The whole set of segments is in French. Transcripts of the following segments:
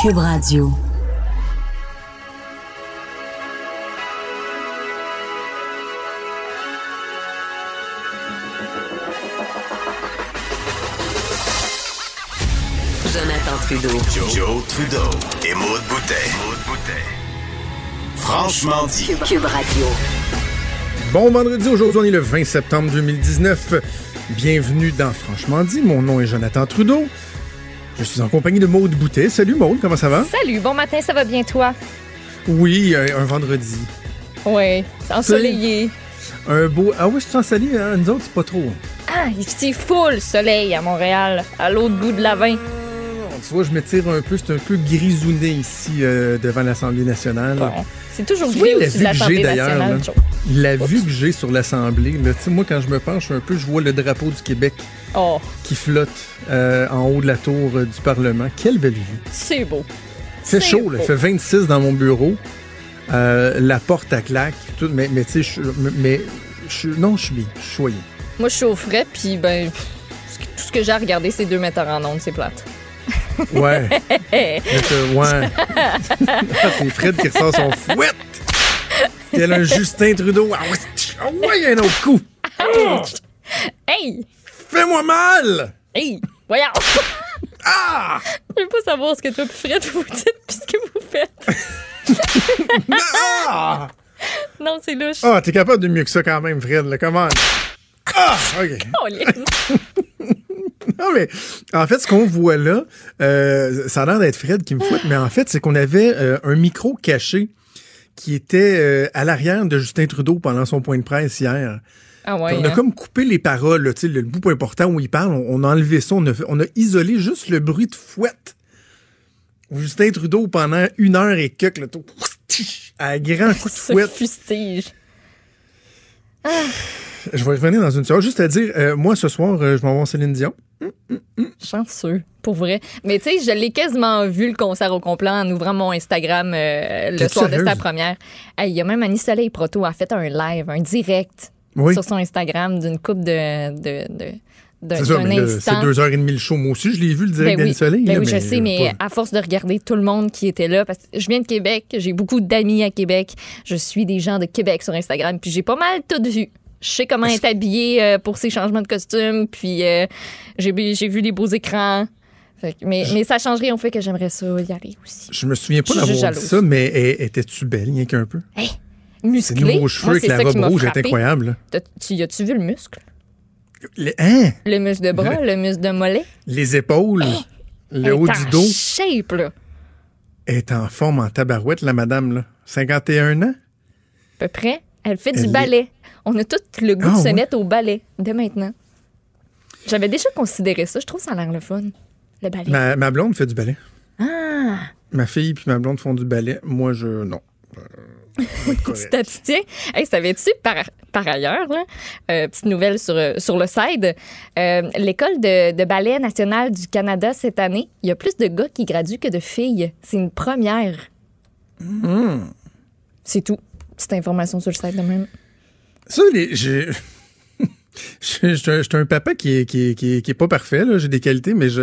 Cube Radio. Jonathan Trudeau. Joe, Trudeau et Maude Boutet. Franchement dit. Cube Radio. Bon vendredi, aujourd'hui on est le 20 septembre 2019. Bienvenue dans Franchement dit, mon nom est Jonathan Trudeau. Je suis en compagnie de Maude Boutet. Salut Maude, comment ça va? Salut, bon matin, ça va bien toi? Oui, un, un vendredi. Oui, c'est ensoleillé. Un beau... Ah oui, c'est ensoleillé, hein? nous autres c'est pas trop. Ah, il full soleil à Montréal, à l'autre bout de la vin. Tu vois, je me tire un peu, c'est un peu grisouné ici euh, devant l'Assemblée nationale. Bon, c'est toujours gris au-dessus vue de l'Assemblée d'ailleurs, nationale. La vue que j'ai sur l'Assemblée, moi quand je me penche un peu, je vois le drapeau du Québec Oh, qui flotte euh, en haut de la tour euh, du Parlement. Quelle belle vue. c'est beau. Il C'est chaud, là. il fait 26 dans mon bureau. Euh, la porte à claque, tout, mais, mais tu sais, je- mais je- non, je suis bien, je suis choyé. Moi, je suis au frais, puis ben, tout ce que j'ai à regarder, c'est deux metteurs en ondes, c'est plate. Ouais. Mais que- ouais. c'est Fred qui ressort son fouette. Tel un Justin Trudeau. Ah ouais, ah ouais, un autre coup. Hey! Fais-moi mal! Hey! Voyons! Ah! Je veux pas savoir ce que toi Fred vous dites puis ce que vous faites. Ah! Non, c'est louche. Ah, t'es capable de mieux que ça quand même, Fred, là, comment? Ah! OK. Non, mais en fait, ce qu'on voit là, euh, ça a l'air d'être Fred qui me fouette, mais en fait, c'est qu'on avait euh, un micro caché qui était euh, à l'arrière de Justin Trudeau pendant son point de presse hier. Ah ouais, on a hein? comme coupé les paroles, là, le, le bout important où il parle, on, on a enlevé ça, on a, fait- on a isolé juste le bruit de fouette. Justin Trudeau, pendant une heure et quelques, tout, à grand coup de Ce fouette. fustige. Je vais revenir dans une seconde. Juste à dire, euh, moi, ce soir, euh, je m'en vais voir Céline Dion. Chanceux, pour vrai. Mais tu sais, je l'ai quasiment vu le concert au complet en ouvrant mon Instagram euh, le soir de sa première. Hey, Il y a même Annie Soleil Proto a fait un live, un direct Oui. sur son Instagram d'une coupe de, de, de, C'est ça, mais c'est deux heures et demie le show. Moi aussi, je l'ai vu, le direct Ben oui, Soleil. ben oui, je sais, mais pas- à force de regarder tout le monde qui était là, parce que je viens de Québec, j'ai beaucoup d'amis à Québec, je suis des gens de Québec sur Instagram, puis j'ai pas mal tout vu. Je sais comment être habillé euh, pour ses changements de costume, puis euh, j'ai j'ai vu les beaux écrans. Fait que- mais, mais ça change rien au fait que j'aimerais ça y aller aussi. Je me souviens pas Je d'avoir dit ça, mais eh, étais-tu belle, rien qu'un peu? Ces Musclé. nouveaux cheveux Moi, avec la robe rouge est incroyable. Tu as-tu vu le muscle? Les, hein? Le muscle de bras, le muscle de mollet? Les épaules, le Elle haut du dos. shape, là. Elle est en forme en tabarouette, la madame. là. 51 ans? À peu près. Elle fait Elle du est- ballet. On a tout le goût Ah, de se ouais? mettre au ballet dès maintenant. J'avais déjà considéré ça. Je trouve ça a l'air le fun. Le ballet. Ma, ma blonde fait du ballet. Ah! Ma fille puis ma blonde font du ballet. Moi, je... Non. Tu t'abstiens. Hey, savais-tu, par, par ailleurs, là, euh, petite nouvelle sur, sur le side, euh, l'école de, de ballet nationale du Canada cette année, il y a plus de gars qui graduent que de filles. C'est une première. Hmm. C'est tout. Petite information sur le site de même. Ça, les, j'ai- je je- je suis un papa qui est, qui est, qui est, qui est pas parfait, là. J'ai des qualités, mais je.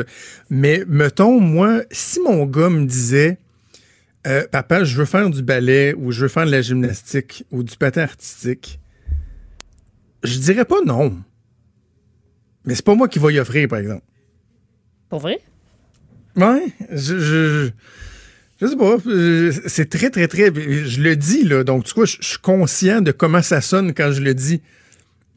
Mais mettons, moi, si mon gars me disait euh, Papa, je veux faire du ballet ou je veux faire de la gymnastique ou du patin artistique, je dirais pas non. Mais c'est pas moi qui vais y offrir, par exemple. Pour vrai? Ouais, je, je, je sais pas. euh, C'est très, très, très. Je le dis, là. Donc, tu vois, je je suis conscient de comment ça sonne quand je le dis.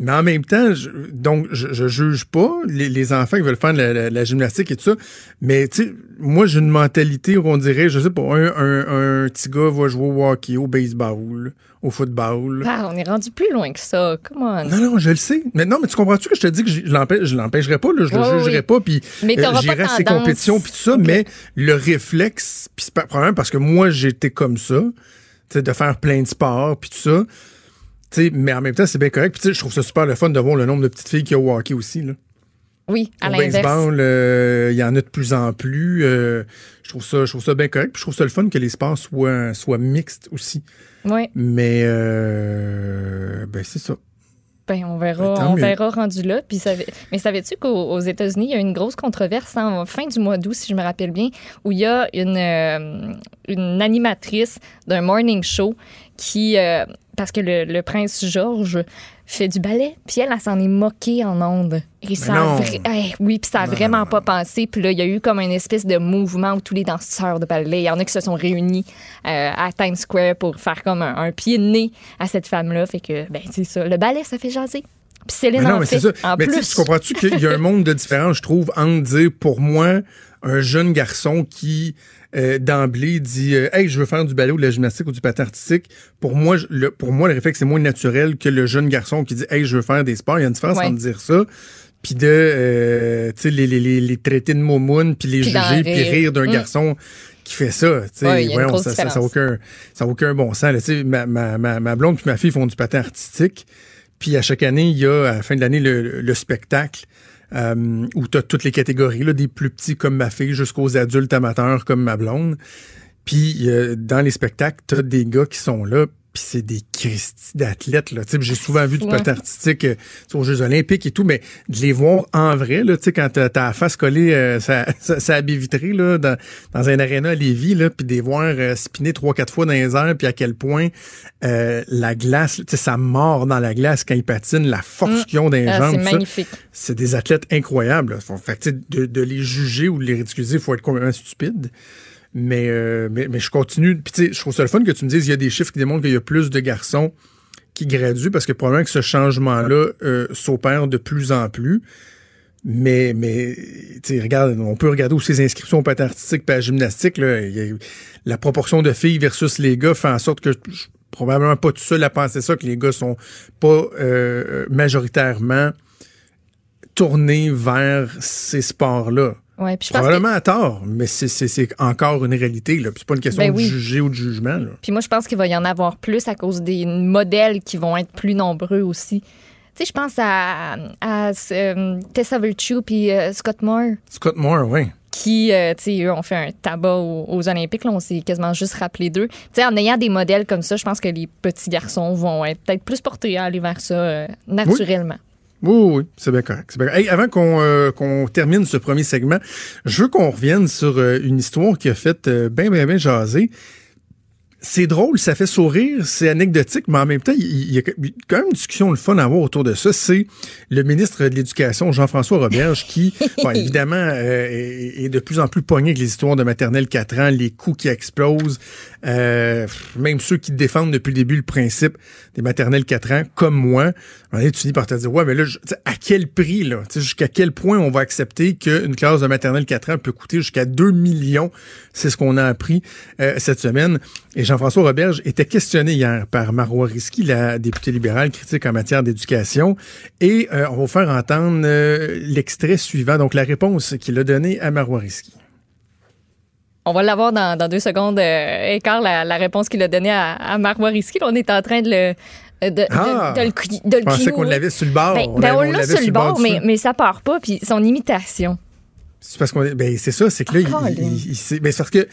Mais en même temps, je, donc, je, je juge pas les, les enfants qui veulent faire de la, la- la gymnastique et tout ça. Mais, tu sais, moi, j'ai une mentalité où on dirait, je sais pas, un, un, un petit gars va jouer au hockey, au baseball, au football. Ah, on est rendu plus loin que ça. Come on. Non, non, je le sais. Mais non, mais tu comprends-tu que je te dis que je l'empêche- je l'empêcherai pas, là, je Ouais, le oui. jugerai pas, puis euh, j'irai à ses compétitions, puis tout ça, mais le réflexe, puis c'est pas probablement parce que moi, j'étais comme ça, tu sais, de faire plein de sports, puis tout ça. Tu sais, mais en même temps, c'est bien correct. Puis je trouve ça super le fun de voir le nombre de petites filles qui ont hockey aussi. Là. Oui, à l'inverse. baseball, euh, il y en a de plus en plus. euh, je trouve ça, je trouve ça bien correct. Puis je trouve ça le fun que les sports soient, soient mixtes aussi. Oui, Mais euh, ben c'est ça. ben, on verra, Ben, on verra rendu là. Puis mais savais-tu qu'aux aux États-Unis, il y a une grosse controverse en fin du mois d'août, si je me rappelle bien, où il y a une, euh, une animatrice d'un morning show qui, euh, parce que le, le prince George fait du ballet, puis elle, elle s'en est moquée en ondes. Et ça a non. vra- Hey, oui, puis ça a Non, vraiment non, pas pensé. Puis là, il y a eu comme une espèce de mouvement où tous les danseurs de ballet, il y en a qui se sont réunis euh, à Times Square pour faire comme un, un pied de nez à cette femme-là. Fait que, ben, c'est ça. Le ballet, ça fait jaser. Puis Céline Mais non, en mais fait. ça. En mais tu sais, plus. tu comprends-tu qu'il y a un monde de différence, je trouve, entre dire, pour moi, un jeune garçon qui, euh, d'emblée, dit euh, Hey, je veux faire du ballet ou de la gymnastique ou du patin artistique. Pour moi, je- le, pour moi, le réflexe, c'est moins naturel que le jeune garçon qui dit Hey, je veux faire des sports. Il y a une différence Ouais. entre dire ça puis de euh, tu sais les, les, les, les traiter de momoun puis les juger puis rire. d'un Mm. garçon qui fait ça tu sais Ouais, grosse ça, ça, ça aucun ça aucun bon sens là. Tu sais, ma, ma, ma, ma blonde puis ma fille font du patin artistique puis à chaque année, il y a à la fin de l'année le, le spectacle euh, où tu as toutes les catégories, là, des plus petits comme ma fille jusqu'aux adultes amateurs comme ma blonde. Puis euh, dans les spectacles, tu as des gars qui sont là, puis c'est des Christy d'athlètes. J'ai souvent vu du Ouais. patin artistique euh, aux Jeux olympiques et tout, mais de les voir en vrai, là, tu sais, quand t'as t'as la face collée, euh, ça, ça, ça vitrée là, dans, dans un aréna à Lévis, là, puis de les voir euh, spinner trois, quatre fois dans les airs, puis à quel point euh, la glace, tu sais, ça mord dans la glace quand ils patinent, la force Mm. qu'ils ont dans les Ah, jambes. c'est magnifique. c'est des athlètes incroyables. là. Fait, de, de les juger ou de les ridiculiser, il faut être complètement stupide. Mais, euh, mais, mais je continue. Puis, tu sais, je trouve ça le fun que tu me dises il y a des chiffres qui démontrent qu'il y a plus de garçons qui graduent parce que probablement que ce changement-là euh, s'opère de plus en plus. Mais, mais regarde, on peut regarder aussi les inscriptions au patin artistique et la gymnastique. Y a- la proportion de filles versus les gars fait en sorte que je suis probablement pas tout seul à penser ça, que les gars sont pas euh, majoritairement tournés vers ces sports-là. Ouais, puis je pense que- Probablement à tort, mais c'est- encore une réalité. C'est pas une question Ben de juger ou de jugement. là. Puis moi, je pense qu'il va y en avoir plus à cause des modèles qui vont être plus nombreux aussi. Tu sais, je pense à, à euh, Tessa Virtue puis euh, Scott Moore Scott Moore, oui. qui, euh, tu sais, eux ont fait un tabac aux, aux Olympiques. Là, on s'est quasiment juste rappelé d'eux. Tu sais, en ayant des modèles comme ça, je pense que les petits garçons vont être peut-être plus portés à aller vers ça euh, naturellement. Oui, oui, oui, c'est bien correct. bien. Hey, avant qu'on euh, termine ce premier segment, je veux qu'on revienne sur euh, une histoire qui a fait euh, bien, bien, bien jaser. C'est drôle, ça fait sourire, c'est anecdotique, mais en même temps, il y, a quand même une discussion le fun à avoir autour de ça. C'est le ministre de l'Éducation, Jean-François Roberge, qui, bon, évidemment, euh, est, est de plus en plus pogné avec les histoires de maternelle 4 ans, les coûts qui explosent, euh, même ceux qui défendent depuis le début le principe des maternelles 4 ans, comme moi. Donné, tu finis par te dire, ouais, mais là, je- tu sais, à quel prix, là? Jusqu'à quel point on va accepter qu'une classe de maternelle 4 ans peut coûter jusqu'à 2 millions? C'est ce qu'on a appris euh, cette semaine. Et Jean-François Roberge était questionné hier par Marois Risky, la députée libérale critique en matière d'éducation. Et euh, on va vous faire entendre euh, l'extrait suivant, donc la réponse qu'il a donnée à Marois Risky. On va l'avoir dans, dans deux secondes. Euh, écart, la, la réponse qu'il a donnée à, à Marois Risky. Là, on est en train de le. De, de- Ah! de cou- de le Je pensais qu'on l'avait sur le bord. Ben, ben, on l'avait- l'a sur le bord, mais, mais ça part pas. Puis son imitation. C'est parce qu'on ben c'est ça, c'est que là, Ah, il, il- ben, c'est parce que euh,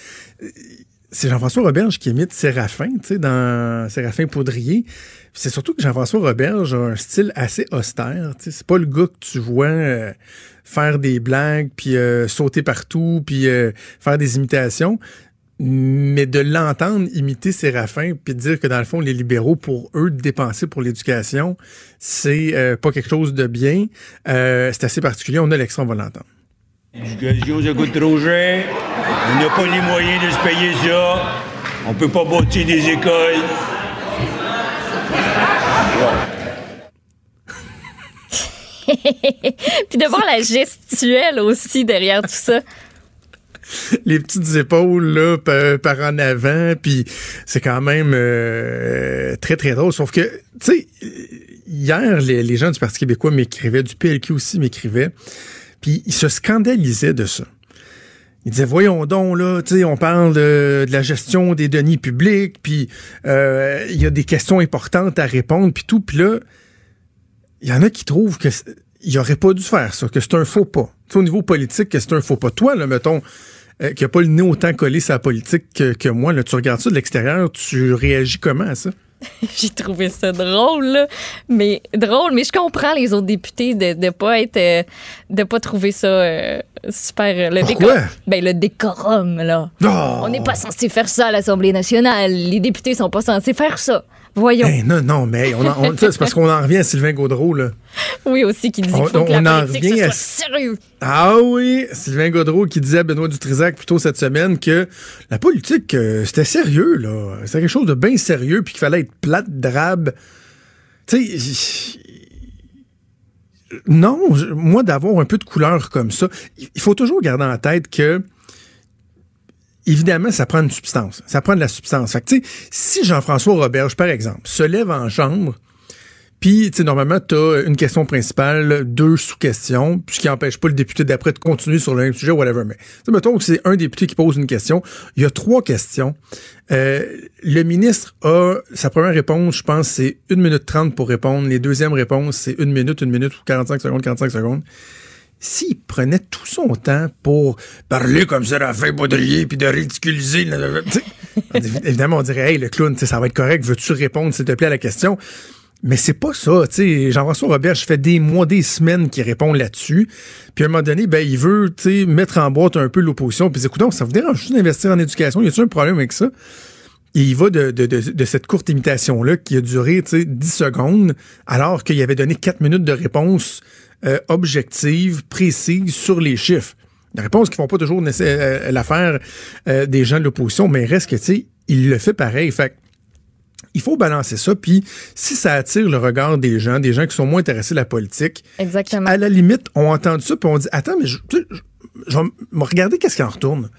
c'est Jean-François Roberge qui imite Séraphin, tu sais, dans Séraphin Poudrier. C'est surtout que Jean-François Roberge a un style assez austère. tu sais. C'est pas le gars que tu vois euh, faire des blagues, puis euh, sauter partout, puis euh, faire des imitations. Mais de l'entendre imiter Séraphin, puis dire que dans le fond, les libéraux, pour eux, de dépenser pour l'éducation, c'est pas quelque chose de bien. C'est assez particulier. On a l'extrait, on. L'éducation, ça coûte trop cher. On n'a pas les moyens de se payer ça. On peut pas bâtir des écoles. Puis de voir la gestuelle aussi derrière tout ça. les petites épaules là par, par en avant puis c'est quand même euh, très très drôle sauf que tu sais hier les, les gens du Parti québécois m'écrivaient du PLQ aussi m'écrivaient puis ils se scandalisaient de ça ils disaient voyons donc là tu sais on parle de, la gestion des deniers publics puis euh, il y a des questions importantes à répondre puis tout puis là il y en a qui trouvent que il aurait pas dû faire ça, que c'est un faux pas. Tu sais, au niveau politique, que c'est un faux pas. Toi, là, mettons, euh, qui a pas le nez autant collé sa politique que, que moi, là, tu regardes ça de l'extérieur, tu réagis comment à ça? J'ai trouvé ça drôle, là. Mais drôle, mais je comprends les autres députés de ne pas être euh, de pas trouver ça euh, super euh, le Pourquoi? décorum. Ben le décorum là. Oh! On n'est pas censé faire ça à l'Assemblée nationale. Les députés sont pas censés faire ça. Voyons. Non, non, mais on on- c'est parce qu'on en revient à Sylvain Gaudreau, là. Oui aussi qui dit qu'il faut que on la en politique à- soit sérieux. Ah oui, Sylvain Gaudreau qui disait à Benoît Dutrisac plus tôt cette semaine que la politique, euh, c'était sérieux, là. C'était quelque chose de bien sérieux, puis qu'il fallait être plate, drabe. Tu sais, non, moi, d'avoir un peu de couleur comme ça, il faut toujours garder en tête que évidemment, ça prend une substance. Ça prend de la substance. Fait que, si Jean-François Roberge, par exemple, se lève en chambre, puis, tu sais, normalement, tu as une question principale, deux sous-questions, ce qui n'empêche pas le député d'après de continuer sur le même sujet, whatever. Mais, mettons que c'est un député qui pose une question. Il y a trois questions. Euh, le ministre a, sa première réponse, je pense, c'est une minute trente pour répondre. Les deuxièmes réponses, c'est une minute, une minute ou 45 secondes, 45 secondes. S'il prenait tout son temps pour parler comme ça, Raphaël Baudrier, puis de ridiculiser, évidemment, on dirait, hey, le clown, ça va être correct, veux-tu répondre, s'il te plaît, à la question? Mais c'est pas ça, tu sais. Jean-François Robert, je fais des mois, des semaines qu'il répond là-dessus. Puis à un moment donné, ben, il veut, tu sais, mettre en boîte un peu l'opposition. Puis écoutez, ça vous dérange juste d'investir en éducation? Y a-t-il un problème avec ça? Et il va de, de, de, de cette courte imitation-là qui a duré, tu sais, 10 secondes, alors qu'il avait donné 4 minutes de réponse euh, objective, précise sur les chiffres. Des réponses qui font pas toujours nécess- euh, l'affaire euh, des gens de l'opposition, mais reste que, tu sais, il le fait pareil. Fait il faut balancer ça. Puis si ça attire le regard des gens, des gens qui sont moins intéressés à la politique, Exactement. à la limite, on entend ça, puis on dit Attends, mais je, je- vais me regarder qu'est-ce qui en retourne.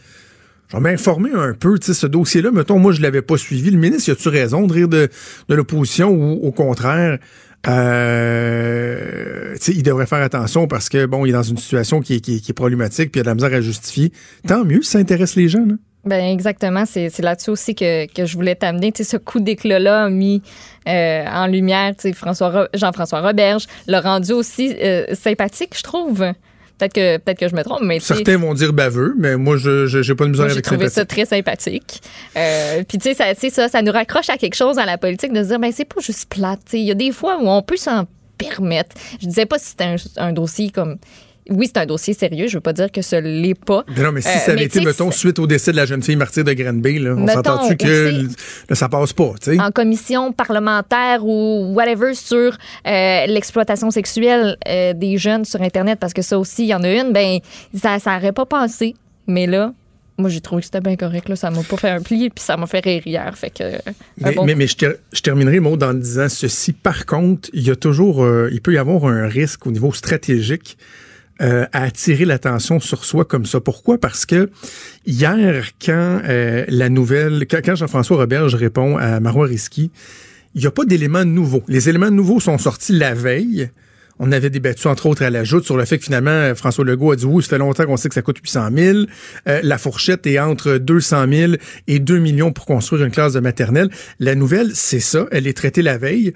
Je vais m'informer un peu, tu sais, ce dossier-là, mettons, moi, je l'avais pas suivi. Le ministre, y a-tu raison de rire de, de l'opposition ou au contraire, euh, il devrait faire attention parce que, bon, il est dans une situation qui est, problématique, puis il a de la misère à justifier. Tant mieux ça intéresse les gens, là. Ben exactement, c'est là-dessus aussi que, que je voulais t'amener. Tu ce coup d'éclat-là mis euh, en lumière tu sais, Jean-François Roberge, l'a rendu aussi euh, sympathique, je trouve. Peut-être que, peut que je me trompe, mais Certains vont dire baveux, mais moi, je j'ai pas de misère moi, j'ai avec trouvé ça très sympathique. Euh, Puis, tu sais, ça, ça, ça nous raccroche à quelque chose dans la politique de se dire, ben, c'est pas juste plate. tu sais. Il y a des fois où on peut s'en permettre. Je disais pas si c'était un, un dossier comme. Oui, c'est un dossier sérieux. Je veux pas dire que ce l'est pas. Mais non, mais si Euh, ça avait été, mettons, suite au décès de la jeune fille martyre de Granby, là, on s'entend-tu que là, ça passe pas, tu sais? en commission parlementaire ou whatever sur euh, l'exploitation sexuelle euh, des jeunes sur Internet, parce que ça aussi, il y en a une, ben ça ça aurait pas passé. Mais là, moi, j'ai trouvé que c'était bien correct. Là. Ça m'a pas fait un pli, puis ça m'a fait rire hier. Fait que, euh, Mais, bon- mais, mais je, ter- je terminerai, Maud, en disant ceci. Par contre, il y a toujours, euh, il peut y avoir un risque au niveau stratégique euh, à attirer l'attention sur soi comme ça. Pourquoi? Parce que hier, quand euh, la nouvelle, quand, Jean-François Roberge répond à Marois Risky, il n'y a pas d'éléments nouveaux. Les éléments nouveaux sont sortis la veille. On avait débattu, entre autres, à la joute sur le fait que finalement, François Legault a dit oui, ça fait longtemps qu'on sait que ça coûte 800 000. Euh, la fourchette est entre 200 000 et 2 millions pour construire une classe de maternelle. La nouvelle, c'est ça. Elle est traitée la veille.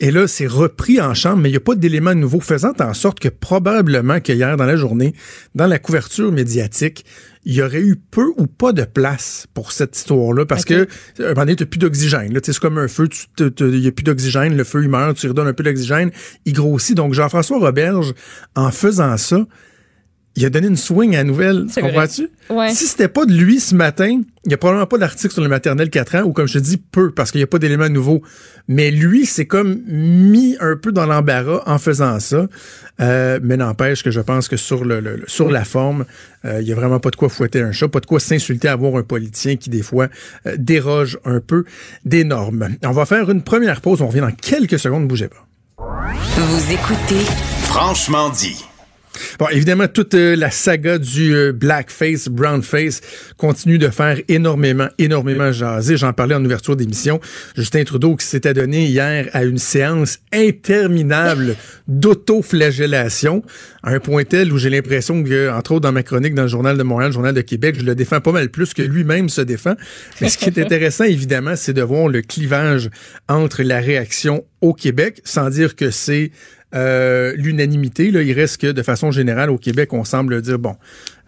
Et là, c'est repris en chambre, mais il n'y a pas d'éléments nouveaux, faisant en sorte que probablement que hier, dans la journée, dans la couverture médiatique, il y aurait eu peu ou pas de place pour cette histoire-là, parce que, à un moment donné, tu plus d'oxygène. C'est comme un feu, il n'y a plus d'oxygène, le feu, il meurt, tu redonnes un peu d'oxygène, il grossit. Donc, Jean-François Roberge, en faisant ça, il a donné une swing à la nouvelle. Comprends-tu? Ouais. Si c'était pas de lui ce matin, il n'y a probablement pas d'article sur le maternel 4 ans, ou comme je te dis, peu, parce qu'il n'y a pas d'éléments nouveaux. Mais lui, c'est comme mis un peu dans l'embarras en faisant ça. Euh, mais n'empêche que je pense que sur le, le- le- sur la forme, euh, il n'y a vraiment pas de quoi fouetter un chat, pas de quoi s'insulter à voir un politicien qui, des fois, euh, déroge un peu des normes. On va faire une première pause. On revient dans quelques secondes. Bougez pas. Vous écoutez Franchement dit. Bon, évidemment, toute euh, la saga du euh, blackface, brownface continue de faire énormément, énormément jaser. J'en parlais en ouverture d'émission. Justin Trudeau qui s'était donné hier à une séance interminable d'autoflagellation, à un point tel où j'ai l'impression que, entre autres dans ma chronique dans le Journal de Montréal, le Journal de Québec, je le défends pas mal plus que lui-même se défend. Mais ce qui est intéressant, évidemment, c'est de voir le clivage entre la réaction au Québec, sans dire que c'est euh, l'unanimité. Il reste que de façon générale au Québec, on semble dire bon,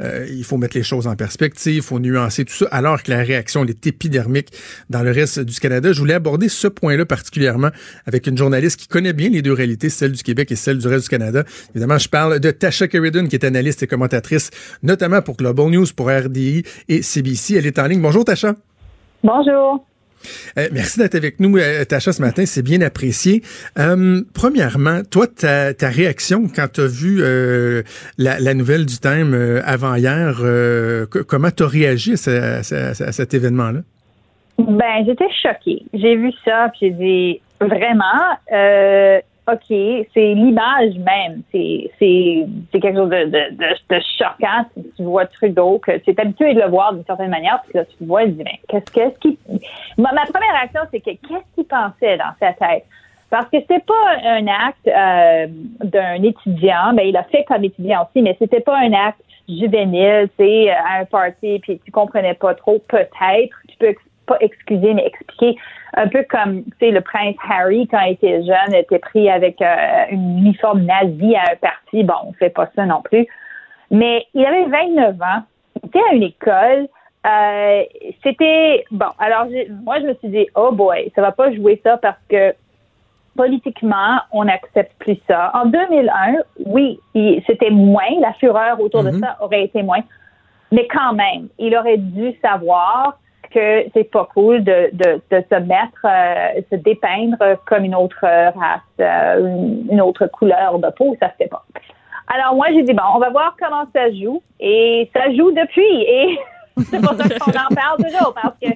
euh, il faut mettre les choses en perspective, il faut nuancer tout ça, alors que la réaction est épidermique dans le reste du Canada. Je voulais aborder ce point-là particulièrement avec une journaliste qui connaît bien les deux réalités, celle du Québec et celle du reste du Canada. Évidemment, je parle de Tasha Sheridan, qui est analyste et commentatrice, notamment pour Global News, pour RDI et CBC. Elle est en ligne. Bonjour Tasha. Bonjour. Euh, merci d'être avec nous, euh, Tacha, ce matin. C'est bien apprécié. Euh, premièrement, toi, ta, réaction quand tu as vu la, nouvelle du thème avant-hier, comment tu as réagi à, cet événement-là? Ben, j'étais choquée. J'ai vu ça, puis j'ai dit, vraiment, OK, c'est l'image même. C'est, quelque chose de, de, de, choquant. Si tu vois Trudeau, que tu es habitué de le voir d'une certaine manière, puis là, tu vois, il dit, ben, qu'est-ce, qu'est-ce qui. Ma, première réaction, c'est que qu'est-ce qu'il pensait dans sa tête? Parce que c'est pas un acte euh, d'un étudiant, ben il a fait comme étudiant aussi, mais c'était pas un acte juvénile, tu sais, à un party, puis tu comprenais pas trop, peut-être, tu peux pas excuser, mais expliquer un peu comme, tu sais, le prince Harry, quand il était jeune, était pris avec euh, une uniforme nazie à un parti. Bon, on fait pas ça non plus. Mais il avait 29 ans. Il était à une école. Euh, c'était, bon, alors, moi, je me suis dit, oh boy, ça va pas jouer ça parce que politiquement, on n'accepte plus ça. En 2001, oui, c'était moins, la fureur autour de mm-hmm. ça aurait été moins. Mais quand même, il aurait dû savoir que c'est pas cool de, de, de se mettre, euh, se dépeindre comme une autre race, euh, une autre couleur de peau, ça se fait pas. Alors moi j'ai dit bon, on va voir comment ça joue et ça joue depuis et c'est pour ça qu'on en parle toujours parce que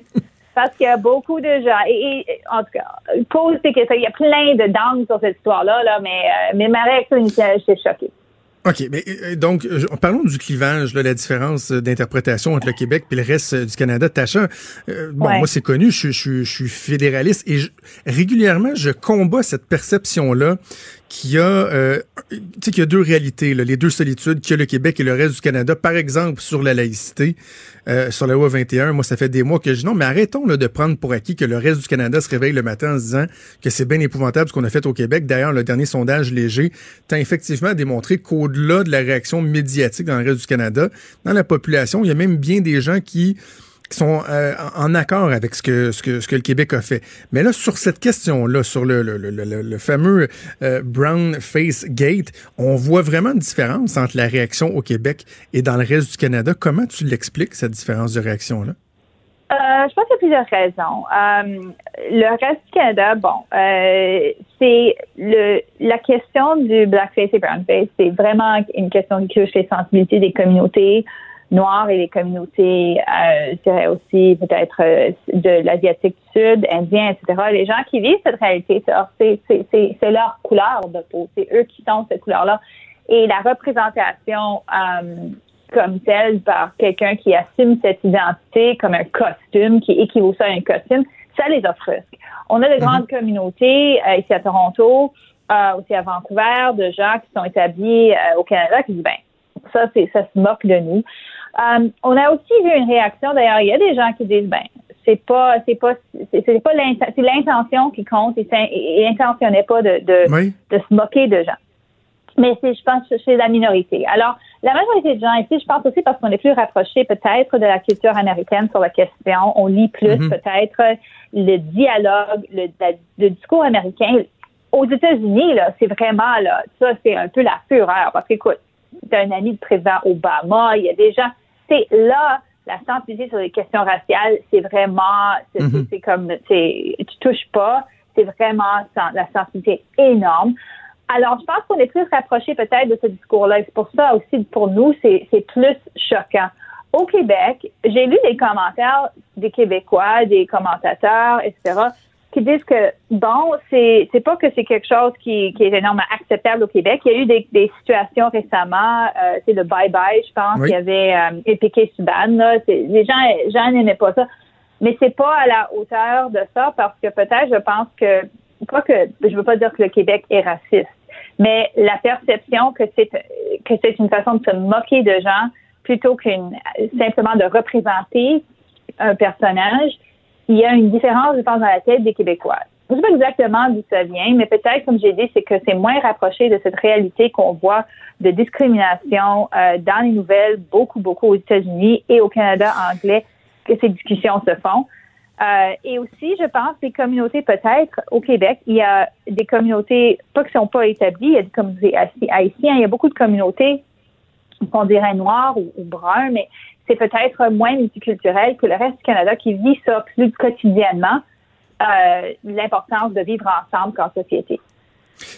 parce qu'il y a beaucoup de gens et, en tout cas pose des questions. Il y a plein de dangers sur cette histoire-là là, mais euh, mais ma réaction j'étais choquée. OK, mais euh, donc parlons du clivage, là, la différence d'interprétation entre le Québec et le reste du Canada. Tacha, euh, bon, moi c'est connu, je, je, je, suis fédéraliste et régulièrement je combats cette perception là qu'il y a, euh, qu'il y a deux réalités, là, les deux solitudes, qu'il y a le Québec et le reste du Canada. Par exemple, sur la laïcité, euh, sur la loi 21, moi, ça fait des mois que je dis non, mais arrêtons là, de prendre pour acquis que le reste du Canada se réveille le matin en se disant que c'est bien épouvantable ce qu'on a fait au Québec. D'ailleurs, le dernier sondage léger tend effectivement à démontrer qu'au-delà de la réaction médiatique dans le reste du Canada, dans la population, il y a même bien des gens qui qui sont euh, en accord avec ce que, ce, que, ce que le Québec a fait. Mais là, sur cette question-là, sur le, le, le, le fameux euh, Brown Face Gate, on voit vraiment une différence entre la réaction au Québec et dans le reste du Canada. Comment tu l'expliques, cette différence de réaction-là? Euh, je pense qu'il y a plusieurs raisons. Le reste du Canada, bon, c'est le la question du blackface et brownface, c'est vraiment une question qui touche les sensibilités des communautés noirs et les communautés, euh, je dirais aussi peut-être euh, de l'Asiatique du Sud, Indien, etc. Les gens qui vivent cette réalité, c'est leur couleur de peau, c'est eux qui sont cette couleur-là. Et la représentation euh, comme telle par quelqu'un qui assume cette identité comme un costume, qui équivaut ça à un costume, ça les offusque. On a de mm-hmm. grandes communautés euh, ici à Toronto, aussi à Vancouver, de gens qui sont établis au Canada qui disent, ben, ça, c'est, ça se moque de nous. Euh, on a aussi vu une réaction. D'ailleurs, il y a des gens qui disent, ben, c'est pas, c'est pas, c'est, pas l'intention qui compte. Et, intentionnait pas de, de, de se moquer de gens. Mais c'est, je pense, chez la minorité. Alors, la majorité de gens ici, je pense aussi parce qu'on est plus rapproché peut-être de la culture américaine sur la question. On lit plus mm-hmm. peut-être le dialogue, le, le discours américain. Aux États-Unis, là, c'est vraiment là, ça, c'est un peu la fureur. Parce qu'écoute, c'est un ami du président Obama, il y a des gens c'est là, la sensibilité sur les questions raciales, c'est vraiment, c'est mhm. comme, tu touches pas, c'est vraiment la sensibilité énorme. Alors, je pense qu'on est plus rapproché peut-être de ce discours-là. C'est pour ça aussi, pour nous, c'est, plus choquant. Au Québec, j'ai lu des commentaires des Québécois, des commentateurs, etc., qui disent que bon, c'est c'est pas que c'est quelque chose qui, qui est énormément acceptable au Québec. Il y a eu des, des situations récemment, euh, c'est le bye bye, je pense, Oui. il y avait euh, Épiqué Suban. Là, C'est- les gens, les gens n'aimaient pas ça, mais c'est pas à la hauteur de ça parce que peut-être, je pense que pas que je veux pas dire que le Québec est raciste, mais la perception que c'est que c'est une façon de se moquer de gens plutôt qu'une simplement de représenter un personnage, il y a une différence, je pense, dans la tête des Québécois. Je ne sais pas exactement d'où ça vient, mais peut-être, comme j'ai dit, c'est que c'est moins rapproché de cette réalité qu'on voit de discrimination euh, dans les nouvelles, beaucoup, beaucoup aux États-Unis et au Canada anglais, que ces discussions se font. Euh, et aussi, je pense, les communautés, peut-être, au Québec, il y a des communautés, pas qui sont pas établies, il y a des communautés haïti- haïtiennes, il y a beaucoup de communautés qu'on dirait noires ou, ou bruns, mais c'est peut-être moins multiculturel que le reste du Canada qui vit ça plus quotidiennement, euh, l'importance de vivre ensemble qu'en société.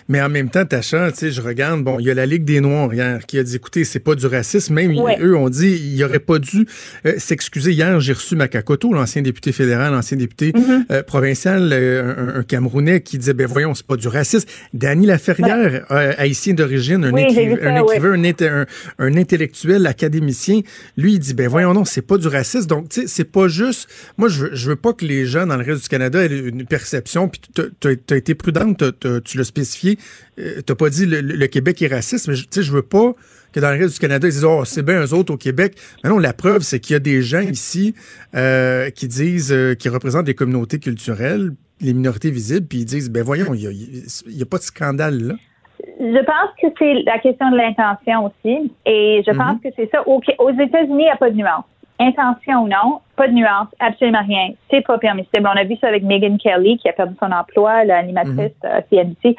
Mais en même temps, Tacha, tu sais, je regarde, bon, il y a la Ligue des Noirs hier qui a dit, écoutez, c'est pas du racisme. Même Ouais. eux ont dit, il aurait pas dû euh, s'excuser. Hier, j'ai reçu Makakoto, l'ancien député fédéral, l'ancien député Mm-hmm. euh, provincial, euh, un, un Camerounais, qui disait, ben voyons, c'est pas du racisme. Danny Laferrière, euh, haïtien d'origine, un, Oui, j'ai écriv- vu ça, un écrivain, un, inté- un- un intellectuel, académicien, lui, il dit, ben voyons non, c'est pas du racisme. Donc, tu sais, c'est pas juste. Moi, je veux, je veux pas que les gens dans le reste du Canada aient une perception. Puis, tu as été prudente, t'as- t'as- tu l'as spécifié. Euh, T'as pas dit le, le Québec est raciste, mais je- tu sais, je veux pas que dans le reste du Canada, ils disent oh c'est bien eux autres au Québec. Mais non, la preuve c'est qu'il y a des gens ici euh, qui disent, euh, qui représentent des communautés culturelles, les minorités visibles, puis ils disent ben voyons, il y a, pas de scandale là. Je pense que c'est la question de l'intention aussi. Et je pense que c'est ça. Au- aux États-Unis, il n'y a pas de nuance. Intention ou non, pas de nuance, absolument rien. C'est pas permissible. On a vu ça avec Megan Kelly, qui a perdu son emploi, l'animatrice euh, CNBC.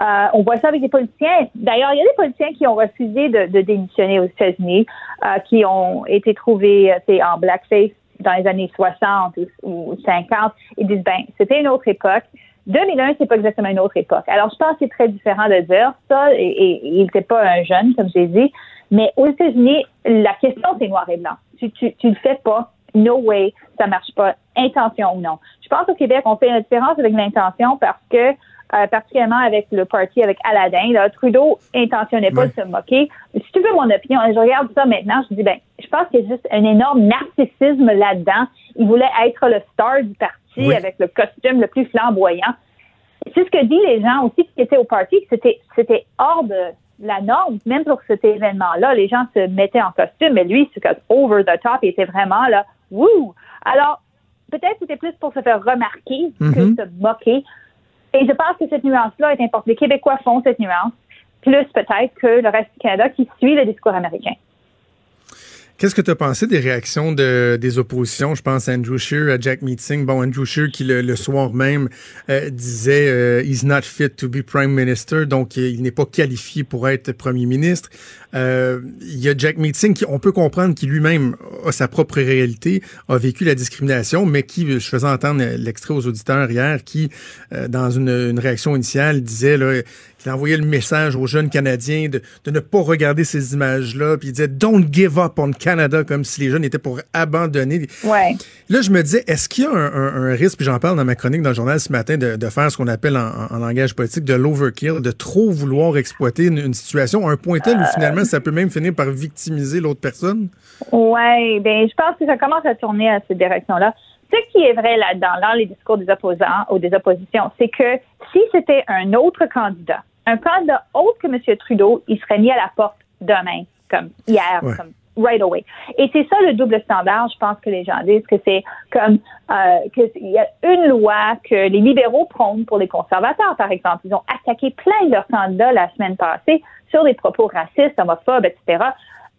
Euh, on voit ça avec des politiciens. D'ailleurs, il y a des politiciens qui ont refusé de, de démissionner aux États-Unis, euh, qui ont été trouvés euh, en blackface dans les années 60 ou, ou 50. Ils disent, ben, c'était une autre époque. 2001, c'est pas exactement une autre époque. Alors, je pense que c'est très différent de dire ça, et, et il n'était pas un jeune, comme j'ai dit. Mais aux États-Unis, la question, c'est noir et blanc. Tu, tu, tu le fais pas. No way, ça marche pas. Intention ou non. Je pense qu'au Québec, on fait la différence avec l'intention parce que, euh, particulièrement avec le parti, avec Aladdin, là, Trudeau intentionnait pas Ouais. de se moquer. Si tu veux mon opinion, je regarde ça maintenant, je dis, ben, je pense qu'il y a juste un énorme narcissisme là-dedans. Il voulait être le star du parti Oui. avec le costume le plus flamboyant. C'est ce que disent les gens aussi qui étaient au parti, que c'était, c'était hors de la norme, même pour cet événement-là. Les gens se mettaient en costume, mais lui, c'est over the top, il était vraiment là, wouh! Alors, peut-être c'était plus pour se faire remarquer que se moquer. Et je pense que cette nuance-là est importante. Les Québécois font cette nuance, plus peut-être que le reste du Canada qui suit le discours américain. Qu'est-ce que tu as pensé des réactions de, des oppositions? Je pense à Andrew Scheer, à Jack Meeting. Bon, Andrew Scheer qui, le, le soir même, euh, disait euh, He's not fit to be prime minister », donc il n'est pas qualifié pour être premier ministre. Euh, Il y a Jack Meeting qui, on peut comprendre, qui lui-même a sa propre réalité, a vécu la discrimination, mais qui, je faisais entendre l'extrait aux auditeurs hier, qui, euh, dans une, une réaction initiale, disait là, envoyait le message aux jeunes Canadiens de, de ne pas regarder ces images-là, puis il disait « Don't give up on Canada », comme si les jeunes étaient pour abandonner. Ouais. Là, je me disais, est-ce qu'il y a un, un- un risque, puis j'en parle dans ma chronique dans le journal ce matin, de, de faire ce qu'on appelle en, en langage politique de l'overkill, de trop vouloir exploiter une, une situation à un point tel où finalement ça peut même finir par victimiser l'autre personne? Oui, ben je pense que ça commence à tourner à cette direction-là. Ce qui est vrai là-dedans, dans les discours des opposants ou des oppositions, c'est que si c'était un autre candidat, un candidat autre que M. Trudeau, il serait mis à la porte demain, comme hier, Ouais. comme right away. Et c'est ça le double standard, je pense que les gens disent que c'est comme euh, qu'il y a une loi que les libéraux prônent pour les conservateurs, par exemple. Ils ont attaqué plein de leurs candidats la semaine passée sur des propos racistes, homophobes, etc.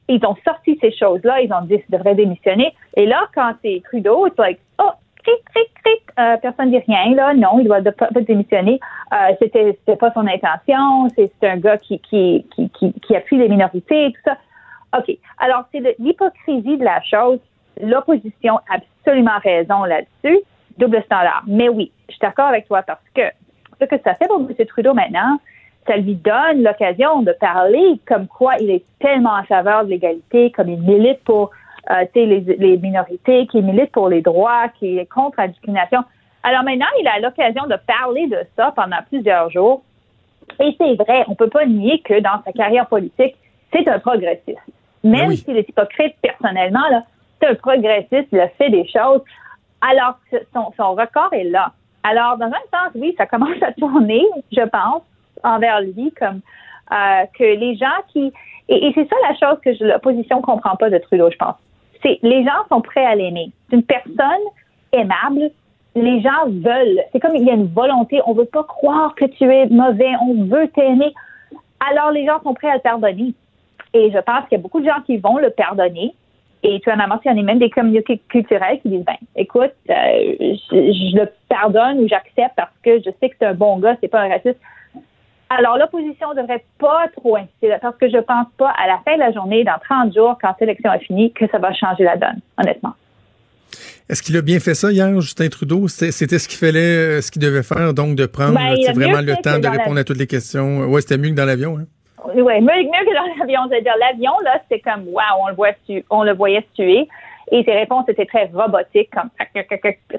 Ils ont sorti ces choses-là, ils ont dit qu'ils devraient démissionner. Et là, quand c'est Trudeau, c'est like, oh, cric, cric, cric, euh, personne dit rien, là, non, il doit pas, démissionner. Euh, c'était, c'était pas son intention, c'est, c'est un gars qui, qui, qui, qui, qui appuie les minorités, tout ça. OK. Alors, c'est l'hypocrisie de la chose. L'opposition a absolument raison là-dessus. Double standard. Mais oui, je suis d'accord avec toi parce que ce que ça fait pour M. Trudeau maintenant, ça lui donne l'occasion de parler comme quoi il est tellement en faveur de l'égalité, comme il milite pour euh, tu sais, les, les minorités, qui milite pour les droits, qui est contre la discrimination. Alors maintenant, il a l'occasion de parler de ça pendant plusieurs jours. Et c'est vrai, on peut pas nier que dans sa carrière politique, c'est un progressiste. Même oui. s'il est hypocrite personnellement, là, c'est un progressiste, il a fait des choses. Alors, que son, son record est là. Alors, dans un sens, oui, ça commence à tourner, je pense, envers lui, comme euh, que les gens qui... Et, et c'est ça la chose que je- l'opposition comprend pas de Trudeau, je pense. Les gens sont prêts à l'aimer. C'est une personne aimable. Les gens veulent. C'est comme il y a une volonté. On veut pas croire que tu es mauvais. On veut t'aimer. Alors, les gens sont prêts à le pardonner. Et je pense qu'il y a beaucoup de gens qui vont le pardonner. Et tu en as mentionné même des communautés culturelles qui disent, ben, écoute, euh, je, je le pardonne ou j'accepte parce que je sais que c'est un bon gars, c'est pas un raciste. Alors, l'opposition ne devrait pas trop insister parce que je pense pas à la fin de la journée, dans 30 jours, quand l'élection est finie, que ça va changer la donne, honnêtement. Est-ce qu'il a bien fait ça hier, Justin Trudeau? C'était ce qu'il fallait, euh, ce qu'il devait faire, donc de prendre Ben, là, vraiment le temps de répondre à toutes les questions. Ouais, c'était mieux que dans l'avion. Hein? Oui, mieux, mieux que dans l'avion. C'est-à-dire, l'avion, là, c'était comme, waouh, on le voit on le voyait se tuer. Et ses réponses étaient très robotiques, comme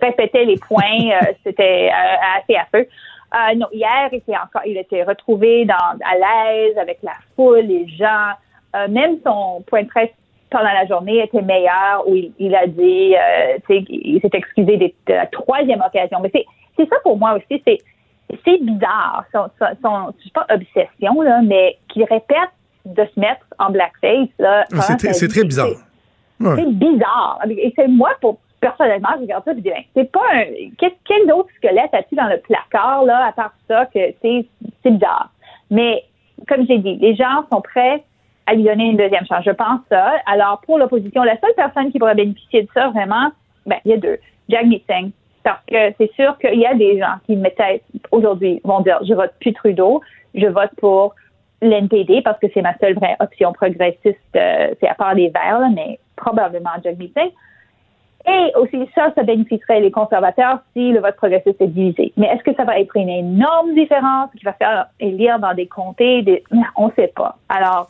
répétait les points, euh, c'était euh, assez à feu. Euh, non, hier, il était encore, il était retrouvé dans, à l'aise avec la foule, les gens. Euh, même son point de presse pendant la journée était meilleur, où il, il a dit, euh, il s'est excusé de, la troisième occasion. Mais c'est, ça pour moi aussi, c'est, c'est bizarre, son, son, son je sais pas obsession, là, mais qu'il répète de se mettre en blackface, là. pendant C'est très- très bizarre. C'est- Ouais. C'est bizarre. Et c'est moi, pour, personnellement, je regarde ça je dis, ben, c'est pas un, quel autre squelette as-tu dans le placard, là, à part ça, que c'est, bizarre. Mais, comme j'ai dit, les gens sont prêts à lui donner une deuxième chance. Je pense ça. Alors, pour l'opposition, la seule personne qui pourrait bénéficier de ça, vraiment, ben, il y a deux. Jagmeet Singh. Parce que c'est sûr qu'il y a des gens qui, peut-être, aujourd'hui, vont dire, je vote plus Trudeau, je vote pour l'NPD parce que c'est ma seule vraie option progressiste, euh, c'est à part les Verts, là, mais probablement Jagmeet Singh. Et aussi, ça, ça bénéficierait les conservateurs si le vote progressiste est divisé. Mais est-ce que ça va être une énorme différence qui va faire élire dans des comtés? Des... On ne sait pas. Alors,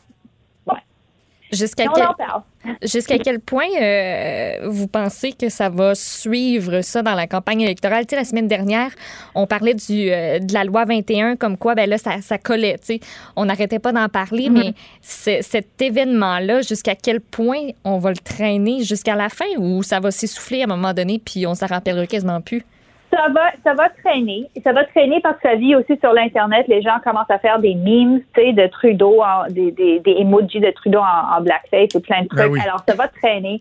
Jusqu'à quel, point euh, vous pensez que ça va suivre ça dans la campagne électorale? Tu sais, la semaine dernière, on parlait du, euh, de la loi 21, comme quoi, ben là, ça, ça collait. Tu sais. On n'arrêtait pas d'en parler, mais c'est- cet événement-là, jusqu'à quel point on va le traîner jusqu'à la fin ou ça va s'essouffler à un moment donné puis on s'en rappellera quasiment plus? Ça va, ça va traîner. Ça va traîner parce que ça vit aussi sur l'Internet. Les gens commencent à faire des memes, tu sais, de Trudeau, en, des, des, des emojis de Trudeau en, en blackface et plein de trucs. Ben oui. Alors, ça va traîner.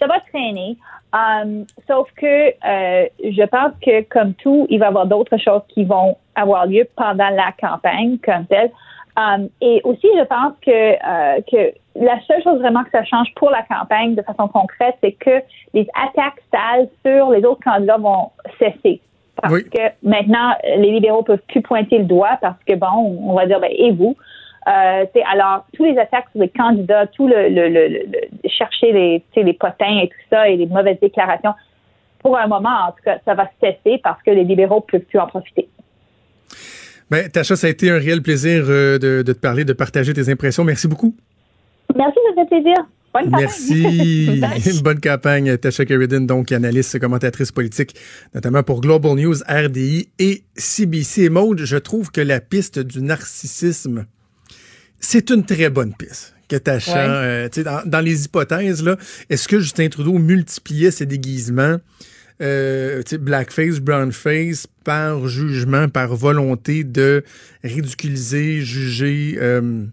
Ça va traîner. Um, sauf que euh, je pense que, comme tout, il va y avoir d'autres choses qui vont avoir lieu pendant la campagne comme telle. Um, et aussi, je pense que, euh, que la seule chose vraiment que ça change pour la campagne de façon concrète, c'est que les attaques sales sur les autres candidats vont cesser. Parce Oui. que maintenant, les libéraux peuvent plus pointer le doigt parce que, bon, on va dire, ben, et vous? Euh, alors, tous les attaques sur les candidats, tout le, le, le, le- le- chercher les, potins et tout ça et les mauvaises déclarations, pour un moment, en tout cas, ça va cesser parce que les libéraux peuvent plus en profiter. Ben, Tacha, ça a été un réel plaisir euh, de, de te parler, de partager tes impressions. Merci beaucoup. Merci, ça fait plaisir. Bonne campagne. Merci. Bonne campagne, Tasha Sheridan, donc analyste, commentatrice politique, notamment pour Global News, RDI et CBC. Et Maude, je trouve que la piste du narcissisme, c'est une très bonne piste. Que Tasha, Ouais. euh, dans, dans les hypothèses, là, est-ce que Justin Trudeau multipliait ses déguisements, euh, blackface, brownface, par jugement, par volonté de ridiculiser, juger, euh,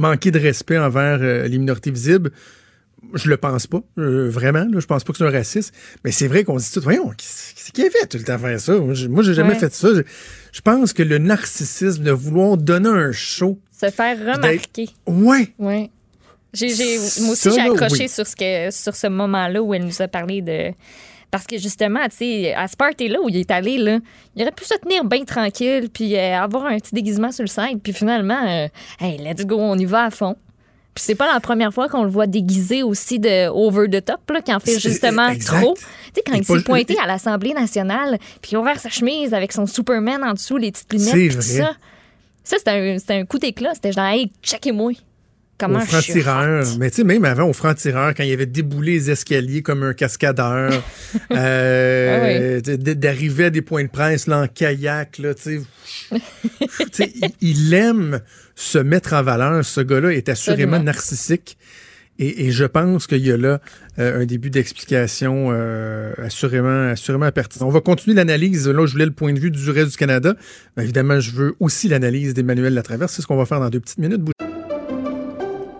manquer de respect envers euh, les minorités visibles, je le pense pas, euh, vraiment. Là, je pense pas que c'est un raciste. Mais c'est vrai qu'on se dit tout, voyons, qu'est-ce qui a fait tout le temps faire ça? Moi, j'ai- jamais Ouais. fait ça. Je, je pense que le narcissisme de vouloir donner un show, Se faire remarquer. ouais, Oui. J'ai, j'ai- moi aussi, j'ai accroché oui. sur, ce que, sur ce moment-là où elle nous a parlé de. Parce que justement, tu sais, à ce party-là où il est allé, là, il aurait pu se tenir bien tranquille puis euh, avoir un petit déguisement sur le side. Puis finalement, euh, hey, let's go, on y va à fond. Puis c'est pas la première fois qu'on le voit déguisé aussi de over the top, là, qui en fait justement exact. trop. Tu sais, quand il s'est pointé à l'Assemblée nationale, puis il a ouvert sa chemise avec son Superman en dessous, les petites lunettes, C'est puis tout ça. Ça, c'était un, un coup d'éclat. C'était genre, hey, checkez-moi. Comment au je suis franc-tireur. hot. Mais tu sais, même avant, au franc-tireur, quand il avait déboulé les escaliers comme un cascadeur, euh, Ah d- d'arriver à des points de presse là, en kayak, là, tu sais. Il, il aime se mettre en valeur. Ce gars-là est assurément Absolument. narcissique. Et, et je pense qu'il y a là euh, un début d'explication euh, assurément, assurément pertinent. On va continuer l'analyse. Là, je voulais le point de vue du reste du Canada. Mais évidemment, je veux aussi l'analyse d'Emmanuel Latraverse. C'est ce qu'on va faire dans deux petites minutes.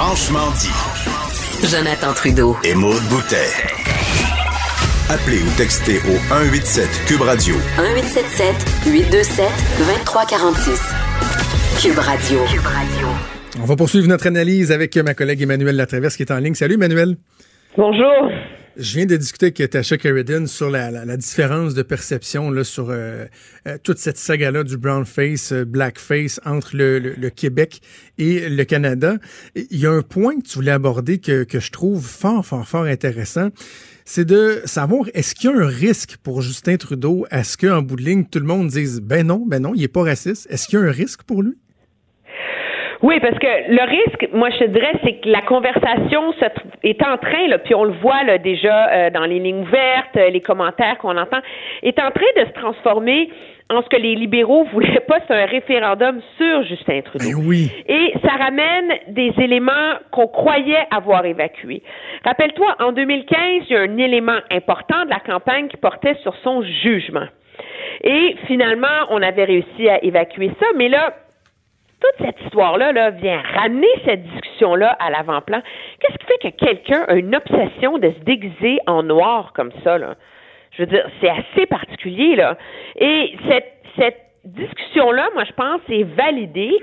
Franchement dit. Jonathan Trudeau. Et Maude Boutet. Appelez ou textez au 187 Cube Radio 1877 827 2346. Cube Radio. Cube Radio. On va poursuivre notre analyse avec ma collègue Emmanuel Latraverse qui est en ligne. Salut Emmanuel. Bonjour. Je viens de discuter avec Tasha Sheridan sur la, différence de perception sur euh, euh, toute cette saga-là du brown face, euh, black face entre le, le- le Québec et le Canada. Il y a un point que tu voulais aborder que, que je trouve fort, fort, fort intéressant. C'est de savoir est-ce qu'il y a un risque pour Justin Trudeau à ce qu'en bout de ligne, tout le monde dise ben non, ben non, il est pas raciste. Est-ce qu'il y a un risque pour lui? Oui, parce que le risque, moi je te dirais, c'est que la conversation est en train, là, puis on le voit là, déjà euh, dans les lignes ouvertes, euh, les commentaires qu'on entend, est en train de se transformer en ce que les libéraux voulaient pas, c'est un référendum sur Justin Trudeau. Oui. Et ça ramène des éléments qu'on croyait avoir évacués. Rappelle-toi, en 2015, il y a un élément important de la campagne qui portait sur son jugement. Et finalement, on avait réussi à évacuer ça, mais là, toute cette histoire-là là, vient ramener cette discussion-là à l'avant-plan. Qu'est-ce qui fait que quelqu'un a une obsession de se déguiser en noir comme ça? Là? Je veux dire, c'est assez particulier. là. Et cette, cette discussion-là, moi, je pense, est validée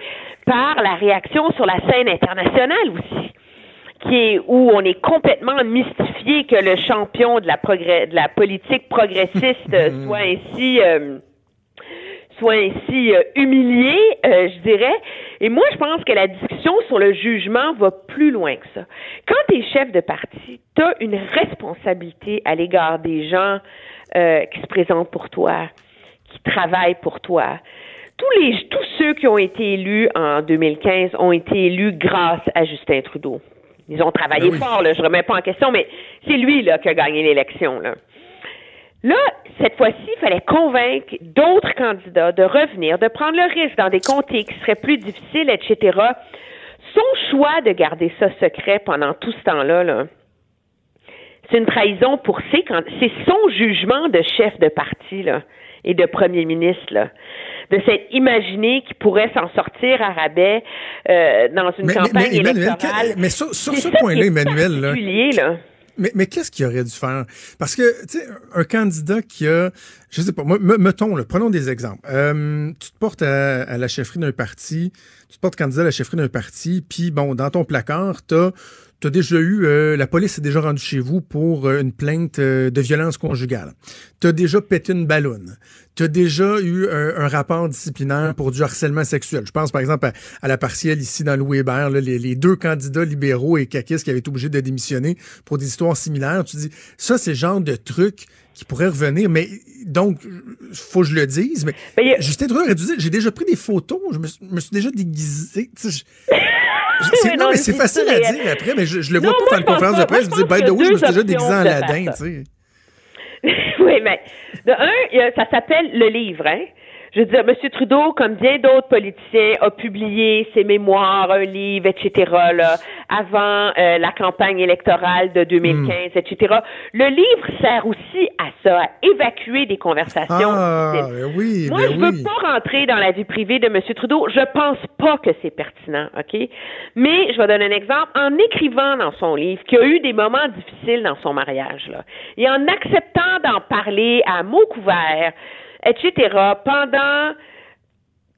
par la réaction sur la scène internationale aussi qui est où on est complètement mystifié que le champion de la progrès, de la politique progressiste soit ainsi euh, soit ainsi euh, humilié, euh, je dirais. Et moi, je pense que la discussion sur le jugement va plus loin que ça. Quand tu es chef de parti, tu as une responsabilité à l'égard des gens euh, qui se présentent pour toi, qui travaillent pour toi. Tous les tous ceux qui ont été élus en 2015 ont été élus grâce à Justin Trudeau. Ils ont travaillé Ben oui. fort, là, je remets pas en question, mais c'est lui là qui a gagné l'élection là. Là, cette fois-ci, il fallait convaincre d'autres candidats de revenir, de prendre le risque dans des comtés qui seraient plus difficiles, etc. Son choix de garder ça secret pendant tout ce temps-là, là, c'est une trahison pour ses candidats. C'est son jugement de chef de parti là, et de premier ministre. Là, de s'être imaginé qu'il pourrait s'en sortir à rabais euh, dans une Mais- campagne mais Emmanuel, électorale. mais sur- ce point-là, est Emmanuel, là. Mais, mais qu'est-ce qu'il aurait dû faire? Parce que, tu sais, un candidat qui a, je sais pas, mettons, là, prenons des exemples. Euh, tu te portes à, à la chefferie d'un parti, tu te portes candidat à la chefferie d'un parti, puis bon, dans ton placard, t'as as déjà eu, euh, la police est déjà rendue chez vous pour euh, une plainte euh, de violence conjugale. Tu as déjà pété une ballonne. Tu as déjà eu un, rapport disciplinaire pour du harcèlement sexuel. Je pense par exemple à, la partielle ici dans Louis Hébert, les deux candidats libéraux et caquistes qui avaient été obligés de démissionner pour des histoires similaires. Tu dis, ça, c'est le genre de truc qui pourrait revenir. Mais donc, faut que je le dise, mais Ben, il y a- Justin Trudeau aurait dû dire, j'ai déjà pris des photos, je me, suis- me suis déjà déguisé. Je- je- non, non, mais mais c'est facile à réel. dire après, mais je, je le vois pas je une conférence pas. de presse. Je me dis, by the way, je me suis déjà déguisé en Aladdin, tu sais. oui, mais de un, ça s'appelle le livre, hein. Je veux dire, M. Trudeau, comme bien d'autres politiciens, a publié ses mémoires, un livre, etc., là, avant euh, la campagne électorale de 2015, etc. Le livre sert aussi à ça, à évacuer des conversations Ah, ben oui, Moi, ben je veux oui. pas rentrer dans la vie privée de M. Trudeau. Je pense pas que c'est pertinent, OK? Mais je vais donner un exemple. En écrivant dans son livre qu'il y a eu des moments difficiles dans son mariage, là, et en acceptant d'en parler à mots couverts, etc., pendant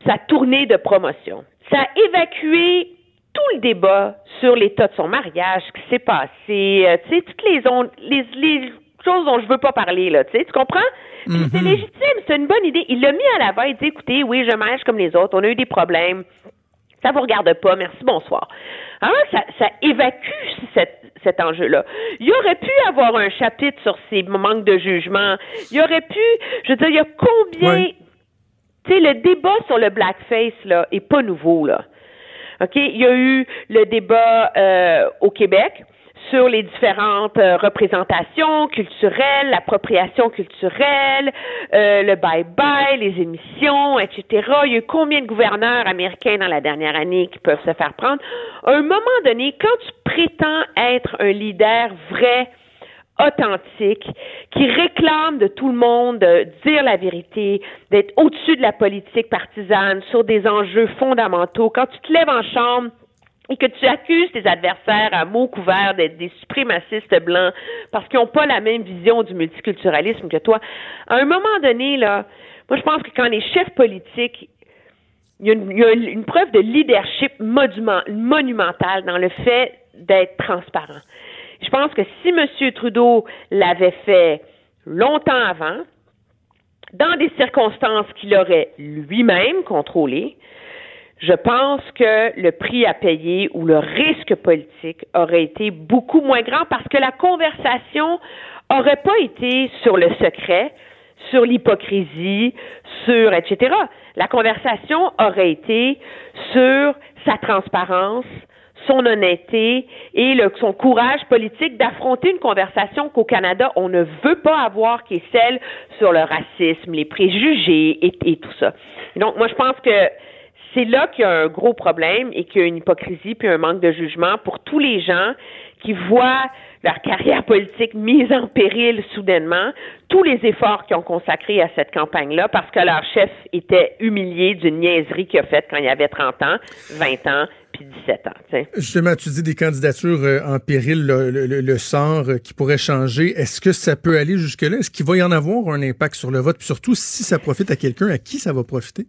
sa tournée de promotion, ça a évacué tout le débat sur l'état de son mariage, ce qui s'est passé, euh, tu sais, toutes les, les, les choses dont je veux pas parler, là, tu sais, tu comprends? C'est Mhm. légitime, c'est une bonne idée. Il l'a mis à l'avant, il dit, écoutez, oui, je mange comme les autres, on a eu des problèmes, ça vous regarde pas, merci, bonsoir. Alors, ça, ça évacue cette, cet enjeu-là. Il aurait pu avoir un chapitre sur ces manques de jugement. Il aurait pu, je veux dire, il y a combien... Tu sais, le débat sur le blackface, là, est pas nouveau, là. OK? Il y a eu le débat euh, au Québec sur les différentes euh, représentations culturelles, l'appropriation culturelle, euh, le bye-bye, les émissions, etc. Il y a eu combien de gouverneurs américains dans la dernière année qui peuvent se faire prendre? À un moment donné, quand tu prétends être un leader vrai, authentique, qui réclame de tout le monde de dire la vérité, d'être au-dessus de la politique partisane sur des enjeux fondamentaux, quand tu te lèves en chambre et que tu accuses tes adversaires à mots couverts d'être des suprémacistes blancs parce qu'ils n'ont pas la même vision du multiculturalisme que toi, à un moment donné, là, moi je pense que quand les chefs politiques il y a une, y a une preuve de leadership monument- monumentale dans le fait d'être transparent. Je pense que si M. Trudeau l'avait fait longtemps avant, dans des circonstances qu'il aurait lui-même contrôlées, je pense que le prix à payer ou le risque politique aurait été beaucoup moins grand parce que la conversation aurait pas été sur le secret, sur l'hypocrisie, sur etc. La conversation aurait été sur sa transparence, son honnêteté et son courage politique d'affronter une conversation qu'au Canada, on ne veut pas avoir, qui est celle sur le racisme, les préjugés et, tout ça. Donc, moi, je pense que c'est là qu'il y a un gros problème et qu'il y a une hypocrisie puis un manque de jugement pour tous les gens qui voient leur carrière politique mise en péril soudainement, tous les efforts qu'ils ont consacrés à cette campagne-là parce que leur chef était humilié d'une niaiserie qu'il a faite quand il avait 30 ans, 20 ans, puis 17 ans. Justement, tu dis des candidatures euh, en péril, le- le sort euh, qui pourrait changer. Est-ce que ça peut aller jusque-là? Est-ce qu'il va y en avoir un impact sur le vote? Puis surtout, si ça profite à quelqu'un, à qui ça va profiter?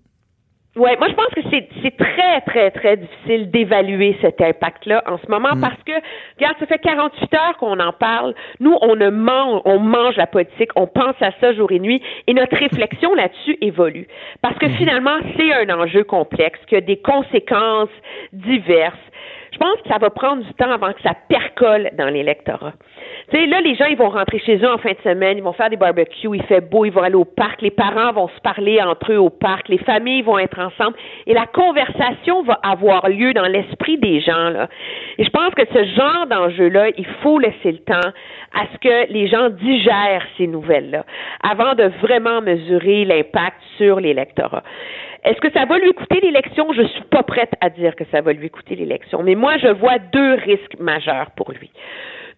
Ouais, moi je pense que c'est très très très difficile d'évaluer cet impact-là en ce moment parce que regarde, ça fait 48 heures qu'on en parle. Nous, on ne mange, on mange la politique, on pense à ça jour et nuit et notre réflexion là-dessus évolue parce que finalement c'est un enjeu complexe qui a des conséquences diverses. Je pense que ça va prendre du temps avant que ça percole dans l'électorat. Tu sais, là, les gens, ils vont rentrer chez eux en fin de semaine, ils vont faire des barbecues, il fait beau, ils vont aller au parc, les parents vont se parler entre eux au parc, les familles vont être ensemble, et la conversation va avoir lieu dans l'esprit des gens, là. Et je pense que ce genre d'enjeu-là, il faut laisser le temps à ce que les gens digèrent ces nouvelles-là, avant de vraiment mesurer l'impact sur l'électorat. Est-ce que ça va lui coûter l'élection? Je suis pas prête à dire que ça va lui coûter l'élection. Mais moi, je vois deux risques majeurs pour lui.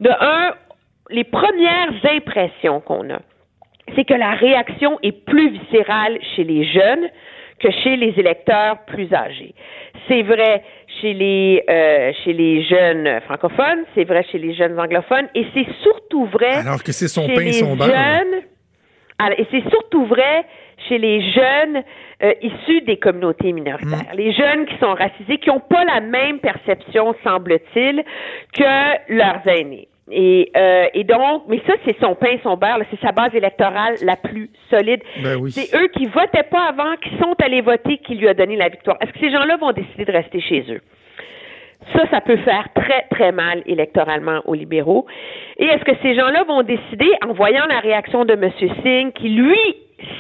De un, les premières impressions qu'on a, c'est que la réaction est plus viscérale chez les jeunes que chez les électeurs plus âgés. C'est vrai chez les euh, chez les jeunes francophones, c'est vrai chez les jeunes anglophones, et c'est surtout vrai Alors que c'est son chez pain et les son beurre. jeunes. Alors, et c'est surtout vrai chez les jeunes euh, issus des communautés minoritaires. Les jeunes qui sont racisés, qui n'ont pas la même perception, semble-t-il, que leurs aînés. Et, euh, et donc, mais ça, c'est son pain, son beurre, c'est sa base électorale la plus solide. Ben oui. C'est eux qui votaient pas avant, qui sont allés voter, qui lui a donné la victoire. Est-ce que ces gens-là vont décider de rester chez eux? Ça, ça peut faire très, très mal électoralement aux libéraux. Et est-ce que ces gens-là vont décider, en voyant la réaction de M. Singh, qui, lui,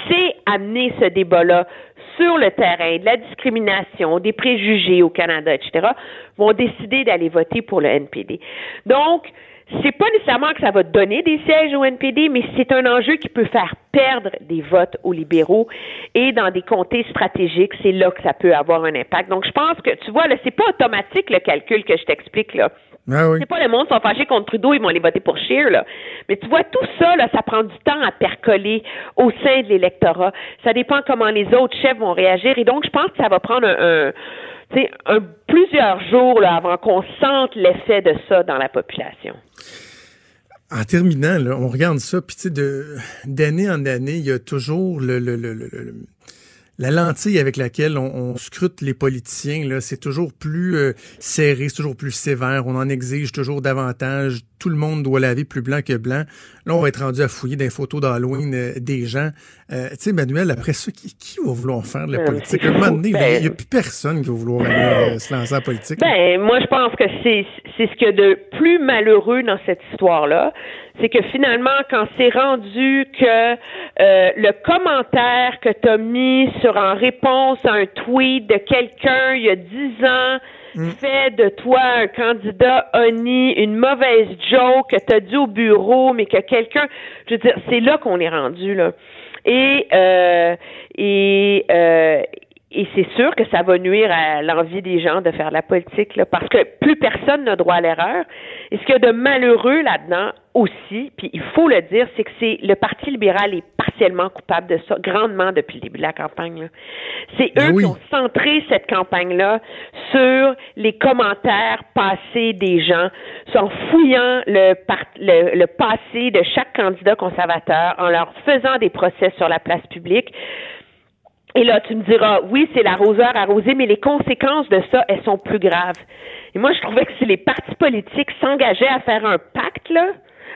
sait amener ce débat-là sur le terrain de la discrimination, des préjugés au Canada, etc., vont décider d'aller voter pour le NPD. Donc, c'est pas nécessairement que ça va donner des sièges au NPD, mais c'est un enjeu qui peut faire perdre des votes aux libéraux et dans des comtés stratégiques, c'est là que ça peut avoir un impact. Donc, je pense que, tu vois, là, c'est pas automatique le calcul que je t'explique, là. Ah oui. C'est pas le monde sont fâchés contre Trudeau, ils vont aller voter pour Scheer, là. Mais tu vois, tout ça, là, ça prend du temps à percoler au sein de l'électorat. Ça dépend comment les autres chefs vont réagir. Et donc, je pense que ça va prendre un, un, un plusieurs jours avant qu'on sente l'effet de ça dans la population. En terminant, on regarde ça, puis d'année en année, il y a toujours le, le, le- le- la lentille avec laquelle on, on scrute les politiciens, là, c'est toujours plus euh, serré, c'est toujours plus sévère. On en exige toujours davantage. Tout le monde doit laver plus blanc que blanc. Là, on va être rendu à fouiller des photos d'Halloween euh, des gens. Euh, tu sais, Manuel, après ça, qui, qui va vouloir faire de la Euh, politique? À un moment donné, il Ben- n'y a plus personne qui va vouloir aller, euh, se lancer en politique. Ben, moi, je pense que c'est c'est ce qu'il y a de plus malheureux dans cette histoire-là, c'est que finalement, quand c'est rendu que euh, le commentaire que tu as mis sur en réponse à un tweet de quelqu'un il y a dix ans fait de toi un candidat honni, une mauvaise joke que tu as dit au bureau, mais que quelqu'un, je veux dire, c'est là qu'on est rendu là. Et euh, et euh, et c'est sûr que ça va nuire à l'envie des gens de faire la politique, là, parce que plus personne n'a droit à l'erreur. Et ce qu'il y a de malheureux là-dedans aussi, puis il faut le dire, c'est que c'est le Parti libéral est partiellement coupable de ça, grandement depuis le début de la campagne. C'est Ben eux oui. qui ont centré cette campagne-là sur les commentaires passés des gens, en fouillant le, le passé de chaque candidat conservateur, en leur faisant des procès sur la place publique. Et là, tu me diras, oui, c'est l'arroseur arrosé, mais les conséquences de ça, elles sont plus graves. Et moi, je trouvais que si les partis politiques s'engageaient à faire un pacte, là,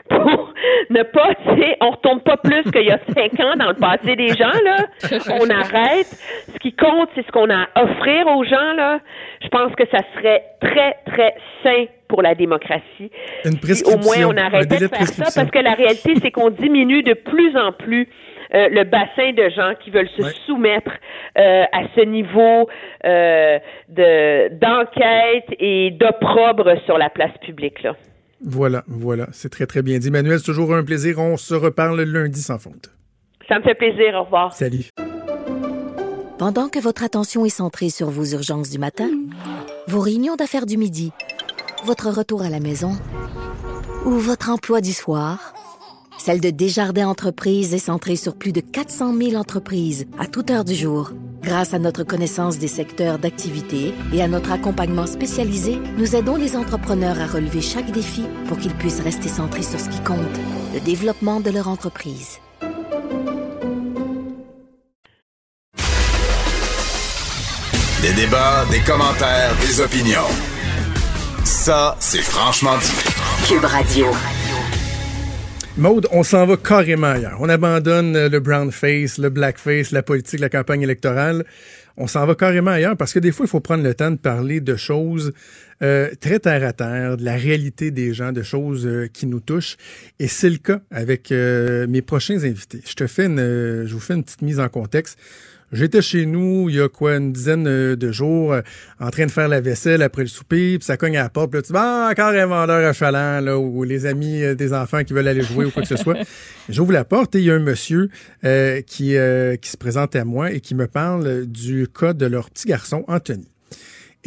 pour ne pas, tu sais, on retombe pas plus qu'il y a cinq ans dans le passé des gens, là. On arrête. Ce qui compte, c'est ce qu'on a à offrir aux gens, là. Je pense que ça serait très, très sain pour la démocratie. Une Si au moins on arrêtait de de faire ça parce que la réalité, c'est qu'on diminue de plus en plus euh, le bassin de gens qui veulent se Ouais. soumettre euh, à ce niveau euh, de d'enquête et d'opprobre sur la place publique. Là. Voilà, voilà. C'est très, très bien dit. Manuel, c'est toujours un plaisir. On se reparle lundi sans faute. Ça me fait plaisir. Au revoir. Salut. Pendant que votre attention est centrée sur vos urgences du matin, vos réunions d'affaires du midi, votre retour à la maison ou votre emploi du soir, celle de Desjardins Entreprises est centrée sur plus de 400 000 entreprises à toute heure du jour. Grâce à notre connaissance des secteurs d'activité et à notre accompagnement spécialisé, nous aidons les entrepreneurs à relever chaque défi pour qu'ils puissent rester centrés sur ce qui compte, le développement de leur entreprise. Des débats, des commentaires, des opinions. Ça, c'est franchement dit. Cube Radio. Maude, on s'en va carrément ailleurs. On abandonne euh, le brown face, le black face, la politique, la campagne électorale. On s'en va carrément ailleurs parce que des fois, il faut prendre le temps de parler de choses euh, très terre à terre, de la réalité des gens, de choses euh, qui nous touchent. Et c'est le cas avec mes prochains invités. Je te fais une, je vous fais une petite mise en contexte. J'étais chez nous il y a quoi une dizaine euh, de jours euh, en train de faire la vaisselle après le souper, puis ça cogne à la porte, puis là tu dis ah, encore un vendeur achalant là ou les amis euh, des enfants qui veulent aller jouer ou quoi que ce soit. J'ouvre la porte et il y a un monsieur euh, qui euh, qui se présente à moi et qui me parle du cas de leur petit garçon Anthony.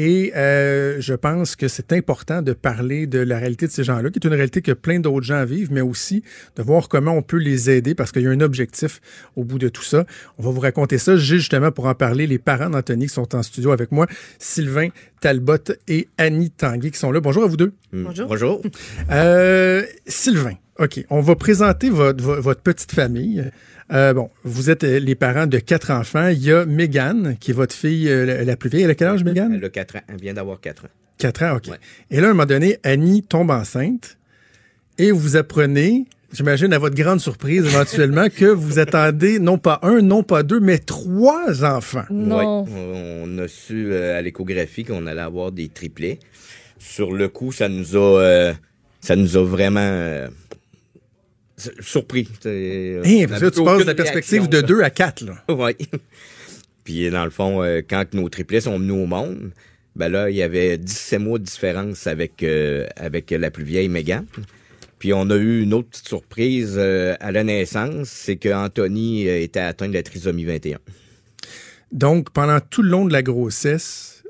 Et euh, je pense que c'est important de parler de la réalité de ces gens-là, qui est une réalité que plein d'autres gens vivent, mais aussi de voir comment on peut les aider parce qu'il y a un objectif au bout de tout ça. On va vous raconter ça. J'ai justement pour en parler les parents d'Anthony qui sont en studio avec moi, Sylvain Talbot et Annie Tanguy qui sont là. Bonjour à vous deux. Bonjour. Bonjour. Euh, Sylvain, OK, on va présenter votre, vo- votre petite famille. Euh, bon, vous êtes euh, les parents de quatre enfants. Il y a Mégane, qui est votre fille euh, la, plus vieille. Elle a quel âge, Mégane? Elle a 4 ans. Elle vient d'avoir 4 ans. Quatre ans, OK. Ouais. Et là, à un moment donné, Annie tombe enceinte et vous apprenez, j'imagine à votre grande surprise éventuellement, que vous attendez non pas un, non pas deux, mais trois enfants. Non. Ouais. On a su euh, à l'échographie qu'on allait avoir des triplés. Sur le coup, ça nous a, euh, ça nous a vraiment euh, surpris. Euh, parce là, tu passes de perspective de deux à quatre. Là. là. Ouais. Puis dans le fond, euh, quand nos triplets sont venus au monde, ben là, il y avait 17 mois de différence avec, euh, avec la plus vieille Megan. Puis on a eu une autre petite surprise à la naissance, c'est que Anthony était atteint de la trisomie 21. Donc, pendant tout le long de la grossesse,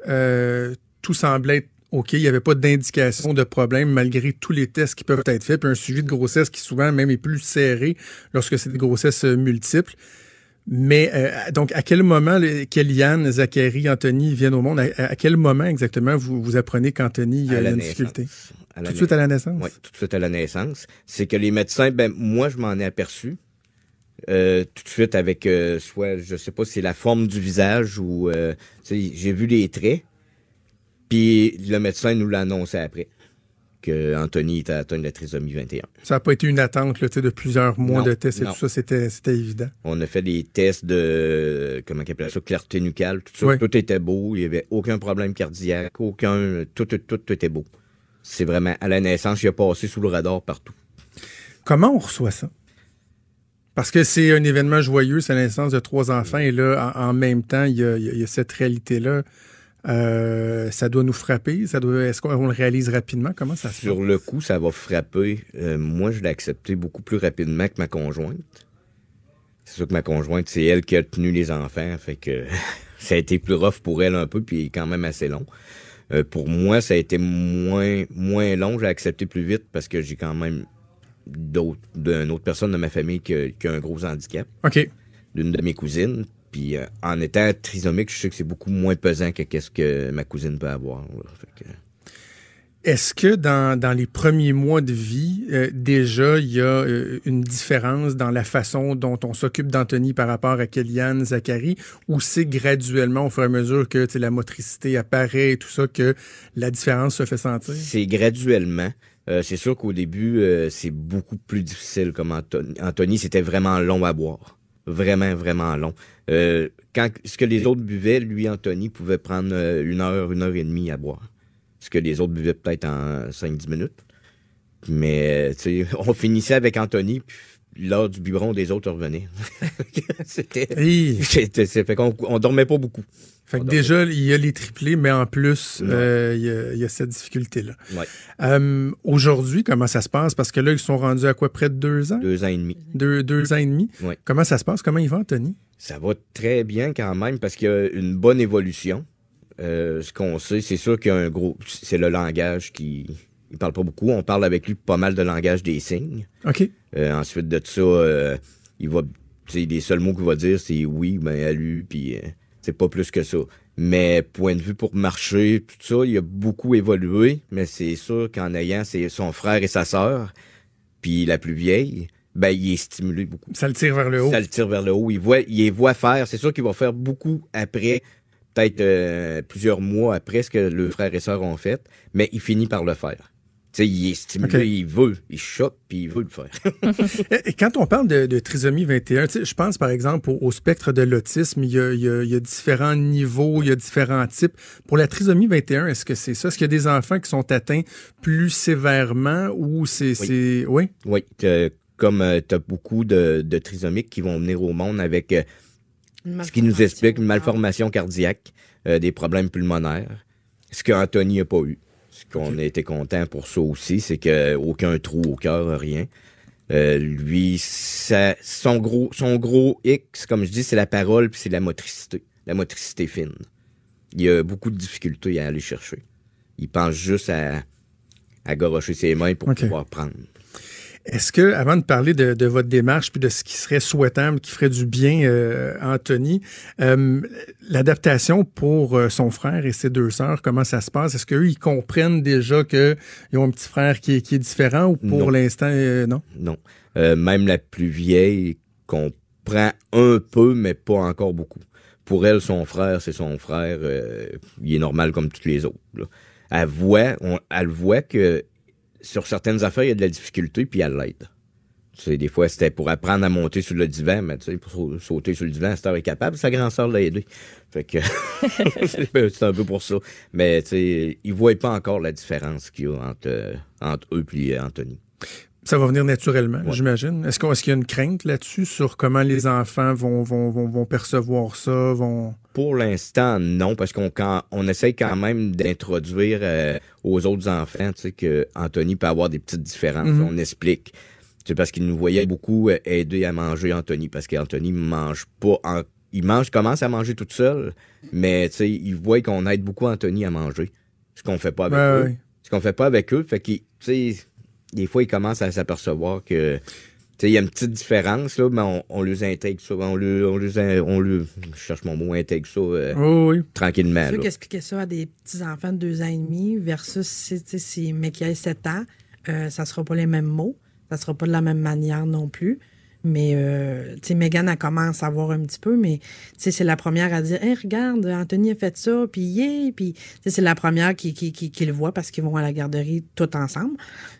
tout semblait être OK. Il n'y avait pas d'indication de problème malgré tous les tests qui peuvent être faits. Puis un suivi de grossesse qui souvent même est plus serré lorsque c'est des grossesses euh, multiples. Mais euh, donc, à quel moment Kellyanne, Zachary, Anthony viennent au monde? À, à quel moment exactement vous, vous apprenez qu'Anthony a la une difficulté? Tout de suite à la naissance? Oui, tout de suite à la naissance. C'est que les médecins, ben moi, je m'en ai aperçu. euh, tout de suite avec euh, soit, je sais pas si c'est la forme du visage ou euh, j'ai vu les traits. Puis le médecin nous l'a annoncé après que Anthony était atteint de la trisomie 21. Ça n'a pas été une attente là, de plusieurs mois Non, de tests et non. tout ça, c'était c'était évident. On a fait des tests de comment on appelle ça, clarté nucale, tout ça, Oui. tout était beau, il y avait aucun problème cardiaque, aucun tout tout tout, tout était beau. C'est vraiment à la naissance, il a passé sous le radar partout. Comment on reçoit ça? Parce que c'est un événement joyeux, c'est la naissance de trois enfants, et là, en, en même temps, y a- il y a cette réalité-là. Euh, ça doit nous frapper. Ça doit. Est-ce qu'on le réalise rapidement? Comment ça se fait? Sur le coup, ça va frapper. Euh, moi, je l'ai accepté beaucoup plus rapidement que ma conjointe. C'est sûr que ma conjointe, c'est elle qui a tenu les enfants, fait que ça a été plus rough pour elle un peu, puis quand même assez long. Euh, pour moi, ça a été moins moins long. J'ai accepté plus vite parce que j'ai quand même d'autres d'une autre personne de ma famille qui a, qui a un gros handicap, OK. d'une de mes cousines. Puis euh, en étant trisomique, je sais que c'est beaucoup moins pesant que qu'est-ce que ma cousine peut avoir. que- Est-ce que dans, dans les premiers mois de vie, euh, déjà, il y a euh, une différence dans la façon dont on s'occupe d'Anthony par rapport à Kellyanne, Zachary, ou c'est graduellement, au fur et à mesure que la motricité apparaît et tout ça, que la différence se fait sentir? C'est graduellement. Euh, c'est sûr qu'au début, euh, c'est beaucoup plus difficile comme Anthony. Anthony, c'était vraiment long à boire. Vraiment, vraiment long. Euh, quand ce que les autres buvaient, lui, Anthony, pouvait prendre euh, une heure, une heure et demie à boire. Ce que les autres buvaient peut-être en 5-10 minutes. Mais, euh, on finissait avec Anthony, puis l'heure du biberon des autres revenait. c'était... Fait qu'on on dormait pas beaucoup. Fait que déjà, il y a les triplés, mais en plus, euh, il y, a, il y a cette difficulté-là. Ouais. Euh, Aujourd'hui, comment ça se passe? Parce que là, ils sont rendus à quoi? Près de deux ans? Deux ans et demi. Deux, deux ans et demi? Ouais. Comment ça se passe? Comment il va, Anthony? Ça va très bien quand même parce qu'il y a une bonne évolution. Euh, ce qu'on sait, c'est sûr qu'il y a un gros. C'est le langage qui. Il parle pas beaucoup. On parle avec lui pas mal de langage des signes. OK. Euh, ensuite de ça, euh, il va. les seuls mots qu'il va dire, c'est oui, ben à lui, puis euh, c'est pas plus que ça. Mais point de vue pour marcher, tout ça, il a beaucoup évolué. Mais c'est sûr qu'en ayant ses- son frère et sa sœur, puis la plus vieille, ben il est stimulé beaucoup. Ça le tire vers le haut. Ça le tire vers le haut. Il voit, il les voit faire. C'est sûr qu'il va faire beaucoup après, peut-être euh, plusieurs mois après ce que le frère et sœur ont fait, mais il finit par le faire. Tu sais, il est stimulé, il veut, il chope, puis il veut le faire. Et quand on parle de, de trisomie 21, tu sais, je pense par exemple au, au spectre de l'autisme, il y, a, il y a- il y a différents niveaux, il y a différents types. Pour la trisomie 21, est-ce que c'est ça? Est-ce qu'il y a des enfants qui sont atteints plus sévèrement ou c'est... c'est- Oui? oui, que- comme tu as beaucoup de, de trisomiques qui vont venir au monde avec euh, ce qui nous explique une malformation cardiaque, euh, des problèmes pulmonaires, ce qu'Anthony n'a pas eu. Qu'on a été content pour ça aussi, c'est que aucun trou au cœur, rien. Euh, lui, ça, son gros, son gros X, comme je dis, c'est la parole puis c'est la motricité, la motricité fine. Il y a beaucoup de difficultés à aller chercher. Il pense juste à, à gorocher ses mains pour pouvoir prendre. Est-ce que, avant de parler de, de votre démarche puis de ce qui serait souhaitable, qui ferait du bien, euh, Anthony, euh, l'adaptation pour euh, son frère et ses deux sœurs, comment ça se passe? Est-ce qu'eux, ils comprennent déjà qu'ils ont un petit frère qui est, qui est différent ou pour l'instant, euh, non? Non. Même la plus vieille comprend un peu, mais pas encore beaucoup. Pour elle, son frère, c'est son frère. il est normal comme tous les autres. là. Elle voit, on- elle voit que sur certaines affaires, il y a de la difficulté, puis elle l'aide. Tu sais, des fois, c'était pour apprendre à monter sur le divan, mais tu sais, pour sau- sauter sur le divan, cette heure est capable, sa grand sœur l'a aidé. Fait que c'est un peu pour ça. Mais tu sais, ils voient pas encore la différence qu'il y a entre, euh, entre eux et Anthony. Ça va venir naturellement, Ouais. j'imagine. Est-ce qu'il y a une crainte là-dessus sur comment les enfants vont, vont, vont, vont percevoir ça, vont... Pour l'instant, non, parce qu'on quand, on essaye quand même d'introduire euh, aux autres enfants, tu sais, que Anthony peut avoir des petites différences. Mhm. On explique. C'est parce qu'il nous voyait beaucoup euh, aider à manger Anthony, parce qu'Anthony mange pas. en- il mange, commence à manger toute seule, mais tu sais, il voit qu'on aide beaucoup Anthony à manger. Ce qu'on fait pas avec Ouais, eux. ouais. Ce qu'on fait pas avec eux, fait qu'il, tu sais, des fois, il commence à s'apercevoir que tu sais, il y a une petite différence, là, mais on, on les intègre ça. On les, on les, on les- je cherche mon mot, intègre ça euh, Oui, oui. tranquillement. Tu veux là. qu'expliquer ça à des petits-enfants de deux ans et demi versus si, tu sais, si mais qui a sept ans, euh, ça sera pas les mêmes mots, ça sera pas de la même manière non plus. Mais, euh, tu sais, Megan, elle commence à voir un petit peu, mais, tu sais, c'est la première à dire, hey, regarde, Anthony a fait ça, puis yeah, puis, tu sais, c'est la première qui, qui, qui, qui le voit parce qu'ils vont à la garderie tout ensemble.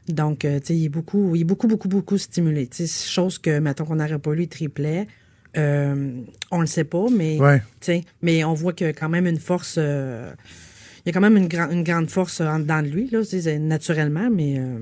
Donc, euh, tu sais, il est beaucoup, il est beaucoup, beaucoup, beaucoup stimulé. Tu sais, chose que, mettons qu'on n'aurait pas lu, il triplait. Euh, on le sait pas, mais, Ouais. tu sais, mais on voit qu'il y a quand même une force, euh, il y a quand même une, gran- une grande force en dedans de lui, là, naturellement, mais, euh,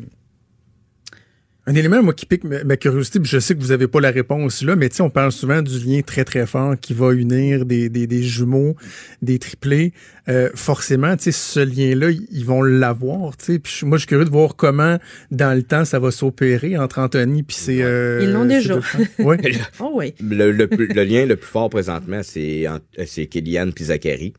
Un élément, moi, qui pique ma, curiosité, puis je sais que vous n'avez pas la réponse là, mais tu sais, on parle souvent du lien très, très fort qui va unir des, des, des jumeaux, des triplés. Euh, forcément, tu sais, ce lien-là, ils vont l'avoir, tu sais. Puis moi, je suis curieux de voir comment, dans le temps, ça va s'opérer entre Anthony puis c'est... euh, Ils l'ont déjà. Ouais. oh oui. Le, le le lien le plus fort présentement, c'est c'est Kéliane puis Zachary.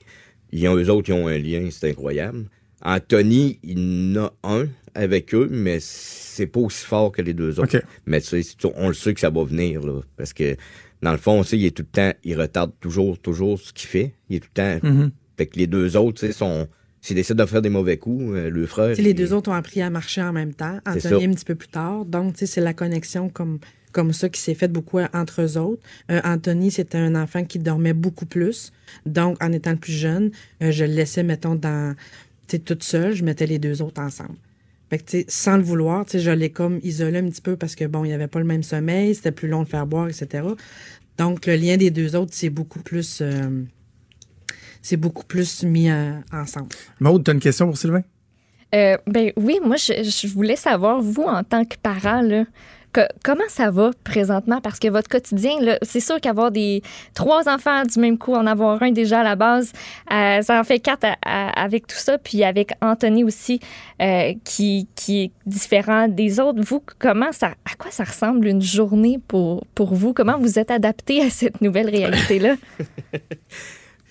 Ils ont, eux autres, ils ont un lien, c'est incroyable. Anthony, il en a un avec eux, mais c'est pas aussi fort que les deux autres. Mais tu sais, on le sait que ça va venir, là. Parce que, dans le fond, tu sais, il est tout le temps, il retarde toujours, toujours ce qu'il fait. Il est tout le temps. Mhm. Fait que les deux autres, tu sais, sont. S'ils décident de faire des mauvais coups, euh, le frère. Tu sais, les il- deux autres ont appris à marcher en même temps. Anthony un petit peu plus tard. Donc, tu sais, c'est la connexion comme, comme ça qui s'est faite beaucoup entre eux autres. Euh, Anthony, c'était un enfant qui dormait beaucoup plus. Donc, en étant le plus jeune, euh, je le laissais, mettons, dans, tu sais, toute seule, je mettais les deux autres ensemble. Fait que, sans le vouloir, je l'ai comme isolé un petit peu parce que, bon, il n'y avait pas le même sommeil, c'était plus long de faire boire, etc. Donc, le lien des deux autres, c'est beaucoup plus, euh, c'est beaucoup plus mis euh, ensemble. Maude, tu as une question pour Sylvain? Euh, ben oui, moi, je, je voulais savoir, vous, en tant que parent, là, comment ça va présentement? Parce que votre quotidien, c'est sûr qu'avoir des trois enfants du même coup, en avoir un déjà à la base, euh, ça en fait quatre avec tout ça, puis avec Anthony aussi, euh, qui, est différent des autres. Vous, comment ça, à quoi ça ressemble une journée pour, pour vous? Comment vous êtes adapté à cette nouvelle réalité-là?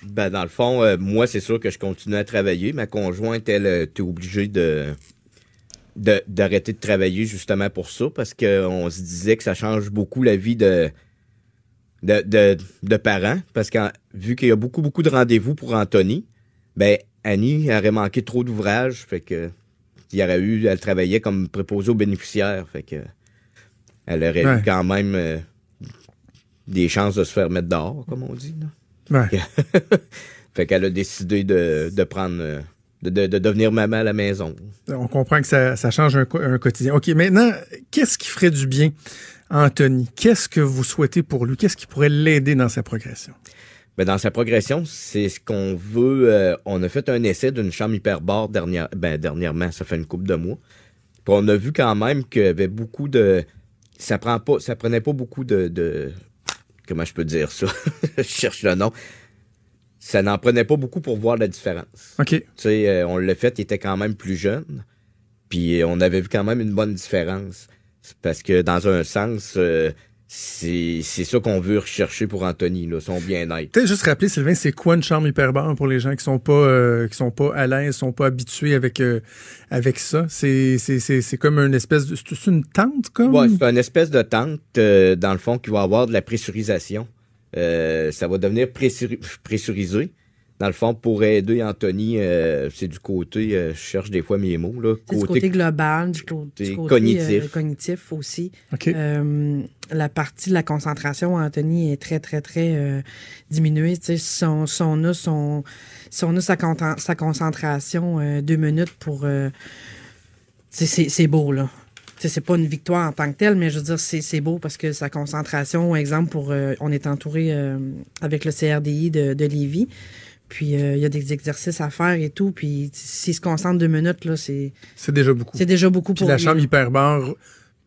Ben, dans le fond, euh, moi, c'est sûr que je continue à travailler. Ma conjointe, elle, était obligée de- d'arrêter de, travailler justement pour ça, parce qu'on se disait que ça change beaucoup la vie de, de, de, de parents, parce que vu qu'il y a beaucoup, beaucoup de rendez-vous pour Anthony, ben, Annie aurait manqué trop d'ouvrages, fait que il y aurait eu, elle travaillait comme préposée aux bénéficiaires, fait que elle aurait Ouais. eu quand même euh, des chances de se faire mettre dehors, comme on dit. Là. Ouais. fait qu'elle a décidé de, de prendre euh, de, de- de devenir maman à la maison. On comprend que ça, ça change un, quotidien. OK, maintenant, qu'est-ce qui ferait du bien à Anthony? Qu'est-ce que vous souhaitez pour lui? Qu'est-ce qui pourrait l'aider dans sa progression? Ben, dans sa progression, c'est ce qu'on veut. euh, on a fait un essai d'une chambre hyperbare dernière, ben, dernièrement, ça fait une couple de mois. Puis on a vu quand même qu'il y avait beaucoup de. Ça prend pas. Ça prenait pas beaucoup de. de- comment je peux dire ça? je cherche le nom. Ça n'en prenait pas beaucoup pour voir la différence. OK. Tu sais, euh, on l'a fait, il était quand même plus jeune. Puis euh, on avait vu quand même une bonne différence. Parce que dans un sens, euh, c'est ça qu'on veut rechercher pour Anthony, là, son bien-être. Peut-être juste rappeler, Sylvain, c'est quoi une chambre hyperbare pour les gens qui sont pas euh, qui sont pas à l'aise, sont pas habitués avec euh, avec ça? C'est comme une espèce de c'est c'est une tente comme? Ouais, c'est une espèce de tente, euh, dans le fond, qui va avoir de la pressurisation. Euh, ça va devenir pressuri- pressurisé. Dans le fond, pour aider Anthony, euh, c'est du côté, euh, je cherche des fois mes mots, là. C'est du côté global, du, côté cognitif. euh, cognitif aussi. Euh, la partie de la concentration, Anthony, est très, très, très euh, diminuée. Si on, si on a, son, si on a sa, sa concentration euh, deux minutes pour... euh, c'est beau, là. Tu sais, C'est pas une victoire en tant que telle, mais je veux dire, c'est c'est beau parce que sa concentration, exemple, pour euh, on est entouré euh, avec le CRDI de, de Lévis. Puis euh, il y a des exercices à faire et tout. Puis s'il se concentre deux minutes, là, c'est C'est déjà beaucoup. c'est déjà beaucoup Puis pour la lui, chambre hyperbare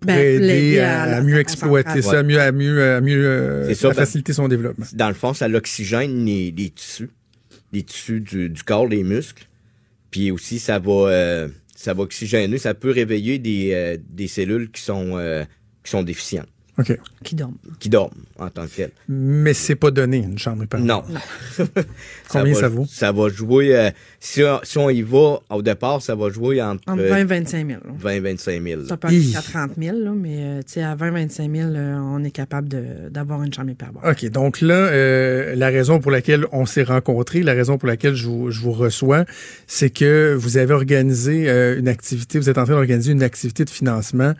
Ben, pourrait aider à, à la- à mieux exploiter ça, à mieux à mieux à mieux euh, C'est ça, à ben- faciliter son développement. Dans le fond, ça l'oxygène les, les tissus, les tissus du, du corps, les muscles. Puis aussi, ça va, euh, ça va oxygéner, ça peut réveiller des, euh, cellules qui sont, euh, qui sont déficientes, OK. qui dorment. qui dorment en tant que telles. Mais c'est pas donné une chambre hyperbare. Non. Combien va, ça vaut? Ça va jouer, euh, si, on, si on y va au départ, ça va jouer entre, Entre euh, 20 et 25 000. là. 20 25 000. Ça peut aller Hi. jusqu'à 30 000, là, mais euh, tu sais, à 20 25 000, euh, on est capable d'avoir une chambre hyperbare. OK, donc là, euh, la raison pour laquelle on s'est rencontrés, la raison pour laquelle je vous, je vous reçois, c'est que vous avez organisé euh, une activité, vous êtes en train d'organiser une activité de financement.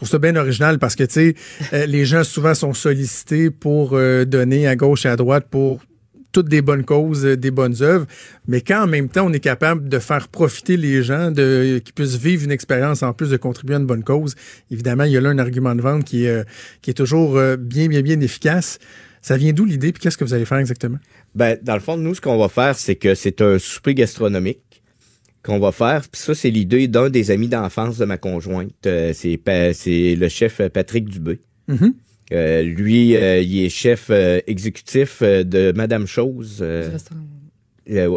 Trouve ça bien original parce que, tu sais, euh, les gens souvent sont sollicités pour euh, donner à gauche et à droite pour toutes des bonnes causes, euh, des bonnes œuvres, mais quand en même temps on est capable de faire profiter les gens, de qui puissent vivre une expérience en plus de contribuer à une bonne cause, évidemment il y a là un argument de vente qui est qui est toujours bien bien bien efficace. Ça vient d'où l'idée puis qu'est-ce que vous allez faire exactement? Ben, dans le fond, nous, ce qu'on va faire, c'est que c'est un souper gastronomique qu'on va faire. Puis ça, c'est l'idée d'un des amis d'enfance de ma conjointe. Euh, c'est c'est le chef euh, Patrick Dubé. Mhm. Euh, lui, euh, il est chef euh, exécutif de Madame Chose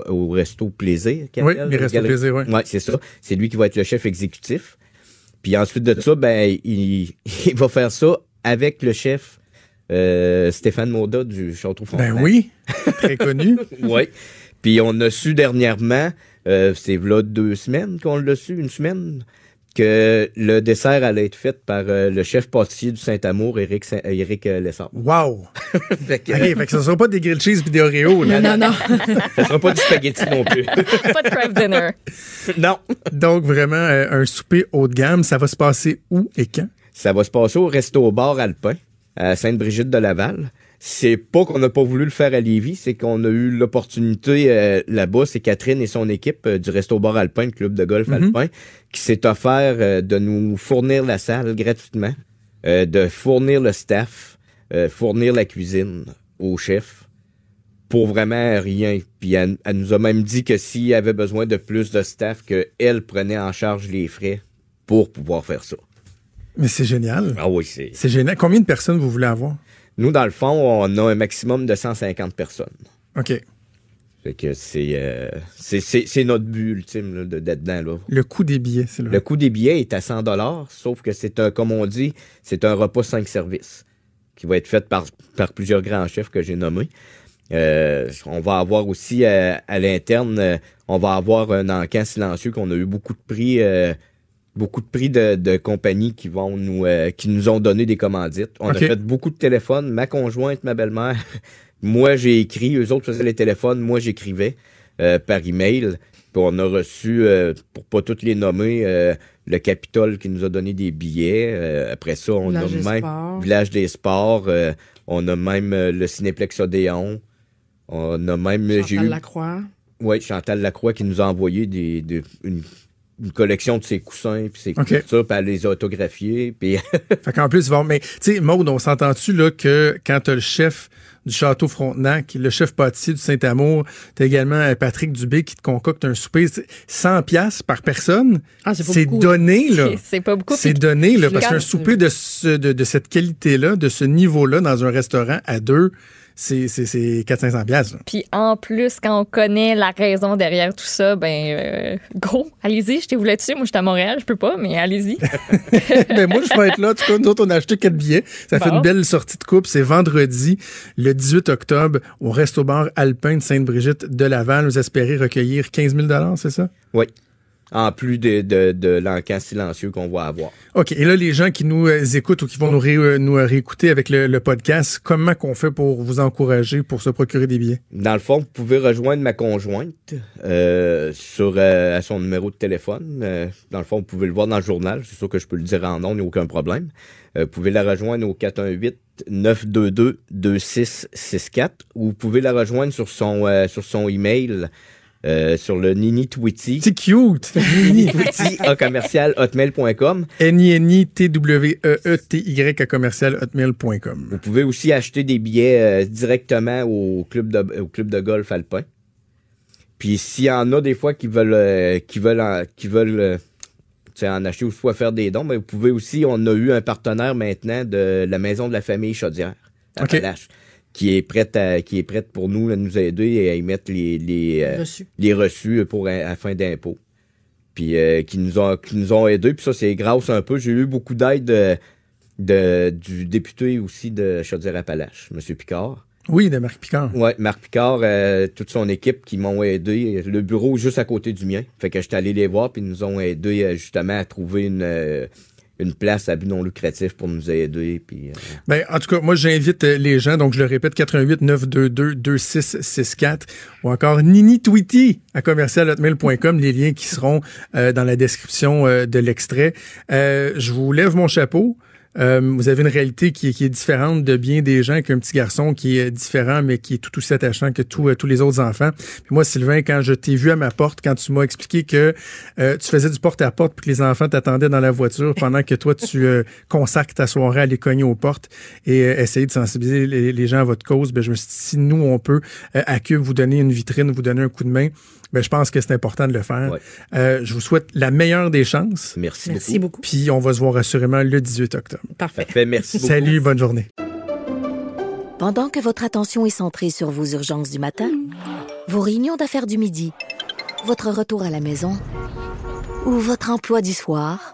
au Resto Plaisir. Oui, Restos Galerie- Plaisir, oui. Ouais, c'est ça. C'est lui qui va être le chef exécutif. Puis ensuite de ça, ben, il, il va faire ça avec le chef euh, Stéphane Mauda du Château Frontenac. Ben oui, très connu. oui. Puis on a su dernièrement, euh, c'est là deux semaines qu'on l'a su, une semaine, que le dessert allait être fait par euh, le chef pâtissier du Saint-Amour, Éric, Saint- Éric euh, Lessard. Wow. Fait que, OK, fait que ce sera pas des grilled cheese puis des Oreos là. Non, non, non. ça sera pas du spaghetti non plus. Pas de craft dinner. non. Donc vraiment euh, un souper haut de gamme, ça va se passer où et quand? Ça va se passer au Resto Bar Alpin, à Sainte-Brigitte de Laval. C'est pas qu'on n'a pas voulu le faire à Lévis, c'est qu'on a eu l'opportunité euh, là-bas. C'est Catherine et son équipe euh, du Resto Bar Alpin, le club de golf Mhm. alpin, qui s'est offert euh, de nous fournir la salle gratuitement, de fournir le staff, fournir la cuisine au chef pour vraiment rien. Puis elle, elle nous a même dit que s'il y avait besoin de plus de staff, qu'elle prenait en charge les frais pour pouvoir faire ça. Mais c'est génial. Ah oui, c'est. C'est génial. Combien de personnes vous voulez avoir? Nous, dans le fond, on a un maximum de 150 personnes. OK. Fait que c'est euh, c'est- notre but ultime d'être dedans. Là. Le coût des billets, c'est là. Le coût des billets est à 100 sauf que c'est un, comme on dit, c'est un repas 5 services qui va être fait par, par plusieurs grands chefs que j'ai nommés. Euh, on va avoir aussi euh, à l'interne, on va avoir un encan silencieux qu'on a eu beaucoup de prix, beaucoup de prix de, de compagnies qui vont nous, euh, qui nous ont donné des commandites. On a fait beaucoup de téléphones. Ma conjointe, ma belle-mère, moi j'ai écrit, eux autres faisaient les téléphones, moi j'écrivais euh, par email. Puis on a reçu, euh, pour pas toutes les nommer, euh, le Capitole qui nous a donné des billets. Euh, après ça, on Village a des même Sports. Village des Sports. euh, on a même le Cinéplex Odéon. On a même Chantal eu Lacroix. ouais, Chantal Lacroix qui nous a envoyé des, des- une, une collection de ses coussins puis ses Ok. couvertures, puis elle les a autographiés. Puis Fait qu'en plus, ils vont. Mais, tu sais, Maude, on s'entend-tu, là, que quand t'as le chef du Château Frontenac, le chef pâtissier du Saint-Amour, t'as également euh, Patrick Dubé qui te concocte un souper. C'est 100 piastres par personne. Ah, c'est pas C'est beaucoup. donné, là. C'est- pas beaucoup. C'est donné, là, parce qu'un souper de, ce- de, de cette qualité-là, de ce niveau-là, dans un restaurant à deux, c'est c'est- c'est 400-500 piastres. là. Puis en plus, quand on connaît la raison derrière tout ça, ben euh, gros, allez-y, je t'ai voulu dessus. Moi, je suis à Montréal, je peux pas, mais allez-y. ben moi, je vais être là. En tout cas, nous autres, on a acheté quatre billets. Ça fait une belle sortie de coupe. C'est vendredi, le 18 octobre, au Resto-Bar Alpin de Sainte-Brigitte de Laval. Vous espérez recueillir 15 000 c'est ça? oui, en plus de, de, de l'encan silencieux qu'on va avoir. OK. Et là, les gens qui nous euh, écoutent ou qui vont nous, ré- euh, nous réécouter avec le, le podcast, comment qu'on fait pour vous encourager pour se procurer des billets? Dans le fond, vous pouvez rejoindre ma conjointe euh, sur euh, à son numéro de téléphone. Euh, dans le fond, vous pouvez le voir dans le journal. C'est sûr que je peux le dire en nom, il n'y a aucun problème. Euh, vous pouvez la rejoindre au 418-922-2664 ou vous pouvez la rejoindre sur son, euh, sur son email, euh, sur le Nini Twitty. C'est cute! Nini Twitty à commercial hotmail.com. N-I-N-I-T-W-E-E-T-Y à commercial hotmail.com. Vous pouvez aussi acheter des billets euh, directement au club de au club de golf alpin. Puis s'il y en a des fois qui veulent euh, qui veulent en, qui veulent en acheter ou soit faire des dons, mais vous pouvez aussi on a eu un partenaire maintenant de la maison de la famille Chaudière à OK. Appalaches, qui est prête à, qui est prête pour nous à nous aider et à y mettre les les euh, Reçu. les reçus pour un- à fin d'impôt. Puis euh, qui nous ont qui nous ont aidés. Puis ça, c'est grâce un peu. J'ai eu beaucoup d'aide de, de- du député aussi de Chaudière-Appalaches, M. Picard. Oui, de Marc Picard. Ouais, Marc Picard, euh, toute son équipe qui m'ont aidé. Le bureau juste à côté du mien. Fait que j'étais allé les voir, puis ils nous ont aidé euh, justement à trouver une, euh, une place à but non lucratif pour nous aider. Puis, euh, Ben, en tout cas, moi, j'invite les gens, donc je le répète, 88 922 2664 ou encore Nini Tweety à commercialhotmail.com, les liens qui seront euh, dans la description euh, de l'extrait. Je vous lève mon chapeau. Euh, vous avez une réalité qui, est- qui est différente de bien des gens, qu'un petit garçon qui est différent, mais qui est tout aussi attachant que tous euh, tous les autres enfants. Puis moi, Sylvain, quand je t'ai vu à ma porte, quand tu m'as expliqué que euh, tu faisais du porte-à-porte puis que les enfants t'attendaient dans la voiture pendant que toi, tu euh, consacres ta soirée à aller cogner aux portes et euh, essayer de sensibiliser les, les gens à votre cause, ben, je me suis dit, si nous, on peut, à Cube, vous donner une vitrine, vous donner un coup de main, ben, je pense que c'est important de le faire. Ouais. Euh, je vous souhaite la meilleure des chances. merci, Merci beaucoup. beaucoup. Puis on va se voir assurément le 18 octobre. Parfait. Parfait, merci beaucoup. Salut, bonne journée. Pendant que votre attention est centrée sur vos urgences du matin, vos réunions d'affaires du midi, votre retour à la maison ou votre emploi du soir,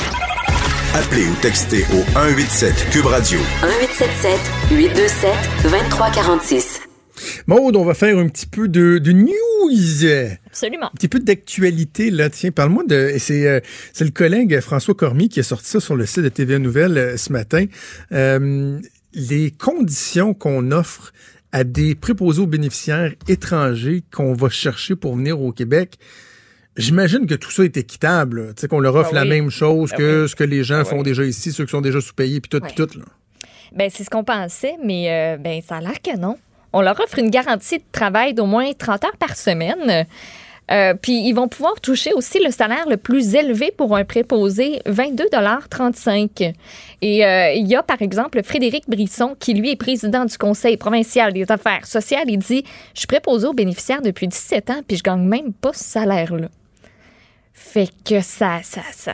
Appelez ou textez au 187 Cube Radio 1877 827 2346. Maude, on va faire un petit peu de, de news. Absolument. Un petit peu d'actualité, là. Tiens, parle-moi de. et C'est euh, c'est le collègue François Cormier qui a sorti ça sur le site de TVA Nouvelles euh, ce matin. Euh, les conditions qu'on offre à des préposés aux bénéficiaires étrangers qu'on va chercher pour venir au Québec. J'imagine que tout ça est équitable. Tu sais, qu'on leur offre Ah la même chose Ah que oui. ce que les gens Ah font oui. déjà ici, ceux qui sont déjà sous-payés, puis tout, puis tout. Là. Ben, c'est ce qu'on pensait, mais euh, ben, ça a l'air que non. On leur offre une garantie de travail d'au moins 30 heures par semaine. Euh, puis ils vont pouvoir toucher aussi le salaire le plus élevé pour un préposé, 22,35 Et euh, il y a par exemple Frédéric Brisson, qui lui est président du Conseil provincial des affaires sociales. Il dit Je suis préposé aux bénéficiaires depuis 17 ans, puis je gagne même pas ce salaire-là. Fait que ça, ça, ça,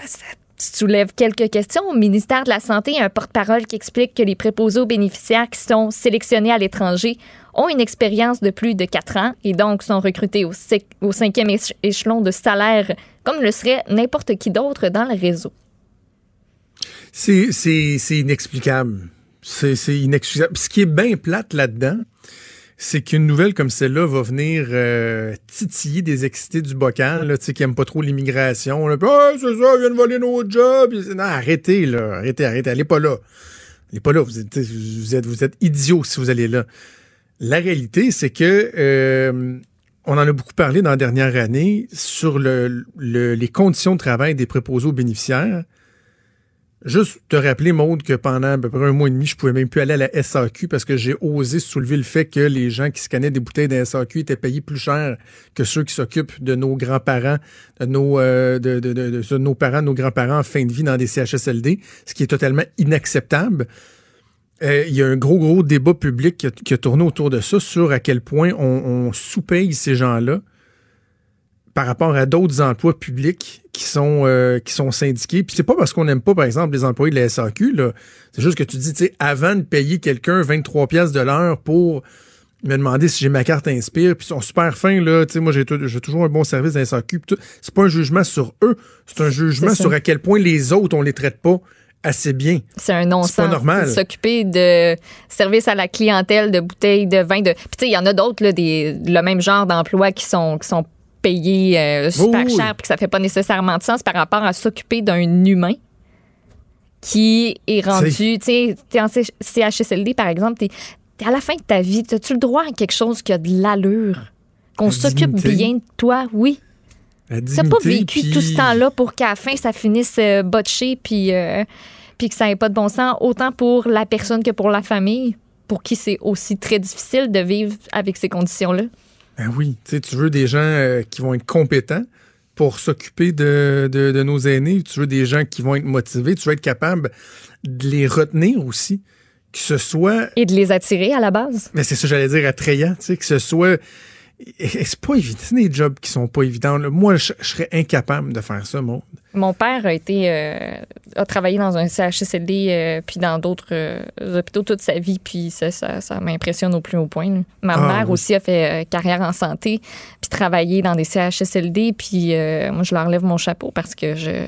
soulève quelques questions. Au ministère de la Santé, a un porte-parole qui explique que les préposés aux bénéficiaires qui sont sélectionnés à l'étranger ont une expérience de plus de 4 ans et donc sont recrutés au, ci- au cinquième éche- échelon de salaire comme le serait n'importe qui d'autre dans le réseau. C'est, inexplicable. C'est. Puis Ce qui est bien plate là-dedans, c'est qu'une nouvelle comme celle-là va venir euh, titiller des excités du bocal, là, tu sais, qui aiment pas trop l'immigration. Puis, ah, c'est ça, ils viennent voler nos jobs. Non, arrêtez, là. Arrêtez, arrêtez. Allez pas là. Allez pas là. Vous êtes, vous êtes, vous idiots si vous allez là. La réalité, c'est que euh, on en a beaucoup parlé dans la dernière année sur le, le- les conditions de travail des préposés aux bénéficiaires. Juste te rappeler, Maude, que pendant à peu près un mois et demi, je pouvais même plus aller à la SAQ parce que j'ai osé soulever le fait que les gens qui scannaient des bouteilles de SAQ étaient payés plus cher que ceux qui s'occupent de nos grands-parents, de nos, euh, de, de- de- nos parents, nos grands-parents en fin de vie dans des CHSLD, ce qui est totalement inacceptable. Euh, il y a un gros, gros débat public qui a, tourné autour de ça sur à quel point on, on sous-paye ces gens-là par rapport à d'autres emplois publics qui sont, euh, qui sont syndiqués. Puis c'est pas parce qu'on n'aime pas, par exemple, les employés de la SAQ, là. C'est juste que tu dis, tu sais, avant de payer quelqu'un 23 pièces de l'heure pour me demander si j'ai ma carte Inspire, puis ils sont super fins, là. Tu sais, moi, j'ai toujours un bon service de la SAQ. C'est pas un jugement sur eux, c'est un jugement sur à quel point les autres, on les traite pas assez bien. C'est un non-sens. C'est pas normal. S'occuper de service à la clientèle, de bouteilles de vin. De... Puis, tu sais, il y en a d'autres, là, des, le même genre d'emplois qui sont, qui sont payés euh, super Oui, cher, puis que ça fait pas nécessairement de sens par rapport à s'occuper d'un humain qui est rendu. Tu sais, t'es en CHSLD, par exemple, t'es es à la fin de ta vie. As-tu le droit à quelque chose qui a de l'allure? Qu'on s'occupe bien de toi? Oui. T'as pas vécu puis- tout ce temps-là pour qu'à la fin, ça finisse euh, botché puis, euh, puis que ça n'ait pas de bon sens, autant pour la personne que pour la famille, pour qui c'est aussi très difficile de vivre avec ces conditions-là? Ben oui, tu sais, tu veux des gens euh, qui vont être compétents pour s'occuper de, de, de nos aînés. Tu veux des gens qui vont être motivés. Tu veux être capable de les retenir aussi. Que ce soit, Et de les attirer à la base. mais c'est ça que j'allais dire, attrayant, tu sais, que ce soit... C'est pas évident. C'est des jobs qui sont pas évidents. Moi, je, je serais incapable de faire ça, moi. Mon père a été euh, a travaillé dans un CHSLD euh, puis dans d'autres euh, hôpitaux toute sa vie puis ça, ça, ça m'impressionne au plus haut point. là. Ma Ah, mère oui. aussi a fait carrière en santé puis travaillé dans des CHSLD puis moi je leur lève mon chapeau parce que je-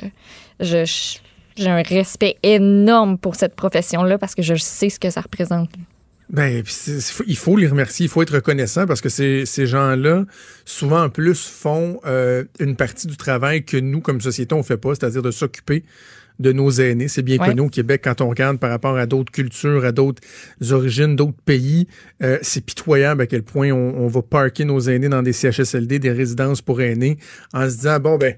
j'ai un respect énorme pour cette profession là parce que je sais ce que ça représente. Ben, il faut les remercier, il faut être reconnaissant parce que ces, ces gens-là, souvent en plus, font euh, une partie du travail que nous, comme société, on fait pas, c'est-à-dire de s'occuper de nos aînés. C'est bien Ouais. connu au Québec quand on regarde par rapport à d'autres cultures, à d'autres origines, d'autres pays. euh, c'est pitoyable à quel point on, on va parquer nos aînés dans des CHSLD, des résidences pour aînés, en se disant, bon, ben,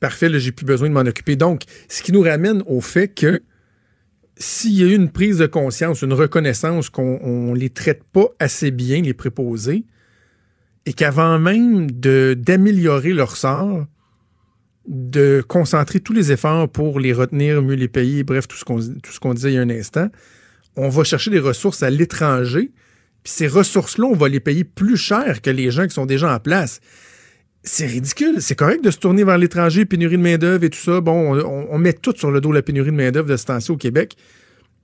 parfait, là, j'ai plus besoin de m'en occuper. Donc, ce qui nous ramène au fait que s'il y a eu une prise de conscience, une reconnaissance qu'on on les traite pas assez bien, les préposés, et qu'avant même d'améliorer leur sort, de concentrer tous les efforts pour les retenir, mieux les payer, bref, tout ce qu'on tout ce qu'on disait il y a un instant, on va chercher des ressources à l'étranger, puis ces ressources-là, on va les payer plus cher que les gens qui sont déjà en place. C'est ridicule. C'est correct de se tourner vers l'étranger, pénurie de main-d'œuvre et tout ça. Bon, on, on met tout sur le dos la pénurie de main-d'œuvre de ce temps-ci au Québec.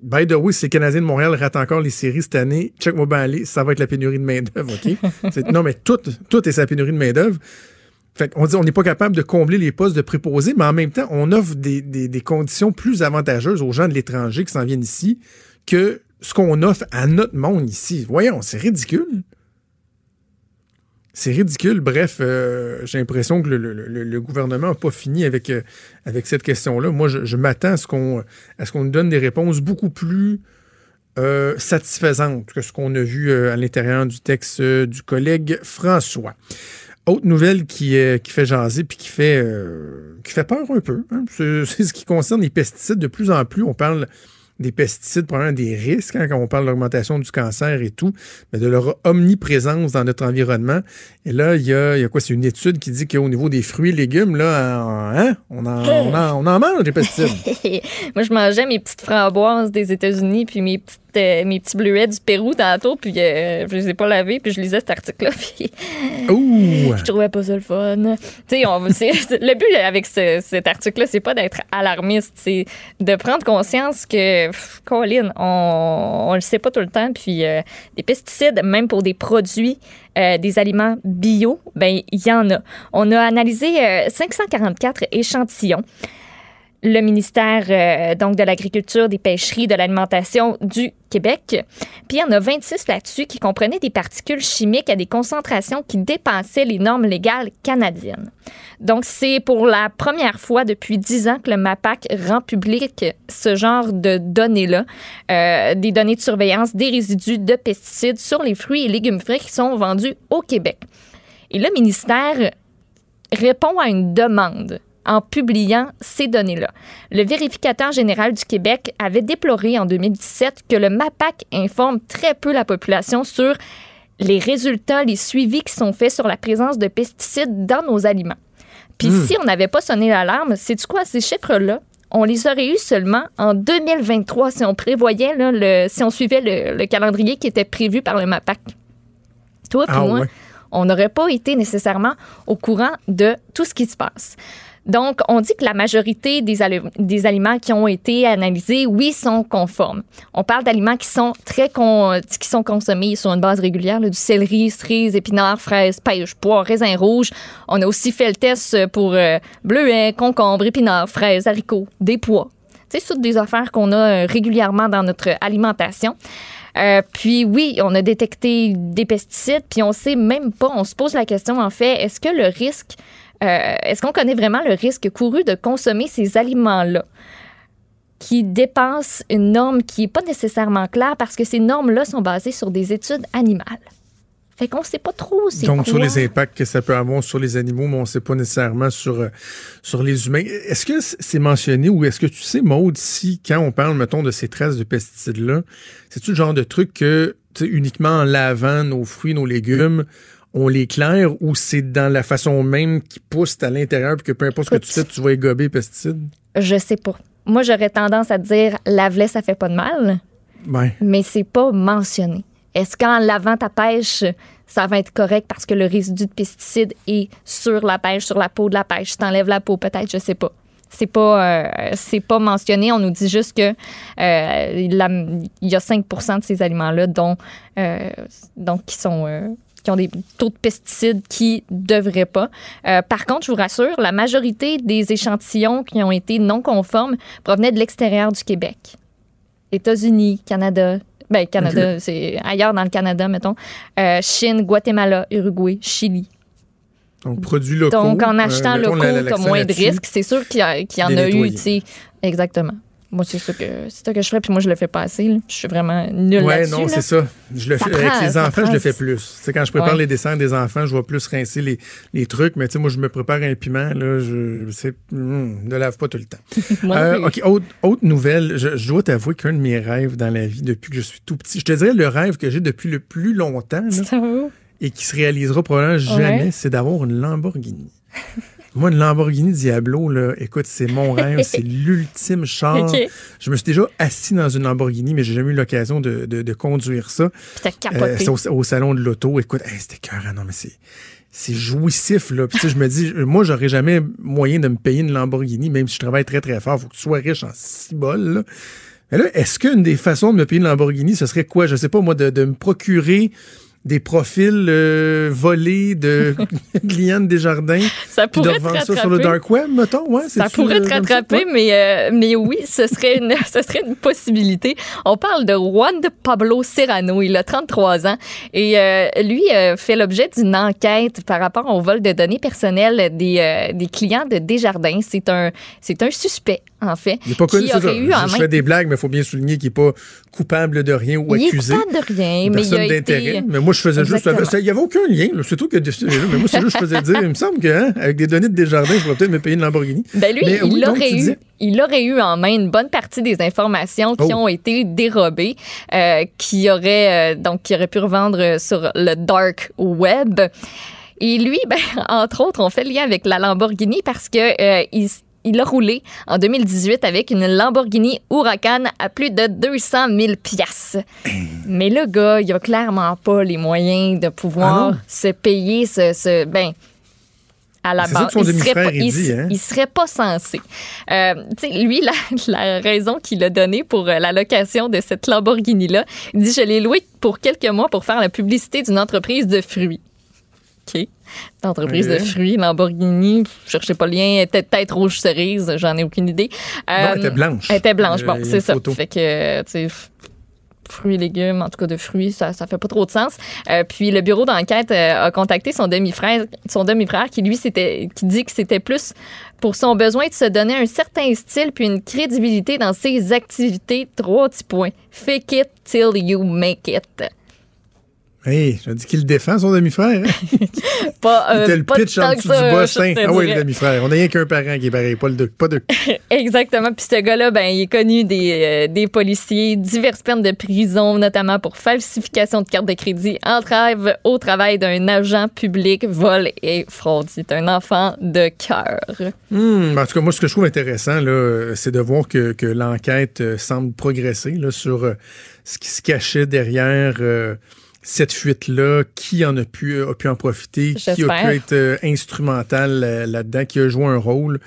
By the way, si les Canadiens de Montréal ratent encore les séries cette année, check-moi bien aller, ça va être la pénurie de main-d'œuvre, OK? Non, mais tout, tout est sa pénurie de main-d'œuvre. Fait qu'on dit on n'est pas capable de combler les postes de préposés, mais en même temps, on offre des, des- des conditions plus avantageuses aux gens de l'étranger qui s'en viennent ici que ce qu'on offre à notre monde ici. Voyons, c'est ridicule. C'est ridicule. Bref, euh, j'ai l'impression que le, gouvernement n'a pas fini avec, euh, avec cette question-là. Moi, je, m'attends à ce qu'on nous donne des réponses beaucoup plus euh, satisfaisantes que ce qu'on a vu à l'intérieur du texte du collègue François. Autre nouvelle qui, fait jaser puis qui fait, qui fait peur un peu. hein. C'est ce qui concerne les pesticides. De plus en plus, on parle des pesticides, probablement des risques, hein, quand on parle de l'augmentation du cancer et tout, mais de leur omniprésence dans notre environnement. Et là, il y a, il y a quoi? C'est une étude qui dit qu'au niveau des fruits et légumes, là, hein, on, en, on, en, on en mange des pesticides. Moi, je mangeais mes petites framboises des États-Unis puis mes, petites, euh, mes petits bleuets du Pérou tantôt, puis euh, je les ai pas lavés, puis je lisais cet article-là, puis Ouh! je trouvais pas ça le fun. On- le but avec ce- cet article-là, c'est pas d'être alarmiste, c'est de prendre conscience que, pff, Colin, on, on le sait pas tout le temps, puis euh, des pesticides, même pour des produits, euh, des aliments bio, ben il y en a. On a analysé euh, 544 échantillons le ministère euh, donc de l'Agriculture, des Pêcheries, de l'Alimentation du Québec. Puis il y en a 26 là-dessus qui comprenaient des particules chimiques à des concentrations qui dépassaient les normes légales canadiennes. Donc c'est pour la première fois depuis 10 ans que le MAPAC rend public ce genre de données-là, euh, des données de surveillance des résidus de pesticides sur les fruits et légumes frais qui sont vendus au Québec. Et le ministère répond à une demande en publiant ces données-là. Le vérificateur général du Québec avait déploré en 2017 que le MAPAC informe très peu la population sur les résultats, les suivis qui sont faits sur la présence de pesticides dans nos aliments. Puis Hmm. si on n'avait pas sonné l'alarme, c'est quoi? Ces chiffres-là? On les aurait eus seulement en 2023 si on prévoyait, là, le, si on suivait le, le calendrier qui était prévu par le MAPAC. Toi puis Ah moi, ouais. on n'aurait pas été nécessairement au courant de tout ce qui se passe. Donc, on dit que la majorité des, ali- des aliments qui ont été analysés, oui, sont conformes. On parle d'aliments qui sont très qui sont consommés sur une base régulière, du céleri, cerises, épinards, fraises, pêches, pois, raisins rouges. On a aussi fait le test pour euh, bleuets, concombres, épinards, fraises, haricots, des pois. C'est toutes des affaires qu'on a euh, régulièrement dans notre alimentation. Euh, puis oui, on a détecté des pesticides, puis on sait même pas, on se pose la question en fait, est-ce que le risque, euh, est-ce qu'on connaît vraiment le risque couru de consommer ces aliments-là qui dépassent une norme qui n'est pas nécessairement claire parce que ces normes-là sont basées sur des études animales? Fait qu'on sait pas trop c'est Donc, sur les impacts que ça peut avoir sur les animaux, mais on ne sait pas nécessairement sur, euh, sur les humains. Est-ce que c'est mentionné ou est-ce que tu sais, Maude, si quand on parle, mettons, de ces traces de pesticides-là, c'est-tu le genre de truc que, uniquement en lavant nos fruits, nos légumes, on les claire ou c'est dans la façon même qui pousse à l'intérieur puis que peu importe ce que tu fais, tu vas égober pesticides? Je sais pas. Moi, j'aurais tendance à dire lave-les, ça fait pas de mal. Mais c'est pas mentionné. Est-ce qu'en lavant ta pêche, ça va être correct parce que le résidu de pesticides est sur la pêche, sur la peau de la pêche? Si t'enlèves la peau, peut-être, je sais pas. C'est pas, euh, c'est pas mentionné. On nous dit juste que euh, la- il y a 5% de ces aliments-là dont, euh, donc qui sont qui ont des taux de pesticides qui devraient pas. Euh, par contre, je vous rassure, la majorité des échantillons qui ont été non conformes provenaient de l'extérieur du Québec. États-Unis, Canada. Ben, Canada, c'est ailleurs dans le Canada, mettons. Euh, Chine, Guatemala, Uruguay, Chili. Donc, produits locaux. Donc, en euh, achetant mettons locaux, tu as moins de risques. C'est sûr qu'il y, y en a eu, tu sais. Exactement. Moi, c'est ça que c'est ça que je ferais, puis moi, je le fais pas assez. là. Je suis vraiment nulle Ouais, là-dessus. non, là. c'est ça. Je le Ça fais, prend- avec les enfants, prend- je le fais plus. Tu sais, quand je prépare Ouais. les desserts des enfants, je vais plus rincer les, les trucs. Mais tu sais, moi, je me prépare un piment, là, je, c'est, ne lave pas tout le temps. Euh. OK, autre, autre nouvelle. Je, je dois t'avouer qu'un de mes rêves dans la vie depuis que je suis tout petit, je te dirais le rêve que j'ai depuis le plus longtemps, là, et qui se réalisera probablement jamais, Ouais. c'est d'avoir une Lamborghini. Moi, une Lamborghini Diablo, là, écoute, c'est mon rêve, c'est l'ultime char. Je me suis déjà assis dans une Lamborghini, mais j'ai jamais eu l'occasion de, de- de conduire ça. Puis t'as Euh, capoté. c'est au, au salon de l'auto. Écoute, hey, c'était cœur, non, mais c'est. C'est jouissif, là. Puis, tu sais, je me dis, euh, moi, j'aurais jamais moyen de me payer une Lamborghini, même si je travaille très, très fort. Faut que tu sois riche en cibole, là. Mais là, est-ce qu'une des façons de me payer une Lamborghini, ce serait quoi? Je sais pas, moi, de, de me procurer des profils euh, volés de clients de Desjardins, Ça puis de pourrait te ça sur rattraper. le dark web, mettons? Ouais, Ça pourrait euh, te rattraper, Ouais. mais, euh, mais oui, ce serait, une, ce serait une possibilité. On parle de Juan de Pablo Serrano. Il a 33 ans et euh, lui euh, fait l'objet d'une enquête par rapport au vol de données personnelles des, euh, des clients de Desjardins. C'est un, c'est un suspect, en fait, Il est pas connu, qui c'est aurait eu en Je main fais des blagues, mais il faut bien souligner qu'il n'est pas coupable de rien ou Il accusé. coupable de rien, mais il a d'intérêt. été... Mais moi, je faisais juste. Exactement. Il n'y avait aucun lien, là, surtout que. Mais moi, c'est juste, je faisais dire, il me semble que, hein, avec des données de Desjardins, je pourrais peut-être me payer une Lamborghini. Ben lui, Mais il, oui, aurait eu, il aurait eu en main une bonne partie des informations qui Oh. ont été dérobées, euh, qui aurait euh, donc qui aurait pu revendre sur le dark web. Et lui, ben, entre autres, on fait le lien avec la Lamborghini parce que euh, il, il a roulé en 2018 avec une Lamborghini Huracan à plus de 200 000 piastres. Mais le gars, il a clairement pas les moyens de pouvoir Ah se payer ce, ce ben à la base, il serait pas, il dit, hein? il serait pas censé. Euh, lui, la, la raison qu'il a donnée pour euh, la location de cette Lamborghini-là, il dit Je l'ai loué pour quelques mois pour faire la publicité d'une entreprise de fruits. OK. D'entreprise de fruits, Lamborghini, je cherchais pas le lien, était peut-être rouge cerise, j'en ai aucune idée. Non, elle était Euh, blanche. Elle était blanche, bon, c'est ça. photo. Fait que, tu sais, fruits et légumes, en tout cas de fruits, ça, ça fait pas trop de sens. Euh, puis le bureau d'enquête euh, a contacté son demi-frère, son demi-frère qui lui c'était, qui dit que c'était plus pour son besoin de se donner un certain style puis une crédibilité dans ses activités. Trois petits points. Fake it till you make it. Hey, je dis qu'il défend, son demi-frère. Hein? Pas, Il euh, était le pas pitch en que dessous ça, du te Ah oui, le demi-frère. On n'a rien qu'un parent qui est pareil, pas le deux. Pas deux. Exactement. Puis ce gars-là, ben, il est connu des, euh, des policiers, diverses peines de prison, notamment pour falsification de carte de crédit, entrave au travail d'un agent public, vol et fraude. C'est un enfant de cœur. Hmm, en tout cas, moi, ce que je trouve intéressant, c'est de voir que, que l'enquête euh, semble progresser là, sur euh, ce qui se cachait derrière euh, cette fuite-là, qui en a pu, a pu en profiter, qui a pu être euh, instrumental euh, là-dedans, qui a joué un rôle.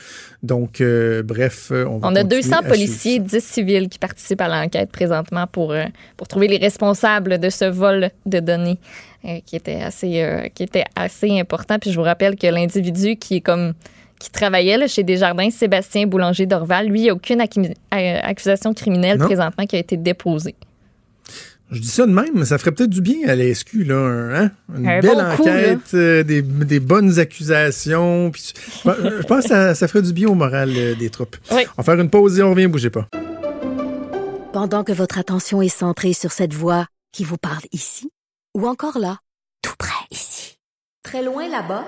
Donc, euh, bref, euh, on va On a continuer 200 à policiers, 10 civils qui participent à l'enquête présentement pour, euh, pour trouver les responsables de ce vol de données euh, qui, était assez, euh, qui était assez important. Puis je vous rappelle que l'individu qui est comme qui travaillait là, chez Desjardins, Sébastien Boulanger d'Orval, lui, il n'y a aucune accu- euh, accusation criminelle Non. présentement qui a été déposée. Je dis ça de même, mais ça ferait peut-être du bien à la SQ, là, un- hein? une Un belle bon coup, enquête, euh, des, des bonnes accusations. puis tu- je pense que ça, ça ferait du bien au moral euh, des troupes. Oui. On va faire une pause et on revient, bougez pas. Pendant que votre attention est centrée sur cette voix qui vous parle ici, ou encore là, tout près ici, très loin là-bas,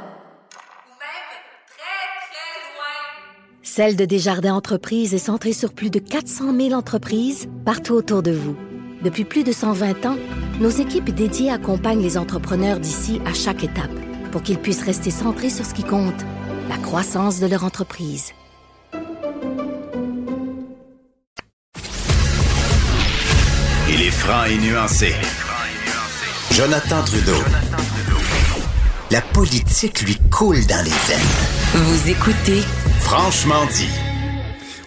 Celle de Desjardins Entreprises est centrée sur plus de 400 000 entreprises partout autour de vous. Depuis plus de 120 ans, nos équipes dédiées accompagnent les entrepreneurs d'ici à chaque étape pour qu'ils puissent rester centrés sur ce qui compte, la croissance de leur entreprise. Il est franc et nuancé. Jonathan Trudeau. La politique lui coule dans les veines. Vous écoutez Franchement dit.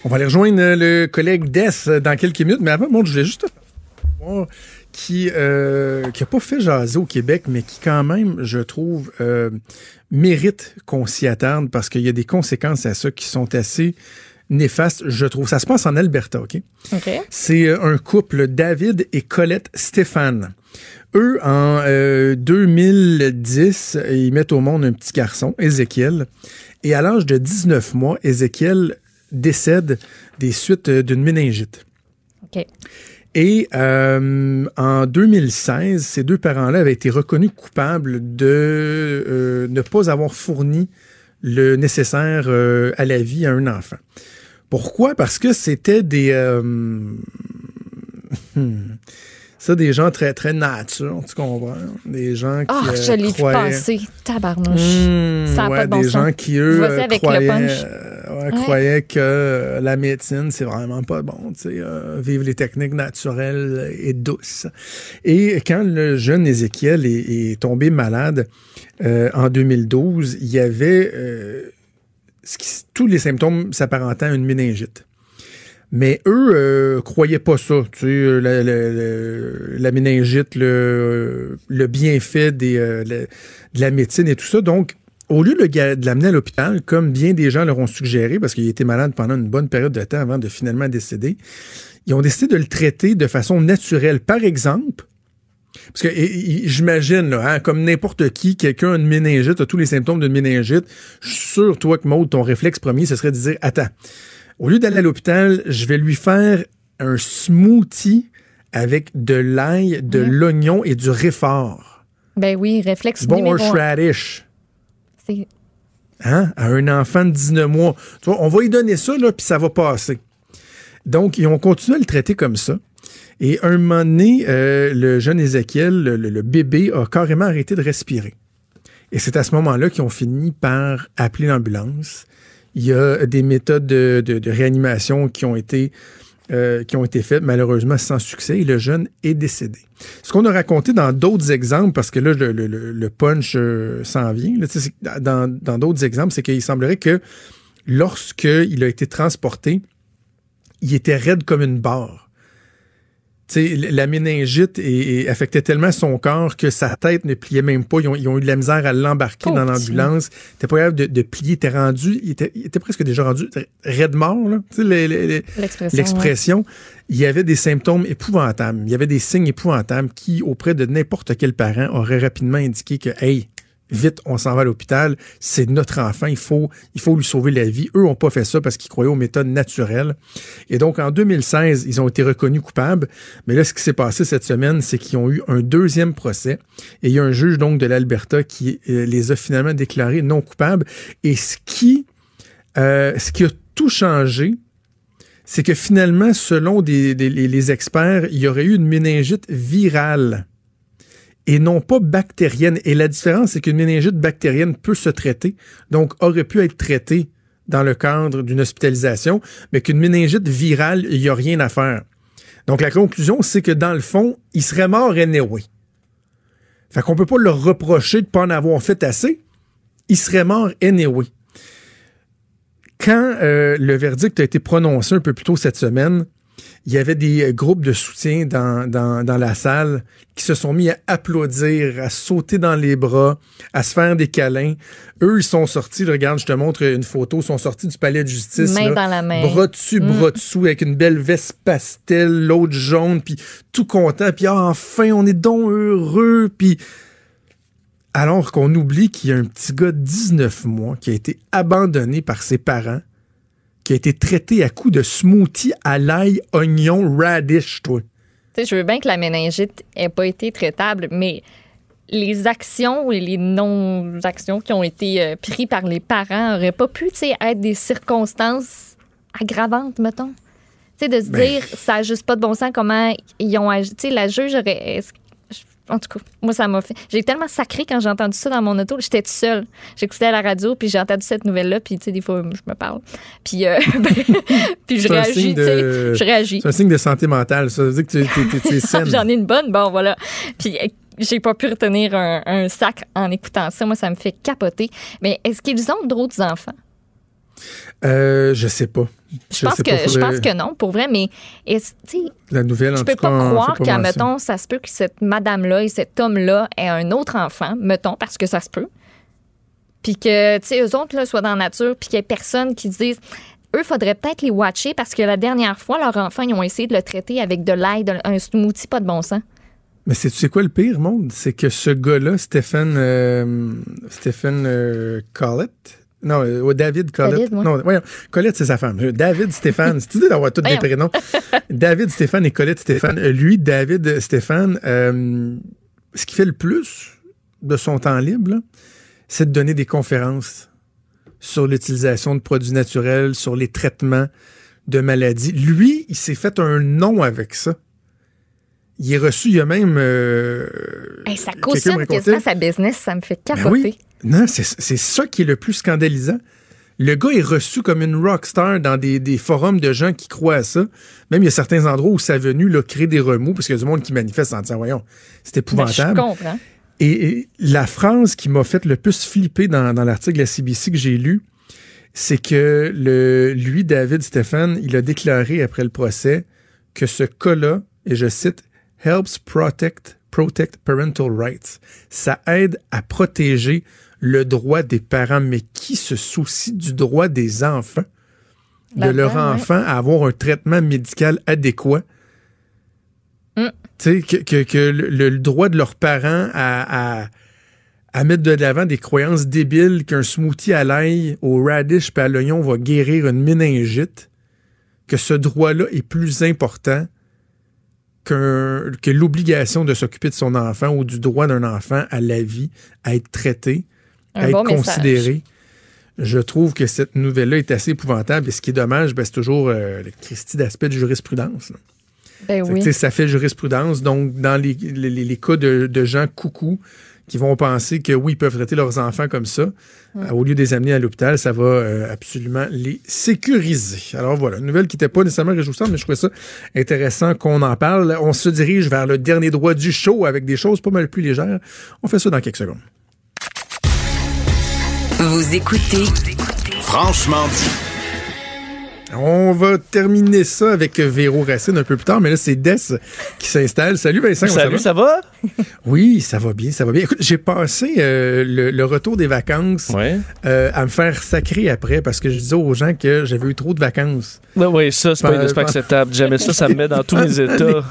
On va aller rejoindre le collègue Des euh, dans quelques minutes, mais avant, bon, je voulais juste qui euh, qui a pas fait jaser au Québec, mais qui quand même, je trouve, euh, mérite qu'on s'y attarde parce qu'il y a des conséquences à ça qui sont assez néfastes, je trouve. Ça se passe en Alberta, OK? OK. C'est euh, un couple, David et Colette Stéphane. Eux, en euh, 2010, ils mettent au monde un petit garçon, Ézéchiel. Et à l'âge de 19 mois, Ézéchiel décède des suites euh, d'une méningite. OK. Et euh, en 2016, ces deux parents-là avaient été reconnus coupables de euh, ne pas avoir fourni le nécessaire euh, à la vie à un enfant. Pourquoi? Parce que c'était des... hmm, ça, des gens très, très nature, tu comprends? Des gens qui Ah, euh, je l'ai vu croyaient- passer. Tabarnouche. Mmh, Ça a ouais, pas de bon des sens. gens qui, eux, avec croyaient, euh, ouais, Ouais. croyaient que euh, la médecine, c'est vraiment pas bon. tu sais, euh, vivre les techniques naturelles et douces. Et quand le jeune Ézéchiel est, est tombé malade euh, en 2012, il y avait ce qui- tous les symptômes s'apparentant à une méningite. Mais eux euh, croyaient pas ça. Tu sais, euh, la, méningite, le, le bienfait euh, de la médecine et tout ça. Donc, au lieu de, de l'amener à l'hôpital, comme bien des gens leur ont suggéré, parce qu'il était malade pendant une bonne période de temps avant de finalement décéder, ils ont décidé de le traiter de façon naturelle. Par exemple, parce que j'imagine, hein, comme n'importe qui, quelqu'un a une méningite, a tous les symptômes d'une méningite, je suis sûr, toi, que Maud, ton réflexe premier, ce serait de dire, attends, au lieu d'aller à l'hôpital, je vais lui faire un smoothie avec de l'ail, de l'oignon et du réfort. Ben oui, réflexe bon numéro horseradish. C'est- Hein? À un enfant de 19 mois. Tu vois, on va lui donner ça, là, puis ça va passer. Donc, ils ont continué à le traiter comme ça. Et un moment donné, euh, le jeune Ézéchiel, le, le- le bébé, a carrément arrêté de respirer. Et c'est à ce moment-là qu'ils ont fini par appeler l'ambulance. Il y a des méthodes de, réanimation qui ont été euh, qui ont été faites, malheureusement sans succès, et le jeune est décédé. Ce qu'on a raconté dans d'autres exemples, parce que là, le, punch euh, s'en vient, dans dans d'autres exemples, c'est qu'il semblerait que lorsqu'il a été transporté, il était raide comme une barre. La méningite est- est- affectait tellement son corps que sa tête ne pliait même pas. Ils ont, ils ont eu de la misère à l'embarquer dans l'ambulance. Était pas capable de, de plier. Était rendu, il était, il était presque déjà rendu raide mort. L'expression. l'expression, il y avait des symptômes épouvantables. Il y avait des signes épouvantables qui, auprès de n'importe quel parent, auraient rapidement indiqué que, hey, vite, on s'en va à l'hôpital, c'est notre enfant, il faut, il faut lui sauver la vie. Eux n'ont pas fait ça parce qu'ils croyaient aux méthodes naturelles. Et donc, en 2016, ils ont été reconnus coupables. Mais là, ce qui s'est passé cette semaine, c'est qu'ils ont eu un deuxième procès. Et il y a un juge, donc, de l'Alberta qui euh, les a finalement déclarés non coupables. Et ce qui, euh, ce qui a tout changé, c'est que finalement, selon les experts, il y aurait eu une méningite virale et non pas bactérienne. Et la différence, c'est qu'une méningite bactérienne peut se traiter, donc aurait pu être traitée dans le cadre d'une hospitalisation, mais qu'une méningite virale, il n'y a rien à faire. Donc la conclusion, c'est que dans le fond, il serait mort anyway. Fait qu'on peut pas leur reprocher de pas en avoir fait assez. Il serait mort anyway. Quand euh, le verdict a été prononcé un peu plus tôt cette semaine, il y avait des euh, groupes de soutien dans, dans, dans la salle qui se sont mis à applaudir, à sauter dans les bras, à se faire des câlins. Eux, ils sont sortis, regarde, je te montre une photo, ils sont sortis du palais de justice. Main là, dans la main. Bras dessus, Mm. bras dessous, avec une belle veste pastel, l'autre jaune, puis tout content, puis ah, enfin, on est donc heureux, puis alors qu'on oublie qu'il y a un petit gars de 19 mois qui a été abandonné par ses parents, qui a été traité à coups de smoothie à l'ail, oignon, radish, toi. Tu sais, je veux bien que la méningite ait pas été traitable, mais les actions et les non-actions qui ont été euh, prises par les parents auraient pas pu, être des circonstances aggravantes, mettons. Tu sais, de se Ben. dire, ça n'a juste pas de bon sens comment ils ont agi. Tu sais, la juge aurait. En tout cas, moi, ça m'a fait. J'ai tellement sacré quand j'ai entendu ça dans mon auto. J'étais toute seule. J'écoutais à la radio, puis j'ai entendu cette nouvelle-là, puis tu sais, des fois, je me parle. Puis, euh, puis je réagis, tu sais. Je réagis. C'est un signe de santé mentale, ça veut dire que tu es, saine. J'en ai une bonne, bon voilà. Puis j'ai pas pu retenir un, un sac en écoutant ça. Moi, ça me fait capoter. Mais est-ce qu'ils ont d'autres enfants? Euh, je sais pas. Je, pense, que, je pense que non, pour vrai, mais sais, La nouvelle, je peux cas, pas croire qu'à, mettons, ça se peut que cette madame-là et cet homme-là aient un autre enfant, mettons, parce que ça se peut. Puis que, tu sais, eux autres, là, soient dans la nature, puis qu'il y ait personne qui dise. Eux, faudrait peut-être les watcher parce que la dernière fois, leur enfant, ils ont essayé de le traiter avec de l'ail, un smoothie pas de bon sens. Mais c'est tu sais quoi le pire, monde? C'est que ce gars-là, Stephen, euh, Stephen euh, Collett, non, euh, David ouais. Non, voyons, Collett, c'est sa femme. Euh, David Stéphane, c'est idée d'avoir tous des prénoms. David Stéphane et Colette Stéphane. Euh, Lui, David Stéphane, euh, ce qu'il fait le plus de son temps libre, c'est de donner des conférences sur l'utilisation de produits naturels, sur les traitements de maladies. Lui, il s'est fait un nom avec ça. Il est reçu, il y a même... euh, Hey, ça cautionne quasiment sa business, ça me fait Ben capoter. oui. Non, c'est ça qui est le plus scandalisant. Le gars est reçu comme une rockstar dans des, des forums de gens qui croient à ça. Même il y a certains endroits où sa venue là, crée des remous parce qu'il y a du monde qui manifeste en disant Voyons, c'est Ben, je épouvantable. comprends. Et, et la phrase qui m'a fait le plus flipper dans, dans l'article de la CBC que j'ai lu, c'est que le, lui, David Stéphane, il a déclaré après le procès que ce cas-là, et je cite, helps protect, protect parental rights. Ça aide à protéger le droit des parents. Mais qui se soucie du droit des enfants, de leur ouais. enfant, à avoir un traitement médical adéquat? Mm. Tu sais, que, que- que le, le droit de leurs parents à, à, à mettre de l'avant des croyances débiles qu'un smoothie à l'ail, au radish et à l'oignon va guérir une méningite, que ce droit-là est plus important que l'obligation de s'occuper de son enfant ou du droit d'un enfant à la vie, à être traité, Un à être message. considéré. Je trouve que cette nouvelle-là est assez épouvantable. Et ce qui est dommage, ben, c'est toujours euh, le Christie d'aspect de jurisprudence. là. Ben que, ça fait jurisprudence. Donc, dans les, les- les- les cas de, de gens coucou qui vont penser que oui, ils peuvent traiter leurs enfants comme ça, euh, au lieu de les amener à l'hôpital, ça va euh, absolument les sécuriser. Alors voilà, une nouvelle qui n'était pas nécessairement réjouissante, mais je trouvais ça intéressant qu'on en parle. On se dirige vers le dernier droit du show avec des choses pas mal plus légères. On fait ça dans quelques secondes. Vous écoutez Franchement dit. On va terminer ça avec Véro Racine un peu plus tard, mais là, c'est Des qui s'installe. Salut Vincent, Salut, ça va? Oui, ça va bien, ça va bien. Écoute, j'ai passé euh, le, le retour des vacances Ouais. euh, à me faire sacrer après parce que je disais aux gens que j'avais eu trop de vacances. Oui, ça, c'est pas, acceptable. Jamais ça, ça me met dans tous mes états.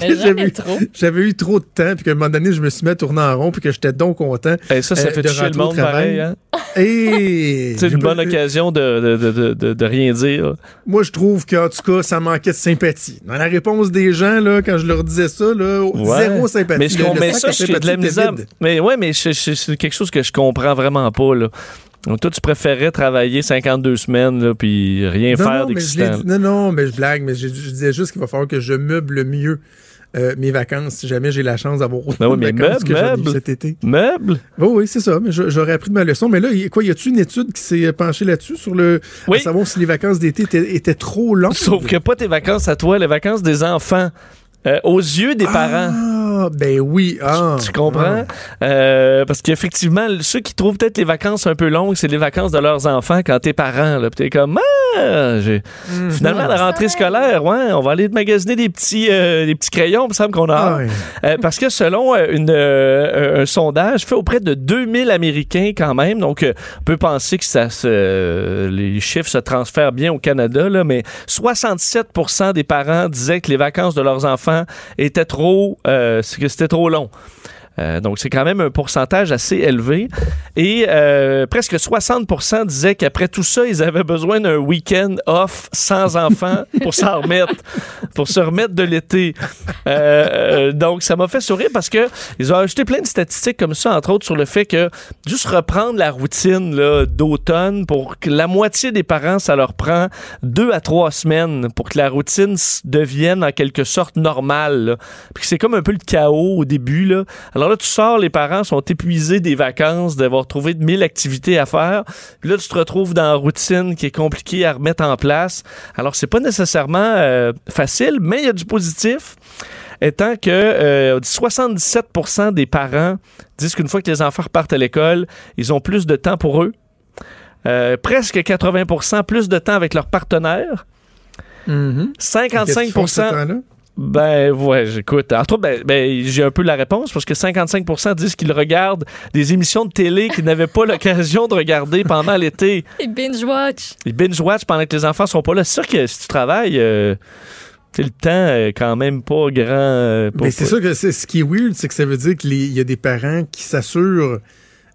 J'avais eu- trop. J'avais eu trop de temps, puis qu'à un moment donné, je me suis mis à tourner en rond, puis que j'étais donc content. Et ça, ça Euh, fait de chier le monde travail. pareil. Hein? Et C'est une bonne occasion de, de, de, de, rien dire. Moi, je trouve qu'en tout cas, ça manquait de sympathie. Dans la réponse des gens, là, quand je leur disais ça, là, Ouais. zéro sympathie. Mais je ça, j'ai de la misère. Mais ouais, mais je- je- c'est quelque chose que je comprends vraiment pas, là. Donc, toi, tu préférais travailler 52 semaines, là, puis rien Non, faire dit- non, non, mais je blague, mais je, je disais juste qu'il va falloir que je meuble mieux euh, mes vacances si jamais j'ai la chance d'avoir autant Ben oui, de vacances meuble, que j'en ai eu meuble. cet été. Meubles? Oui, oui, c'est ça. Mais j'aurais appris de ma leçon. Mais là, quoi, y a-tu une étude qui s'est penchée là-dessus sur le Oui. à savoir si les vacances d'été étaient, étaient trop longues? Sauf que pas tes vacances à toi, les vacances des enfants. Euh, aux yeux des parents. Ah, ben oui. Ah, Tu comprends? Euh, parce qu'effectivement, ceux qui trouvent peut-être les vacances un peu longues, c'est les vacances de leurs enfants quand t'es parent. Là, t'es comme, ah, j'ai- Mhm. finalement, la rentrée scolaire, ouais, on va aller magasiner des petits, euh, des petits crayons, il me semble qu'on a Ah. Euh, parce que selon une, un sondage fait auprès de 2000 Américains quand même, donc euh, on peut penser que ça se, les chiffres se transfèrent bien au Canada, là, mais 67% des parents disaient que les vacances de leurs enfants étaient trop, euh, que c'était trop long. Euh, donc, c'est quand même un pourcentage assez élevé. Et euh, presque 60% disaient qu'après tout ça, ils avaient besoin d'un week-end off sans enfants pour s'en remettre, pour se remettre de l'été. Euh, donc, ça m'a fait sourire parce que ils ont ajouté plein de statistiques comme ça, entre autres sur le fait que juste reprendre la routine d'automne pour que la moitié des parents, ça leur prend deux à trois semaines pour que la routine devienne en quelque sorte normale. Puis c'est comme un peu le chaos au début. Là. Là, tu sors, les parents sont épuisés des vacances, d'avoir trouvé de mille activités à faire. Puis là, tu te retrouves dans une routine qui est compliquée à remettre en place. Alors, c'est pas nécessairement euh, facile, mais il y a du positif étant que euh, 77% des parents disent qu'une fois que les enfants repartent à l'école, ils ont plus de temps pour eux. euh, presque 80% plus de temps avec leur partenaire. Mhm. 55 Ben ouais, j'écoute. Entre autres, ben, ben, j'ai un peu la réponse parce que 55% disent qu'ils regardent des émissions de télé qu'ils n'avaient pas l'occasion de regarder pendant l'été. Et binge-watch. Ils binge-watch pendant que les enfants sont pas là. C'est sûr que si tu travailles, euh, le temps est quand même pas grand. euh, pour- Mais c'est sûr que c'est- ce qui est weird, c'est que ça veut dire qu'il y a des parents qui s'assurent,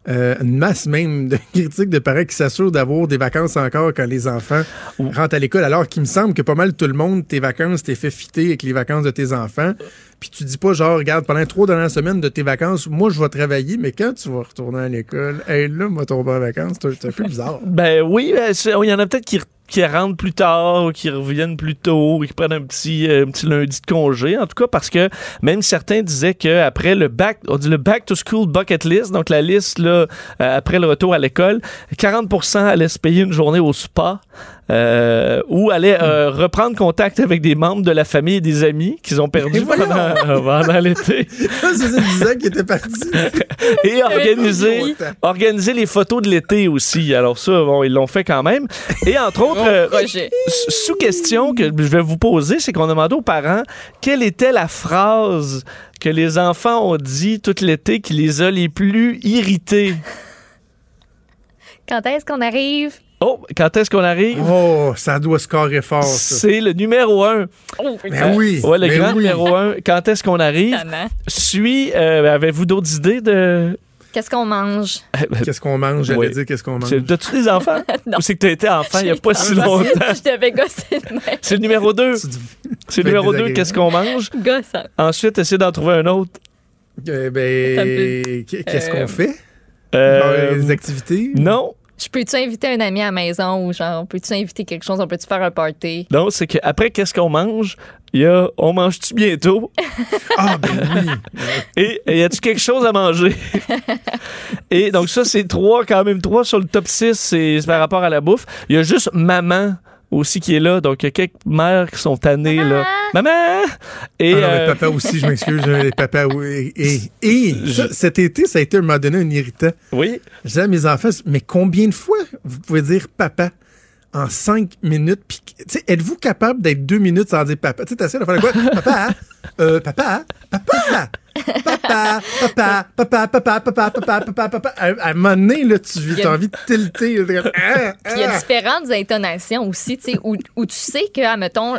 euh, une masse même de critiques de parents qui s'assurent d'avoir des vacances encore quand les enfants rentrent à l'école, alors qu'il me semble que pas mal tout le monde, tes vacances, t'es fait fitter avec les vacances de tes enfants. Puis tu dis pas genre, regarde, pendant trois dernières semaines de tes vacances, moi je vais travailler, mais quand tu vas retourner à l'école, hey là, moi tomber en vacances, c'est un peu bizarre. Ben oui, ben, il y en a peut-être qui, qui rentrent plus tard, ou qui reviennent plus tôt, ou qui prennent un petit, euh, un petit lundi de congé. En tout cas, parce que même certains disaient qu'après le back, on dit le back to school bucket list, donc la liste là, euh, après le retour à l'école, 40 allaient se payer une journée au spa. Euh, ou allaient euh, reprendre contact avec des membres de la famille et des amis qu'ils ont perdus Et voyons! pendant, pendant l'été. c'est ça, 10 ans qui était parti. et organiser, organiser les photos de l'été aussi. Alors ça, bon, ils l'ont fait quand même. Et entre autres, euh, sous question que je vais vous poser, c'est qu'on demandait aux parents quelle était la phrase que les enfants ont dit tout l'été qui les a les plus irrités? Quand est-ce qu'on arrive? Oh, quand est-ce qu'on arrive? Oh, ça doit scorer fort, ça. C'est le numéro un. Oh, Ben oui. Ouais, le ben grand oui. numéro un. Quand est-ce qu'on arrive? Suit, euh, avez-vous d'autres idées de... Qu'est-ce qu'on mange? Qu'est-ce qu'on mange? J'allais Oui. dire qu'est-ce qu'on mange? C'est- As-tu des enfants? Non. Ou c'est que tu été enfant il n'y a pas si longtemps? Je devais gosser de même. C'est le numéro 2. C'est le numéro 2. Qu'est-ce qu'on mange? Gossant. Ensuite, essayer d'en trouver un autre. Euh, ben, qu'est-ce qu'on Euh, fait? Euh, les activités? non. Je peux-tu inviter un ami à la maison ou genre, peux-tu inviter quelque chose? On peut-tu faire un party? Non, c'est qu'après, qu'est-ce qu'on mange? Il y a on mange-tu bientôt? Ah, ben oui. Et y a-tu quelque chose à manger? Et donc, ça, c'est trois, quand même trois sur le top 6, c'est c'est par rapport à la bouffe. Il y a juste maman aussi qui est là. Donc, il y a quelques mères qui sont tannées, là. Maman! Et. Ah non, mais euh, papa aussi, je m'excuse. Les papas, oui. Et, cet été, ça a été, à un moment donné, un irritant. oui. Je disais à mes enfants, mais combien de fois vous pouvez dire papa en cinq minutes? Puis, tu sais, êtes-vous capable d'être deux minutes sans dire papa? Tu sais, t'essaies de faire quoi? Papa, euh, papa, papa, papa, papa, papa, papa, papa, papa, papa, papa. À, à un moment donné, là, tu y as envie de tilter. ah, Puis il y a ah. différentes intonations aussi, tu sais, où, où tu sais que, admettons,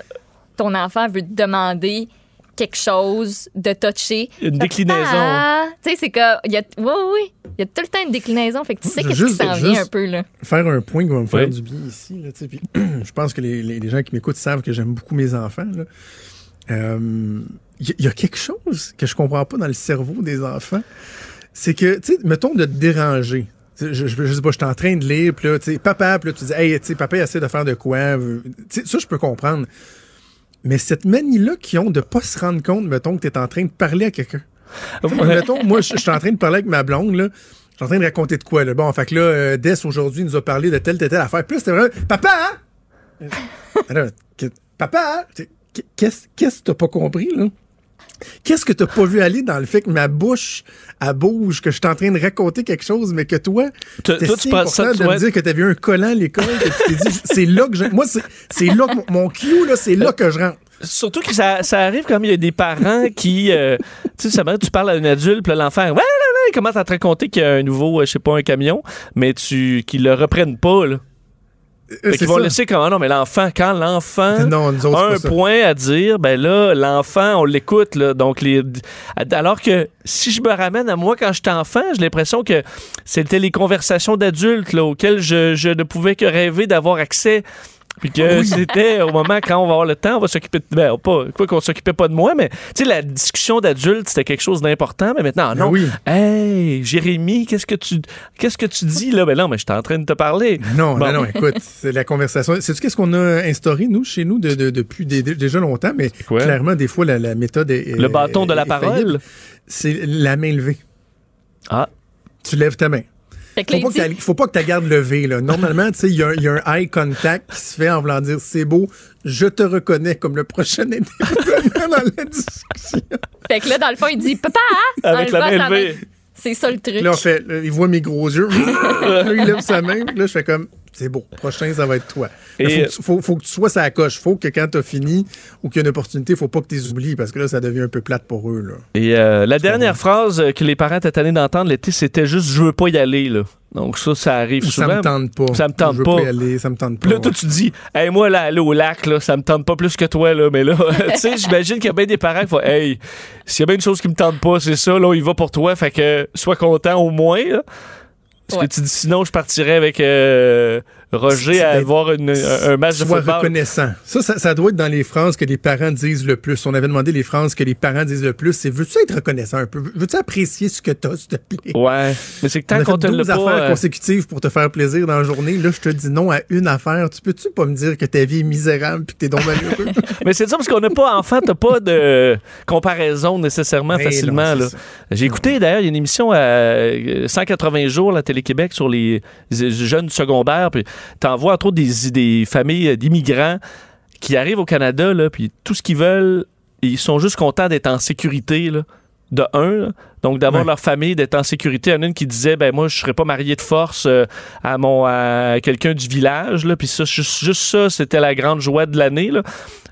ton enfant veut te demander quelque chose de toucher. Une déclinaison. Ah, tu sais, c'est que, il y a, oui, oui, il y a tout le temps une déclinaison. Fait que tu sais qu'est-ce qui s'en vient un peu, là. faire un point qui va me faire Oui. du bien ici. Là, tu sais, puis je pense que les, les- les gens qui m'écoutent savent que j'aime beaucoup mes enfants. là. Euh, Il y, a quelque chose que je comprends pas dans le cerveau des enfants. C'est que, tu sais, mettons de te déranger. Je, je, je sais pas, je suis en train de lire, puis là, tu sais, papa, puis là, tu dis, hey, tu sais, papa, il essaie de faire de quoi. euh, Tu sais, ça, je peux comprendre. Mais cette manie-là qu'ils ont de pas se rendre compte, mettons, que tu es en train de parler à quelqu'un. Mettons, moi, je suis en train de parler avec ma blonde, là. Je suis en train de raconter de quoi, là. Bon, fait que là, euh, Des, aujourd'hui, nous a parlé de telle, telle, telle affaire. Là, c'était vraiment, papa, hein? Alors, que- papa, hein? qu'est-ce qu'est-ce que t'as pas compris, là? Qu'est-ce que t'as pas vu aller dans le fait que ma bouche, elle bouge, que je suis en train de raconter quelque chose, mais que toi, toi, tu penses ça, de toi- me dire que t'avais eu un collant à l'école, que tu t'es dit, c'est là que je, moi, c'est, là que mon, mon cue, là, c'est là que je rentre. Surtout que ça, ça arrive comme il y a des parents qui. euh, tu sais, ça tu parles à un adulte, puis l'enfant, ouais, ouais, ouais, il commence à te raconter qu'il y a un nouveau, euh, je sais pas, un camion, mais tu qu'ils le reprennent pas, là. Fait qu'ils vont ça. laisser comme, ah non, mais l'enfant, quand l'enfant Non, nous autres, a c'est un point à dire, ben là, l'enfant, on l'écoute, là. Donc, les, alors que si je me ramène à moi quand j'étais enfant, j'ai l'impression que c'était les conversations d'adultes, là, auxquelles je, je ne pouvais que rêver d'avoir accès. Puis que c'était au moment quand on va avoir le temps, on va s'occuper de. Ben, pas, quoi qu'on s'occupait pas de moi, mais tu sais, la discussion d'adulte, c'était quelque chose d'important. Mais maintenant, non. oui. Hey, Jérémy, qu'est-ce que tu qu'est-ce que tu dis là? Ben non, mais j'étais en train de te parler. Non, Bon. non, non, écoute, c'est la conversation. Sais-tu qu'est-ce qu'on a instauré, nous, chez nous, de, de- depuis dé- dé- déjà longtemps, mais clairement, des fois, la, la méthode est. Le bâton de la parole? C'est la main levée. Ah. Tu lèves ta main. Fait que Faut là, pas il que faut pas que tu gardes levée. Là. Normalement, tu sais, il y, a un- il y a un eye contact qui se fait en voulant dire c'est beau, je te reconnais comme le prochain intervenant dans la discussion. fait que là, dans le fond, il dit, papa, hein? Avec la main levée. C'est ça le truc. Là, on fait, là, il voit mes gros yeux. là, il lève sa main. Là, je fais comme, c'est beau. Prochain, ça va être toi. Il faut, que tu- faut, faut que tu sois sa coche. Faut que quand t'as fini ou qu'il y a une opportunité, faut pas que tu les oublies parce que là, ça devient un peu plate pour eux. Là. Et euh, la dernière phrase euh, que les parents étaient tannés d'entendre l'été, c'était juste je veux pas y aller là. Donc ça, ça arrive Ou souvent. ça me tente pas. Ça me tente Je veux pas. y aller, ça me tente pas. Là, toi, tu dis, hey, moi, là, aller au lac, là, ça me tente pas plus que toi, là. Mais là, tu sais, j'imagine qu'il y a bien des parents qui font, hey, s'il y a bien une chose qui me tente pas, c'est ça, là, il va pour toi. Fait que, sois content au moins, là. Parce Ouais. que tu dis, sinon, je partirais avec euh, Roger à c'est- voir une- un, match de football. reconnaissant. Ça, ça, ça doit être dans les phrases que les parents disent le plus. On avait demandé les phrases que les parents disent le plus. C'est veux-tu être reconnaissant un peu? Veux-tu apprécier ce que t'as, s'il te plaît? Ouais. Mais c'est que tant qu'on te 12 pas. affaires euh, consécutives pour te faire plaisir dans la journée. Là, je te dis non à une affaire. Tu peux-tu pas me dire que ta vie est misérable puis que t'es donc malheureux? Mais c'est ça parce qu'on n'a pas enfant, t'as pas de comparaison nécessairement Mais facilement. J'ai écouté d'ailleurs il y a une émission à euh, 180 jours la Télé-Québec sur les, jeunes du secondaire puis t'en vois entre autres des, des familles d'immigrants qui arrivent au Canada là puis tout ce qu'ils veulent ils sont juste contents d'être en sécurité là. De un, là. donc d'avoir Ouais. leur famille, d'être en sécurité. Il y en a une qui disait, ben moi, je serais pas marié de force euh, à mon à quelqu'un du village, là. Puis ça, juste, juste ça, c'était la grande joie de l'année, là.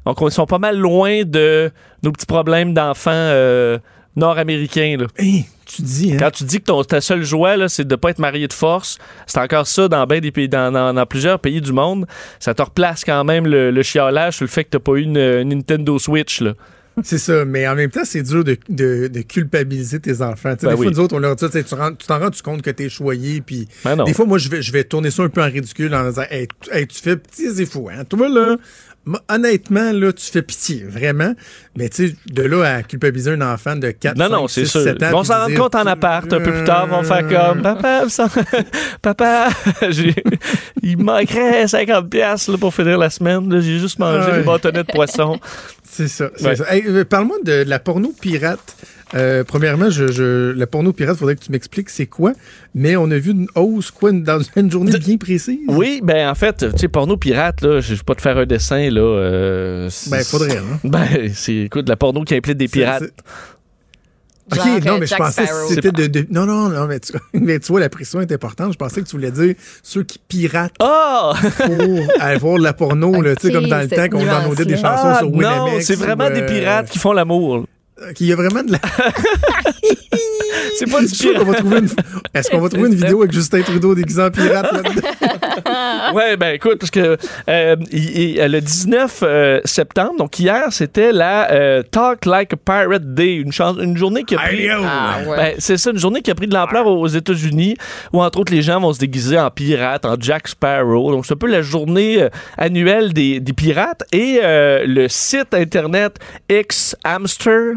Donc, ils sont pas mal loin de nos petits problèmes d'enfants euh, nord-américains. là. Hey, tu dis, hein? Quand tu dis que ton, ta seule joie, là, c'est de pas être marié de force, c'est encore ça dans, ben des pays, dans, dans- dans plusieurs pays du monde. Ça te replace quand même le, le chiolage sur le fait que t'as pas eu une, une Nintendo Switch. Là. C'est ça, mais en même temps, c'est dur de, de- de culpabiliser tes enfants. Tu Ben des fois, nous autres, on leur dit, tu tu tu t'en rends -tu compte que t'es choyé, puis Ben des fois, moi, je vais, je vais tourner ça un peu en ridicule en disant, hey, tu- hey, tu fais pitié, c'est fou, hein. Toi, là, moi, honnêtement, là, tu fais pitié, vraiment. Mais tu sais, de là à culpabiliser un enfant de 4, Non, non, 5, c'est 6, sûr. 7 ans. Ils vont puis s'en rendre dire, compte en appart un peu plus tard. Ils vont faire comme Papa, papa il manquerait 50$ piastres, là, pour finir la semaine. J'ai juste mangé Ouais. des bâtonnets de poisson. C'est ça. c'est Ouais. ça. Hey, euh, Parle-moi de la porno pirate. Euh, premièrement, je, je- la porno pirate, faudrait que tu m'expliques c'est quoi. Mais on a vu une hausse, quoi, dans une journée bien précise. Oui, ben en fait, tu sais, porno pirate, là, je vais pas te faire un dessin, là. euh, Ben, faudrait, hein. Ben, c'est, écoute, la porno qui implique des pirates. OK, Genre, non, euh, mais je pensais que c'était de, de- Non, non, non, mais tu, mais tu vois, la pression est importante. Je pensais que tu voulais dire ceux qui piratent Ah! pour aller voir de la porno, là, tu sais, comme dans le temps qu'on downloadait des chansons Ah, sur non, Winamax. c'est vraiment ou, des euh, pirates qui font l'amour. Qu'il y a vraiment de la. C'est pas du qu'on pirate. va trouver une... Est-ce qu'on va trouver une vidéo avec Justin Trudeau déguisé en pirate là-dedans? Ouais, ben écoute, parce que euh, euh, le 19 euh, septembre, donc hier, c'était la euh, Talk Like a Pirate Day, une, chan- une journée qui a pris. Ah, ouais. Ben, c'est ça, une journée qui a pris de l'ampleur aux États-Unis, où entre autres les gens vont se déguiser en pirates, en Jack Sparrow. Donc c'est un peu la journée euh, annuelle des, des pirates. Et euh, le site internet X Hamster,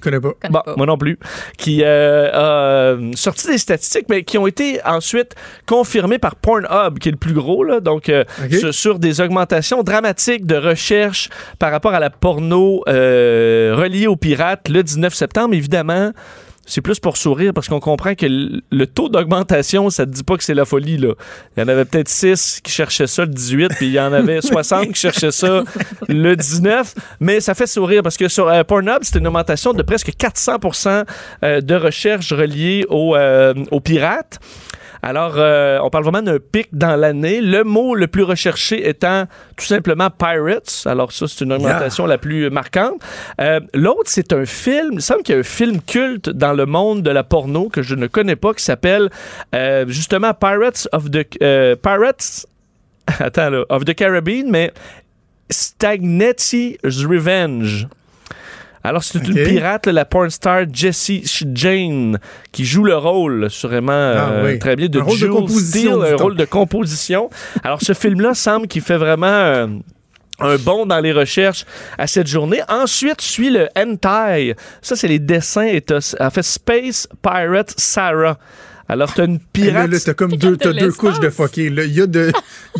connais pas? Connais Bon, pas. moi non plus. Qui euh, a euh, sorti des statistiques, mais qui ont été ensuite confirmées par Pornhub, qui est le plus gros, là, donc euh, sur, sur des augmentations dramatiques de recherche par rapport à la porno euh, reliée aux pirates le 19 septembre. Évidemment, c'est plus pour sourire parce qu'on comprend que le, taux d'augmentation, ça te dit pas que c'est la folie. Là. Il y en avait peut-être 6 qui cherchaient ça le 18, puis il y en avait 60 qui cherchaient ça le 19. Mais ça fait sourire parce que sur euh, Pornhub, c'était une augmentation de presque 400 euh, de recherches reliées aux, euh, aux pirates. Alors, euh, on parle vraiment d'un pic dans l'année. Le mot le plus recherché étant tout simplement Pirates. Alors, ça, c'est une augmentation la plus marquante. Euh, L'autre, c'est un film. Il me semble qu'il y a un film culte dans le monde de la porno que je ne connais pas qui s'appelle euh, justement Pirates of the. euh, Pirates. Attends, là. Of the Caribbean, mais Stagnetti's Revenge. Alors, c'est une Ok. pirate, là, la porn star Jessie Jane, qui joue le rôle, sûrement Ah euh, oui. très bien, de Un rôle de Jules composition, Steele, un rôle de composition. Alors, ce film-là semble qu'il fait vraiment euh, un bond dans les recherches à cette journée. Ensuite, suit le hentai. Ça, c'est les dessins. Et t'as, en fait, Space Pirate Sarah. Alors, t'as une Hey, là, pirate... là, t'as comme deux, t'as deux couches de fucké. Il y, a de-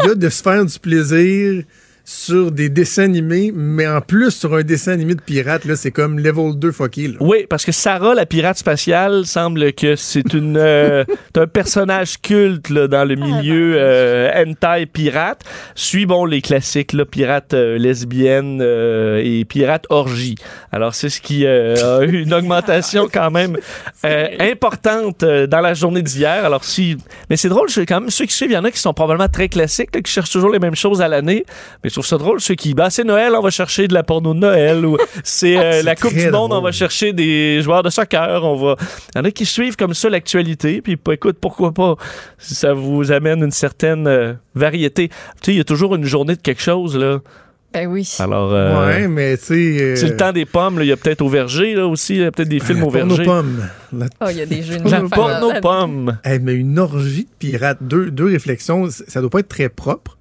il y a de se faire du plaisir sur des dessins animés, mais en plus sur un dessin animé de pirate, là, c'est comme level 2 fucky. Là. Oui, parce que Sarah, la pirate spatiale, semble que c'est une euh, un personnage culte là, dans le milieu euh, hentai pirate. Suit bon les classiques là, pirate euh, lesbienne euh, et pirate orgie. Alors c'est ce qui euh, a eu une augmentation quand même euh, importante euh, dans la journée d'hier. Alors si, mais c'est drôle, c'est quand même ceux qui suivent, il y en a qui sont probablement très classiques, là, qui cherchent toujours les mêmes choses à l'année. Mais trouve ça drôle ceux qui, bah c'est Noël, on va chercher de la porno de Noël ou c'est euh, la Coupe du Monde, on drôle. va chercher des joueurs de soccer, on va. Il y en a qui suivent comme ça l'actualité, puis bah, écoute, pourquoi pas si ça vous amène une certaine euh, variété. Tu sais, il y a toujours une journée de quelque chose là. Ben oui. Alors. euh, Ouais, mais tu sais. euh, c'est le temps des pommes, là. il y a peut-être au verger là aussi, il y a peut-être des films la au porno verger. pomme. La- Oh, il y a des jeux de La mots porno là- pomme. Hey, mais une orgie de pirates, deux, deux réflexions, ça doit pas être très propre.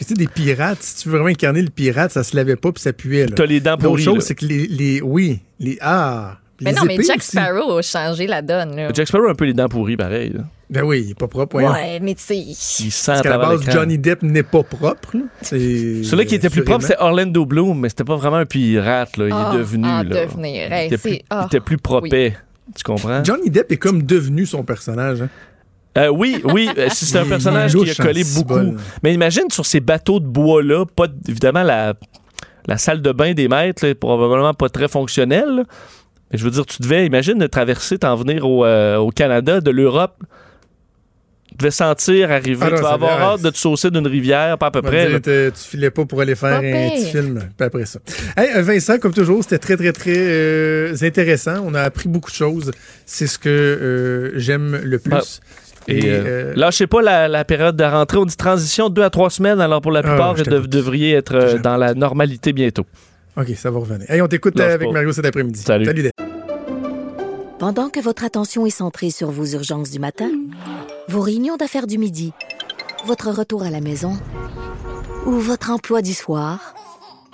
Que tu sais, des pirates, si tu veux vraiment incarner le pirate, ça se lavait pas puis ça puait. T'as les dents là. chose, c'est que les, les. Oui, les. Ah! Mais les non, mais Jack aussi. Sparrow a changé la donne. Là. Jack Sparrow a un peu les dents pourries, pareil. là. Ben oui, il est pas propre. voyons. Ouais, mais tu sais. Il sent Parce à qu'à la base. Johnny Depp n'est pas propre. C'est- Celui qui était plus propre, c'était Orlando Bloom, mais c'était pas vraiment un pirate. Là. Il Ah, est devenu. ah, là. devenir. Il était plus, c'est- ah, il était plus propre. Tu comprends? Johnny Depp est comme devenu son personnage. hein. Euh, oui, oui, euh, c'est un personnage qui a collé cibole. beaucoup. Mais imagine sur ces bateaux de bois-là, pas évidemment la, la salle de bain des maîtres là, est probablement pas très fonctionnelle. là. Mais je veux dire, tu devais, imagine de traverser, t'en venir au, euh, au Canada, de l'Europe. Tu devais sentir arriver. Ah non, tu vas ça avoir hâte de te saucer d'une rivière, pas à peu On va près. dire, là. t'es- tu filais pas pour aller faire Pas un pire. petit film, puis après ça. Hey, euh, Vincent, comme toujours, c'était très, très, très euh, intéressant. On a appris beaucoup de choses. C'est ce que euh, j'aime le plus. Ah. Et, euh, euh, lâchez pas la, la période de rentrée. On dit transition de deux à trois semaines. Alors pour la Ah, plupart, je vous devriez être euh, dans la normalité bientôt. OK, ça va revenir. Hey, on t'écoute euh, avec pas. Mario cet après-midi. Salut. Dave. Pendant que votre attention est centrée sur vos urgences du matin, vos réunions d'affaires du midi, votre retour à la maison ou votre emploi du soir,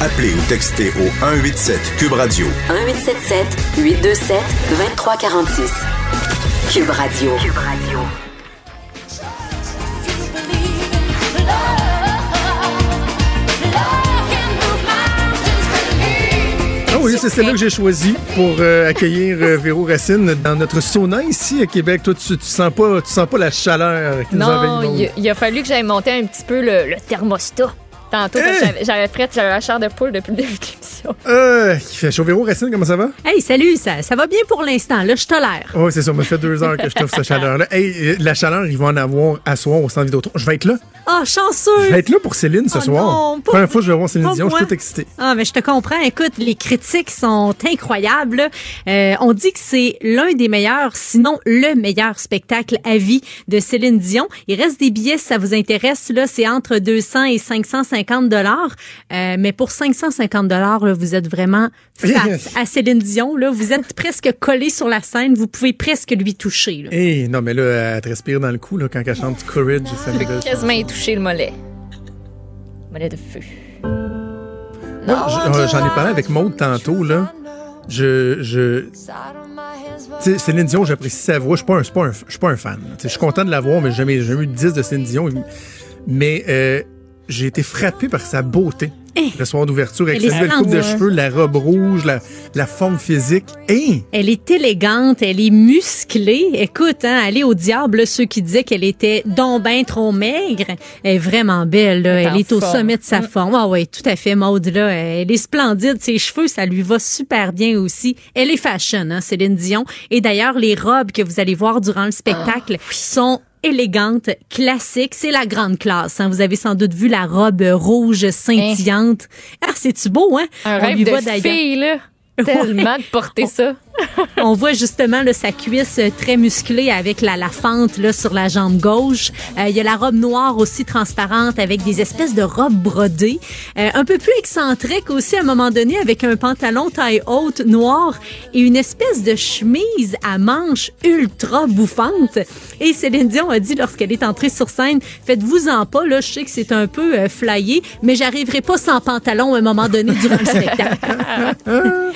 Appelez ou textez au 187 Cube Radio 1877 827 2346. Cube Radio. Cube Radio. Ah oui, c'est celle-là que j'ai choisi pour euh, accueillir euh, Véro Racine dans notre sauna ici à Québec. Toi, tu, tu sens pas, tu sens pas la chaleur qui nous Non, envahit. il, il a fallu que j'aille monter un petit peu le, le thermostat. Tantôt, j'avais- prête, j'avais la chair de poule depuis le début de l'émission. Euh, il fait chaud. Véro Racine, comment ça va? Hey, salut, ça, ça va bien pour l'instant. Là, je tolère. Oh, c'est ça, ça fait deux heures que je t'offre cette chaleur-là. Hey, euh, la chaleur, il va en avoir à soir au centre Vidéotron. Je vais être là. Ah, chanceux! Je vais être là pour Céline ce Oh soir. non, pas- Première fois que je vais voir Céline Dion, je suis tout excité. Ah, mais je te comprends. Écoute, les critiques sont incroyables. Euh, on dit que c'est l'un des meilleurs, sinon le meilleur spectacle à vie de Céline Dion. Il reste des billets si ça vous intéresse. Là, c'est entre 200 et 550 dollars. Euh, mais pour 550 dollars, vous êtes vraiment face à Céline Dion. Là, vous êtes presque collé sur la scène. Vous pouvez presque lui toucher. là. Hey, non, mais là, elle te respire dans le cou là, quand elle chante Courage. Ça Je me quasiment y toucher le mollet. Mollet de feu. Euh, j'en ai parlé avec Maude tantôt, là. Je. Céline Dion, j'apprécie sa voix. Je suis pas un, je suis pas un- fan. Je suis content de la voir, mais j'ai jamais, jamais eu de 10 de Céline Dion. Mais euh, j'ai été frappé par sa beauté. Le soir d'ouverture, avec Elle sa coupe de cheveux, la robe rouge, la, la forme physique. Hey! Elle est élégante, elle est musclée. Écoute, hein, allez au diable, là, ceux qui disaient qu'elle était donc ben trop maigre. Elle est vraiment belle, là. Elle est Elle en est au forme. sommet de sa forme. Ah oui, tout à fait, Maude, là. Elle est splendide. Ses cheveux, ça lui va super bien aussi. Elle est fashion, hein, Céline Dion. Et d'ailleurs, les robes que vous allez voir durant le spectacle sont élégantes, classiques. C'est la grande classe. Hein. Vous avez sans doute vu la robe rouge scintillante. Ah, c'est-tu beau, hein? Un On rêve de fille, là. Tellement de porter ça. On voit justement là, sa cuisse euh, très musclée avec la, la fente là, sur la jambe gauche. Euh, Il y a la robe noire aussi transparente avec des espèces de robes brodées. Euh, un peu plus excentrique aussi à un moment donné avec un pantalon taille haute noir et une espèce de chemise à manches ultra bouffante. Et Céline Dion a dit lorsqu'elle est entrée sur scène, faites-vous-en pas, là, je sais que c'est un peu euh, flyé, mais j'arriverai pas sans pantalon à un moment donné durant le spectacle.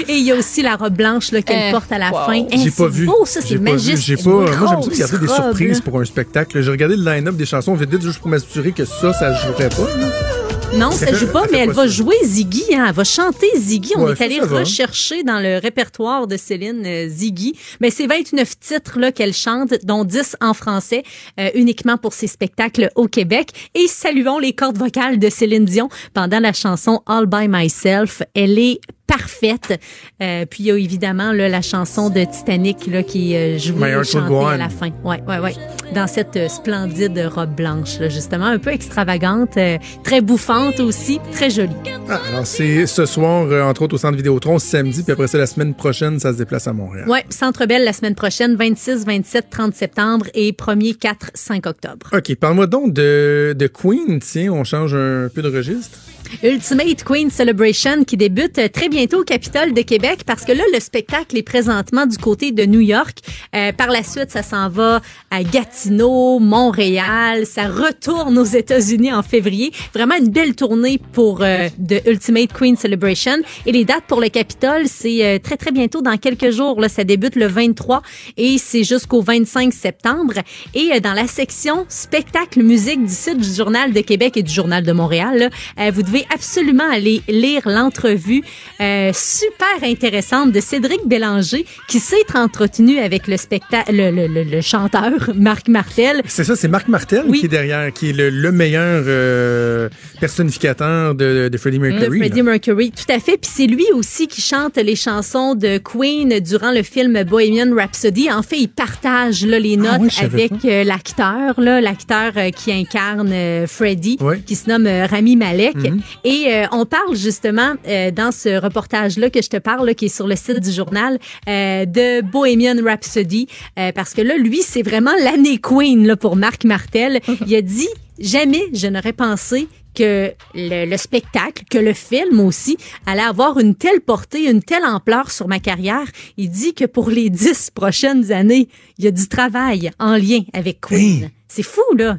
Et il y a aussi la robe blanche là, qu'elle porte à la wow. fin. J'ai pas vu. beau, ça, c'est J'ai pas vu. magique. J'ai pas. Moi, j'aime ça regarder des surprises pour un spectacle. J'ai regardé le line-up des chansons vite vite juste pour m'assurer que ça, ça jouerait pas. là. Non, Ça joue pas, mais elle pas va ça. jouer Ziggy. Hein. Elle va chanter Ziggy. On Ouais, est allé rechercher dans le répertoire de Céline euh, Ziggy. Mais c'est 29 titres là qu'elle chante, dont 10 en français, euh, uniquement pour ses spectacles au Québec. Et saluons les cordes vocales de Céline Dion pendant la chanson All by Myself. Elle est parfaite. Euh, puis il y a évidemment là, la chanson de Titanic là, qui euh, jouée chantée Go à la fin. Ouais, ouais, ouais. Dans cette splendide robe blanche, là, justement, un peu extravagante, euh, très bouffante aussi, très jolie. Ah, alors, c'est ce soir, euh, entre autres, au Centre Vidéotron, samedi, puis après ça, la semaine prochaine, ça se déplace à Montréal. Ouais, Centre Belle la semaine prochaine, 26, 27, 30 septembre et 1er, 4, 5 octobre. OK, parle-moi donc de, de Queen. Tiens, on change un peu de registre. Ultimate Queen Celebration qui débute euh, très bientôt au Capitole de Québec parce que là, le spectacle est présentement du côté de New York. Euh, par la suite, ça s'en va à Gatineau, Montréal. Ça retourne aux États-Unis en février. Vraiment une belle tournée pour euh, de Ultimate Queen Celebration. Et les dates pour le Capitole, c'est euh, très, très bientôt, dans quelques jours. Là, ça débute le 23 et c'est jusqu'au 25 septembre. Et euh, dans la section spectacle musique du site du Journal de Québec et du Journal de Montréal, là, euh, vous devez absolument aller lire l'entrevue euh, super intéressante de Cédric Bélanger qui s'est entretenu avec le spectacle, le, le- le- le chanteur Marc Martel. C'est ça, c'est Marc Martel Oui. qui est derrière, qui est le, le meilleur euh, personnificateur de, de Freddie de Mercury. Freddie là. Mercury, tout à fait. Puis c'est lui aussi qui chante les chansons de Queen durant le film Bohemian Rhapsody. En fait, il partage là, les Ah notes oui, avec euh, l'acteur, là, l'acteur euh, qui incarne euh, Freddie, Oui. qui se nomme euh, Rami Malek. Mhm. Et euh, on parle justement euh, dans ce reportage-là que je te parle, là, qui est sur le site du journal, euh, de Bohemian Rhapsody, euh, parce que là, lui, c'est vraiment l'année Queen là, pour Marc Martel. Il a dit jamais je n'aurais pensé que le, le spectacle, que le film aussi, allait avoir une telle portée, une telle ampleur sur ma carrière. Il dit que pour les dix prochaines années, il y a du travail en lien avec Queen. C'est fou, là.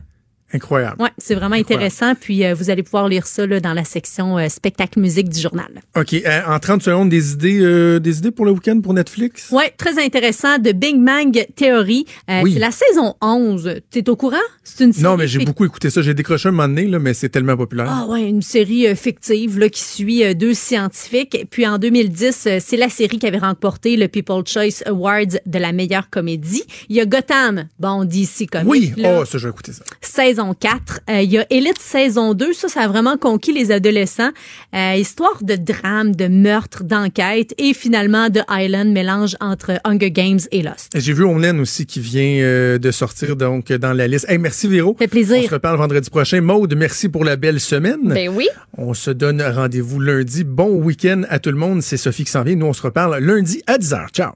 Incroyable. Ouais, c'est vraiment intéressant. Puis euh, vous allez pouvoir lire ça là, dans la section euh, spectacle musique du journal. OK, euh, en 30 secondes, des idées, euh, des idées pour le week-end pour Netflix? Ouais, très intéressant de Big Bang Theory. Oui. C'est la saison 11. T'es au courant? C'est une série Non, mais j'ai beaucoup écouté ça. J'ai décroché un moment donné, là, mais c'est tellement populaire. Ah ouais, une série fictive là, qui suit deux scientifiques. Puis en 2010, euh, c'est la série qui avait remporté le People Choice Awards de la meilleure comédie. Il y a Gotham, bon, DC Comics. oui, là. oh, ça, j'ai écouté ça. saison 4. Euh, il y a Elite saison 2. Ça, ça a vraiment conquis les adolescents. Euh, histoire de drame, de meurtre, d'enquête. Et finalement, The Island, mélange entre Hunger Games et Lost. J'ai vu Homeland aussi qui vient euh, de sortir donc dans la liste. Hey, merci Véro. Fait plaisir. On se reparle vendredi prochain. Maude, merci pour la belle semaine. Ben oui. On se donne rendez-vous lundi. Bon week-end à tout le monde. C'est Sophie qui s'en vient. Nous, on se reparle lundi à 10h. Ciao.